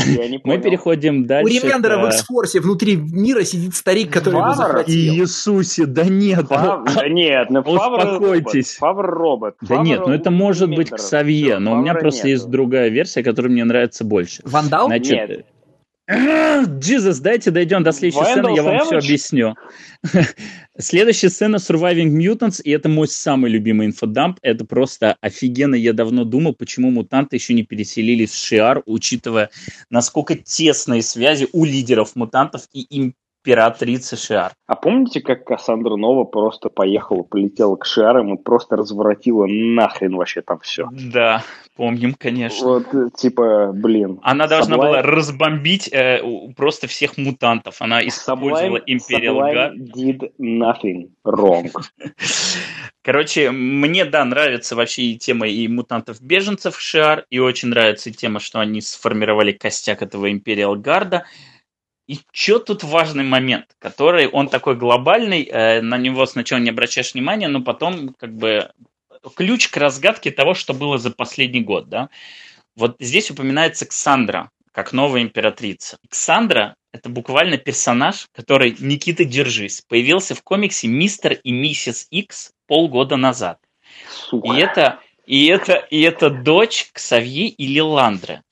Нет, не Мы переходим У дальше. Ремендера к- в Эксфорсе внутри мира сидит старик, который его захватил. Иисусе, да нет. Фав- ну, Да нет, ну Успокойтесь. Фавр робот. Да Фавр нет, ну это у может быть Ремендера. Ксавье, но у меня просто нету. есть другая версия, которая мне нравится больше. Вандал? Значит, Джизус, дайте дойдем до следующей Вэндалл сцены, я вам все объясню. Следующая сцена Surviving Mutants, и это мой самый любимый инфодамп. Это просто офигенно. Я давно думал, почему мутанты еще не переселились в Шиар, учитывая, насколько тесные связи у лидеров мутантов и императрицы Шиар. А помните, как Кассандра Нова просто поехала, полетела к Шиарам и просто разворотила нахрен вообще там все? Да, помним, конечно. Вот, э, типа, блин. Она должна Sublime- была разбомбить э, просто всех мутантов. Она использовала Sublime, Imperial Sublime Guard. did nothing wrong. Короче, мне, да, нравится вообще и тема и мутантов-беженцев Шиар, и очень нравится тема, что они сформировали костяк этого Imperial Гарда. И что тут важный момент, который он такой глобальный, э, на него сначала не обращаешь внимания, но потом как бы ключ к разгадке того, что было за последний год, да. Вот здесь упоминается Ксандра, как новая императрица. Ксандра – это буквально персонаж, который, Никита, держись, появился в комиксе «Мистер и миссис Икс» полгода назад. Сука. И это, и, это, и это дочь Ксавье и Лиландре.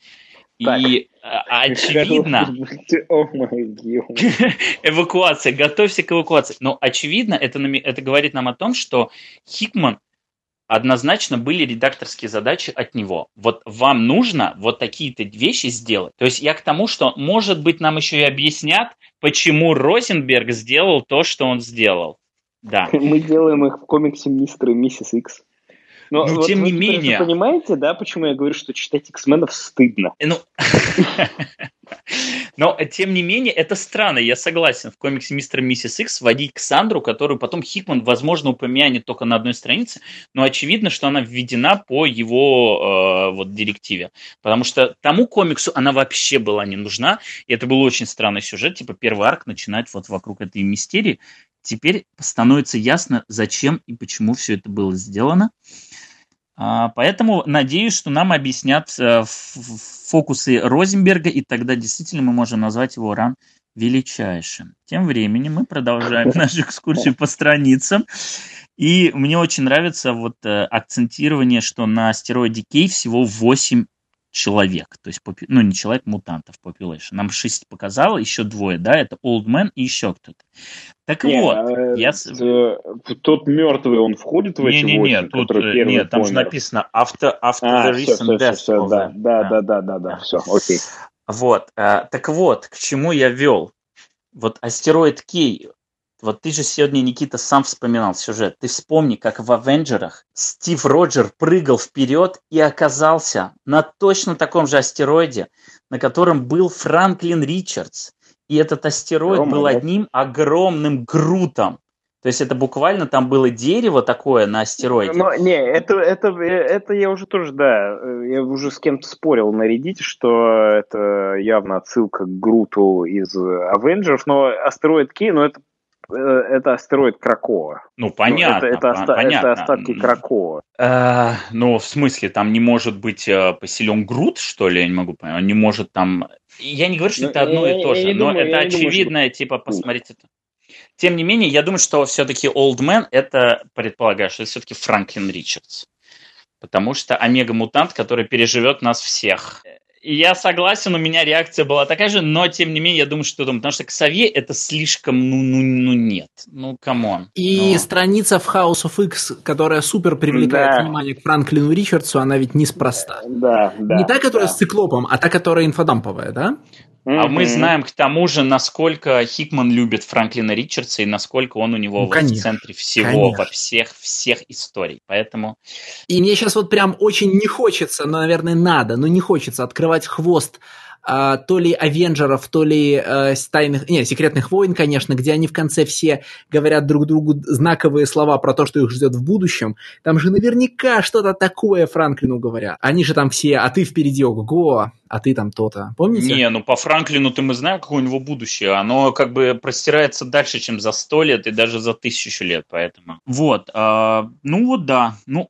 И а, очевидно... Эвакуация, готовься к эвакуации. Но очевидно, это, это говорит нам о том, что Хикман однозначно были редакторские задачи от него. Вот вам нужно вот такие-то вещи сделать. То есть я к тому, что, может быть, нам еще и объяснят, почему Розенберг сделал то, что он сделал. Да. Мы делаем их в комиксе «Мистер и миссис Икс». Но ну, вот тем не менее... Вы понимаете, да, почему я говорю, что читать X-менов стыдно? Ну, но, тем не менее, это странно, я согласен. В комиксе «Мистер и миссис Икс» вводить Ксандру, которую потом Хикман, возможно, упомянет только на одной странице, но очевидно, что она введена по его э, вот директиве. Потому что тому комиксу она вообще была не нужна, и это был очень странный сюжет, типа первый арк начинать вот вокруг этой мистерии. Теперь становится ясно, зачем и почему все это было сделано. А, поэтому надеюсь, что нам объяснят э, фокусы Розенберга, и тогда действительно мы можем назвать его ран величайшим. Тем временем мы продолжаем нашу экскурсию по страницам. И мне очень нравится вот э, акцентирование, что на астероиде Кей всего 8 человек, то есть, ну, не человек, мутантов, population. Нам шесть показало, еще двое, да, это Old Man и еще кто-то. Так не, вот, а, я... Тот мертвый, он входит в эти не, не, не, тут, э, Нет, там же написано after, after а, the recent death. Все, да, да, да, да, да, да, все, окей. Вот, а, так вот, к чему я вел. Вот астероид Кей, вот ты же сегодня, Никита, сам вспоминал сюжет. Ты вспомни, как в «Авенджерах» Стив Роджер прыгал вперед и оказался на точно таком же астероиде, на котором был Франклин Ричардс. И этот астероид Рома, был одним огромным грутом. То есть это буквально там было дерево такое на астероиде. Но, не, это, это, это я уже тоже, да, я уже с кем-то спорил на Reddit, что это явно отсылка к Груту из Авенджеров, но астероид Кей, ну это Э, это астероид Кракова. Ну, понятно. Ну, это, это, оста- понятно. это остатки Кракова. Э, ну, в смысле, там не может быть э, поселен Грут, что ли? Я не могу понять. Он не может там... Я не говорю, что ну, это одно я, и то я, же, я но думаю, это очевидное, думаю, что... типа, посмотрите это. Тем не менее, я думаю, что все-таки Old Man это предполагаю, что это все-таки Франклин Ричардс. Потому что омега-мутант, который переживет нас всех я согласен, у меня реакция была такая же, но тем не менее я думаю, что думаю, потому что Ксавье это слишком, ну, ну, ну нет, ну, come on. И ну. страница в House of X, которая супер привлекает да. внимание к Франклину Ричардсу, она ведь неспроста. Да, да. Не та, которая да. с циклопом, а та, которая инфодамповая, да? А мы знаем к тому же, насколько Хикман любит Франклина Ричардса и насколько он у него ну, конечно, в центре всего, конечно. во всех, всех историй. Поэтому... И мне сейчас вот прям очень не хочется, но, наверное, надо, но не хочется открывать хвост а, то ли Авенджеров, то ли а, тайных, не, секретных войн, конечно, где они в конце все говорят друг другу знаковые слова про то, что их ждет в будущем. Там же наверняка что-то такое Франклину говорят. Они же там все, а ты впереди, ого, а ты там то-то. Помните? Не, ну по Франклину-то мы знаем, какое у него будущее. Оно как бы простирается дальше, чем за сто лет и даже за тысячу лет, поэтому. Вот, э, ну вот да. Ну,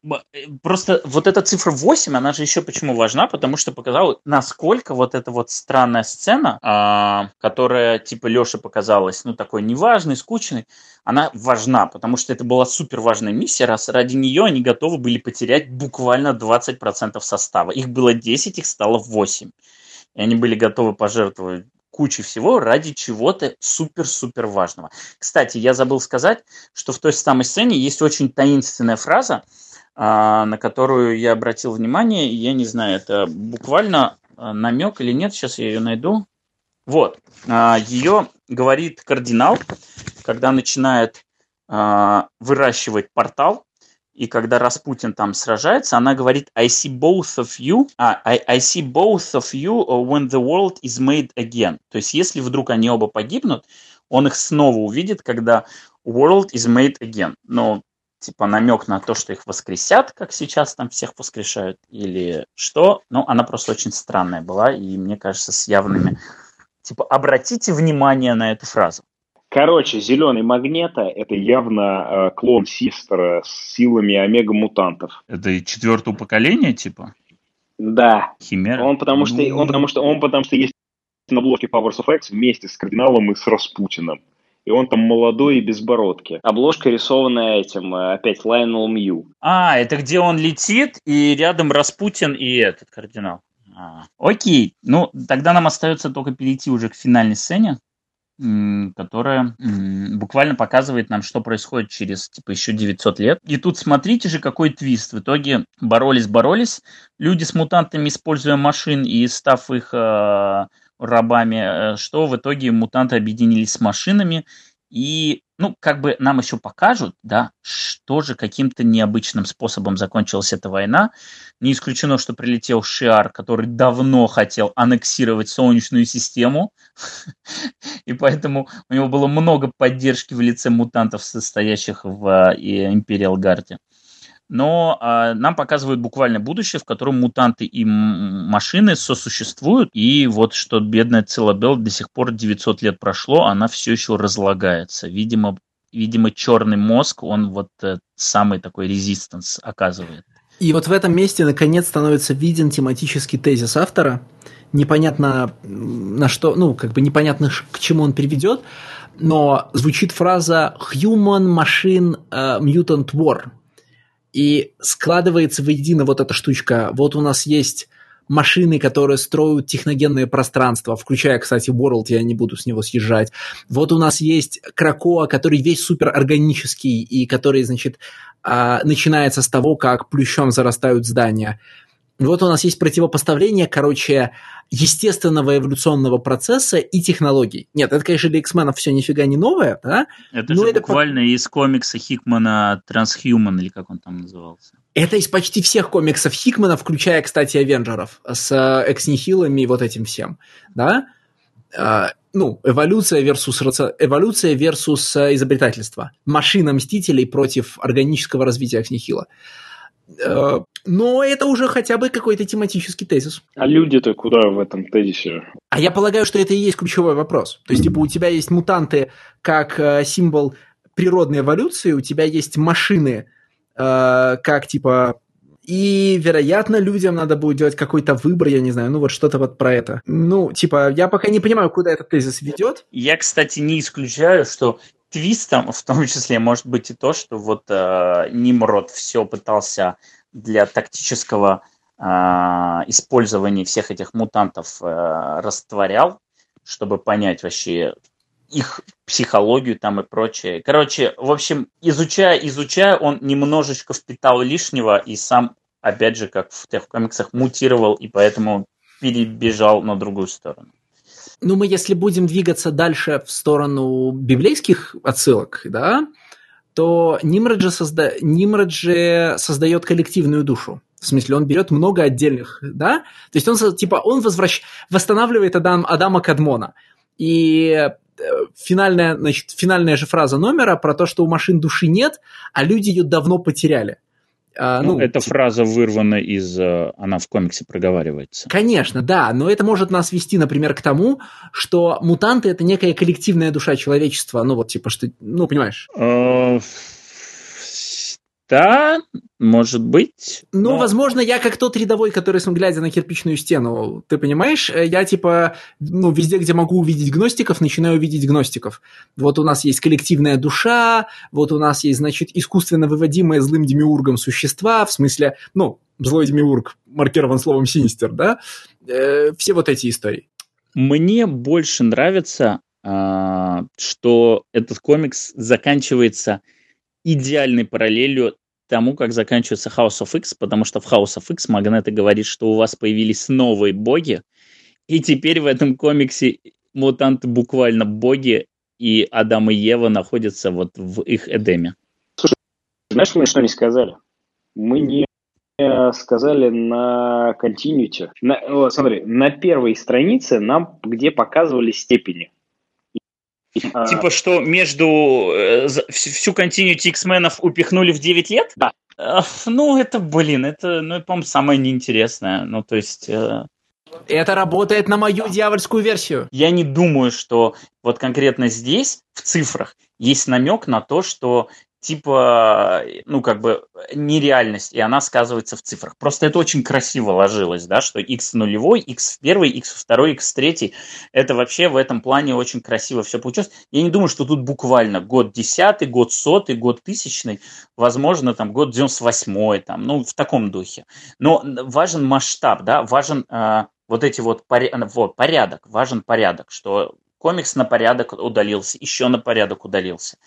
просто вот эта цифра 8, она же еще почему важна, потому что показала, насколько вот эта вот странная сцена, э, которая типа Леше показалась, ну такой неважной, скучной, она важна, потому что это была супер важная миссия, раз ради нее они готовы были потерять буквально 20% состава. Их было 10, их стало 8. И они были готовы пожертвовать кучей всего ради чего-то супер-супер важного. Кстати, я забыл сказать, что в той самой сцене есть очень таинственная фраза, а, на которую я обратил внимание, я не знаю, это буквально а, намек или нет, сейчас я ее найду. Вот, а, ее говорит кардинал, когда начинает выращивать портал, и когда Распутин там сражается, она говорит I see both of you, а, I, I see both of you when the world is made again. То есть если вдруг они оба погибнут, он их снова увидит, когда world is made again. Но типа намек на то, что их воскресят, как сейчас там всех воскрешают, или что. Ну, она просто очень странная была, и мне кажется, с явными Типа, обратите внимание на эту фразу. Короче, зеленый магнета – это явно э, клон Систера с силами омега-мутантов. Это четвертого поколения, типа? Да. Химера? Он потому что, он потому что, он потому что есть на обложке Powers of X вместе с кардиналом и с Распутиным. И он там молодой и без бородки. Обложка рисованная этим, э, опять Лайонел Мью. А, это где он летит, и рядом Распутин и этот кардинал. А, окей, ну тогда нам остается только перейти уже к финальной сцене которая буквально показывает нам, что происходит через типа еще 900 лет. И тут смотрите же, какой твист. В итоге боролись-боролись люди с мутантами, используя машин и став их э, рабами, э, что в итоге мутанты объединились с машинами и ну, как бы нам еще покажут, да, что же каким-то необычным способом закончилась эта война. Не исключено, что прилетел Шиар, который давно хотел аннексировать Солнечную систему, и поэтому у него было много поддержки в лице мутантов, состоящих в э, Империал Гарде но э, нам показывают буквально будущее, в котором мутанты и машины сосуществуют, и вот что бедная Цилабел до сих пор 900 лет прошло, она все еще разлагается. Видимо, видимо черный мозг, он вот э, самый такой резистанс оказывает. И вот в этом месте наконец становится виден тематический тезис автора. Непонятно на что, ну, как бы непонятно, к чему он приведет, но звучит фраза «Human Machine uh, Mutant War», и складывается воедино вот эта штучка. Вот у нас есть машины, которые строят техногенное пространство, включая, кстати, World, я не буду с него съезжать. Вот у нас есть Кракоа, который весь суперорганический и который, значит, а, начинается с того, как плющом зарастают здания вот у нас есть противопоставление, короче, естественного эволюционного процесса и технологий. Нет, это, конечно, для X-Men все нифига не новое, да? Это же это буквально по... из комикса Хикмана Transhuman, или как он там назывался. Это из почти всех комиксов Хикмана, включая, кстати, Авенджеров, с э, экснихилами и вот этим всем, да? Uh, ну, эволюция versus, эволюция versus э, изобретательство. Машина Мстителей против органического развития Экснихила. Э, но это уже хотя бы какой-то тематический тезис. А люди-то куда в этом тезисе? А я полагаю, что это и есть ключевой вопрос. То есть, типа, у тебя есть мутанты как э, символ природной эволюции, у тебя есть машины э, как, типа, и, вероятно, людям надо будет делать какой-то выбор, я не знаю, ну вот что-то вот про это. Ну, типа, я пока не понимаю, куда этот тезис ведет. Я, кстати, не исключаю, что твистом в том числе может быть и то, что вот э, Нимрод все пытался для тактического э, использования всех этих мутантов э, растворял, чтобы понять вообще их психологию там и прочее. Короче, в общем, изучая, изучая, он немножечко впитал лишнего и сам, опять же, как в тех комиксах, мутировал и поэтому перебежал на другую сторону. Ну, мы если будем двигаться дальше в сторону библейских отсылок, да, то Нимраджи, созда... Нимраджи создает коллективную душу. В смысле, он берет много отдельных, да? То есть он, типа, он возвращ... восстанавливает Адам... Адама Кадмона. И финальная, значит, финальная же фраза номера про то, что у машин души нет, а люди ее давно потеряли. А, ну, ну, эта типа... фраза вырвана из... Э, она в комиксе проговаривается. Конечно, да, но это может нас вести, например, к тому, что мутанты – это некая коллективная душа человечества. Ну, вот типа, что... Ну, понимаешь? Да, может быть. Ну, но... возможно, я как тот рядовой, который, глядя на кирпичную стену, ты понимаешь, э, я типа, ну, везде, где могу увидеть гностиков, начинаю видеть гностиков. Вот у нас есть коллективная душа, вот у нас есть, значит, искусственно выводимые злым демиургом существа, в смысле, ну, злой демиург, маркирован словом синистер, да, э, все вот эти истории. Мне больше нравится, э, что этот комикс заканчивается идеальной параллелью тому, как заканчивается House of X, потому что в House of X Магнета говорит, что у вас появились новые боги, и теперь в этом комиксе мутанты буквально боги, и Адам и Ева находятся вот в их Эдеме. Слушай, знаешь, мы что не сказали? Мы не сказали на continuity. На, смотри, на первой странице нам где показывали степени. А. Типа, что между э, всю континьюти X-менов упихнули в 9 лет? Да. Ну, это, блин, это, ну, по-моему, самое неинтересное. Ну, то есть... Э, Это работает на мою дьявольскую версию. Я не думаю, что вот конкретно здесь, в цифрах, есть намек на то, что типа, ну, как бы, нереальность, и она сказывается в цифрах. Просто это очень красиво ложилось, да, что x нулевой, x в первый, x в второй, x в третий, это вообще в этом плане очень красиво все получилось. Я не думаю, что тут буквально год десятый, год сотый, год тысячный, возможно, там, год 98 там, ну, в таком духе. Но важен масштаб, да, важен э, вот эти вот, вот порядок, важен порядок, что комикс на порядок удалился, еще на порядок удалился.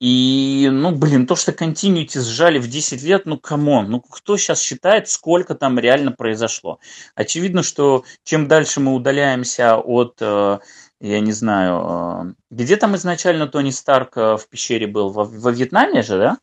И, ну, блин, то, что Continuity сжали в 10 лет, ну, come on, ну, кто сейчас считает, сколько там реально произошло? Очевидно, что чем дальше мы удаляемся от, э, я не знаю, э, где там изначально Тони Старк э, в пещере был? Во, во Вьетнаме же, да?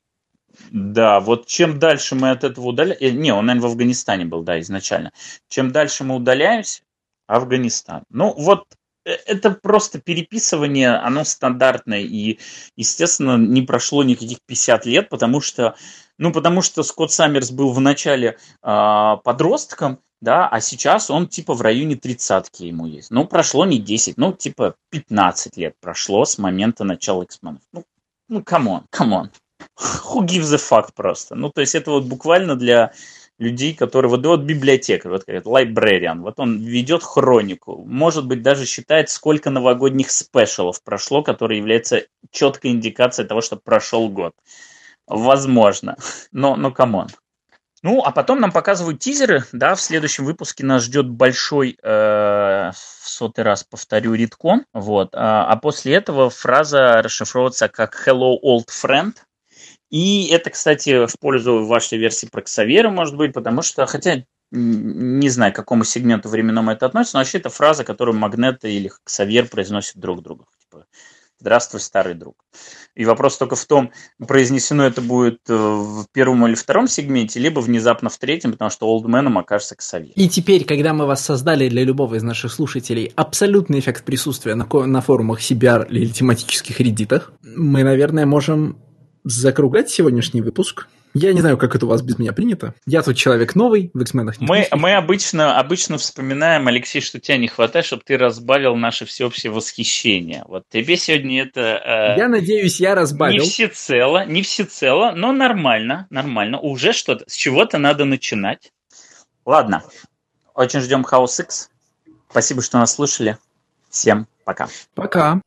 Да, вот чем дальше мы от этого удаляемся... Не, он, наверное, в Афганистане был, да, изначально. Чем дальше мы удаляемся, Афганистан. Ну, вот это просто переписывание, оно стандартное, и, естественно, не прошло никаких 50 лет, потому что, ну, потому что Скотт Саммерс был в начале э, подростком, да, а сейчас он типа в районе тридцатки ему есть. Ну, прошло не 10, ну, типа 15 лет прошло с момента начала X-менов. Ну, ну, come on, come on. Who gives a fuck просто? Ну, то есть это вот буквально для людей, которые вот, вот библиотекарь, вот как librarian, вот он ведет хронику, может быть даже считает, сколько новогодних спешалов прошло, которые является четкой индикацией того, что прошел год. Возможно, но, но come on. Ну, а потом нам показывают тизеры, да, в следующем выпуске нас ждет большой, э, в сотый раз повторю, retcon, вот, а, а после этого фраза расшифровывается как «Hello, old friend», и это, кстати, в пользу вашей версии про Ксавьера, может быть, потому что, хотя не знаю, к какому сегменту временному это относится, но вообще это фраза, которую Магнето или Ксавьер произносят друг другу. Типа, Здравствуй, старый друг. И вопрос только в том, произнесено это будет э, в первом или втором сегменте, либо внезапно в третьем, потому что олдменом окажется Ксавьер. И теперь, когда мы вас создали для любого из наших слушателей абсолютный эффект присутствия на, на форумах CBR или тематических реддитах, мы, наверное, можем закруглять сегодняшний выпуск. Я не знаю, как это у вас без меня принято. Я тут человек новый, в X-менах мы, мы обычно, обычно вспоминаем, Алексей, что тебя не хватает, чтобы ты разбавил наше всеобщее восхищение. Вот тебе сегодня это... Э, я надеюсь, я разбавил. Не всецело, не всецело, но нормально, нормально. Уже что-то, с чего-то надо начинать. Ладно, очень ждем House X. Спасибо, что нас слушали. Всем пока. Пока.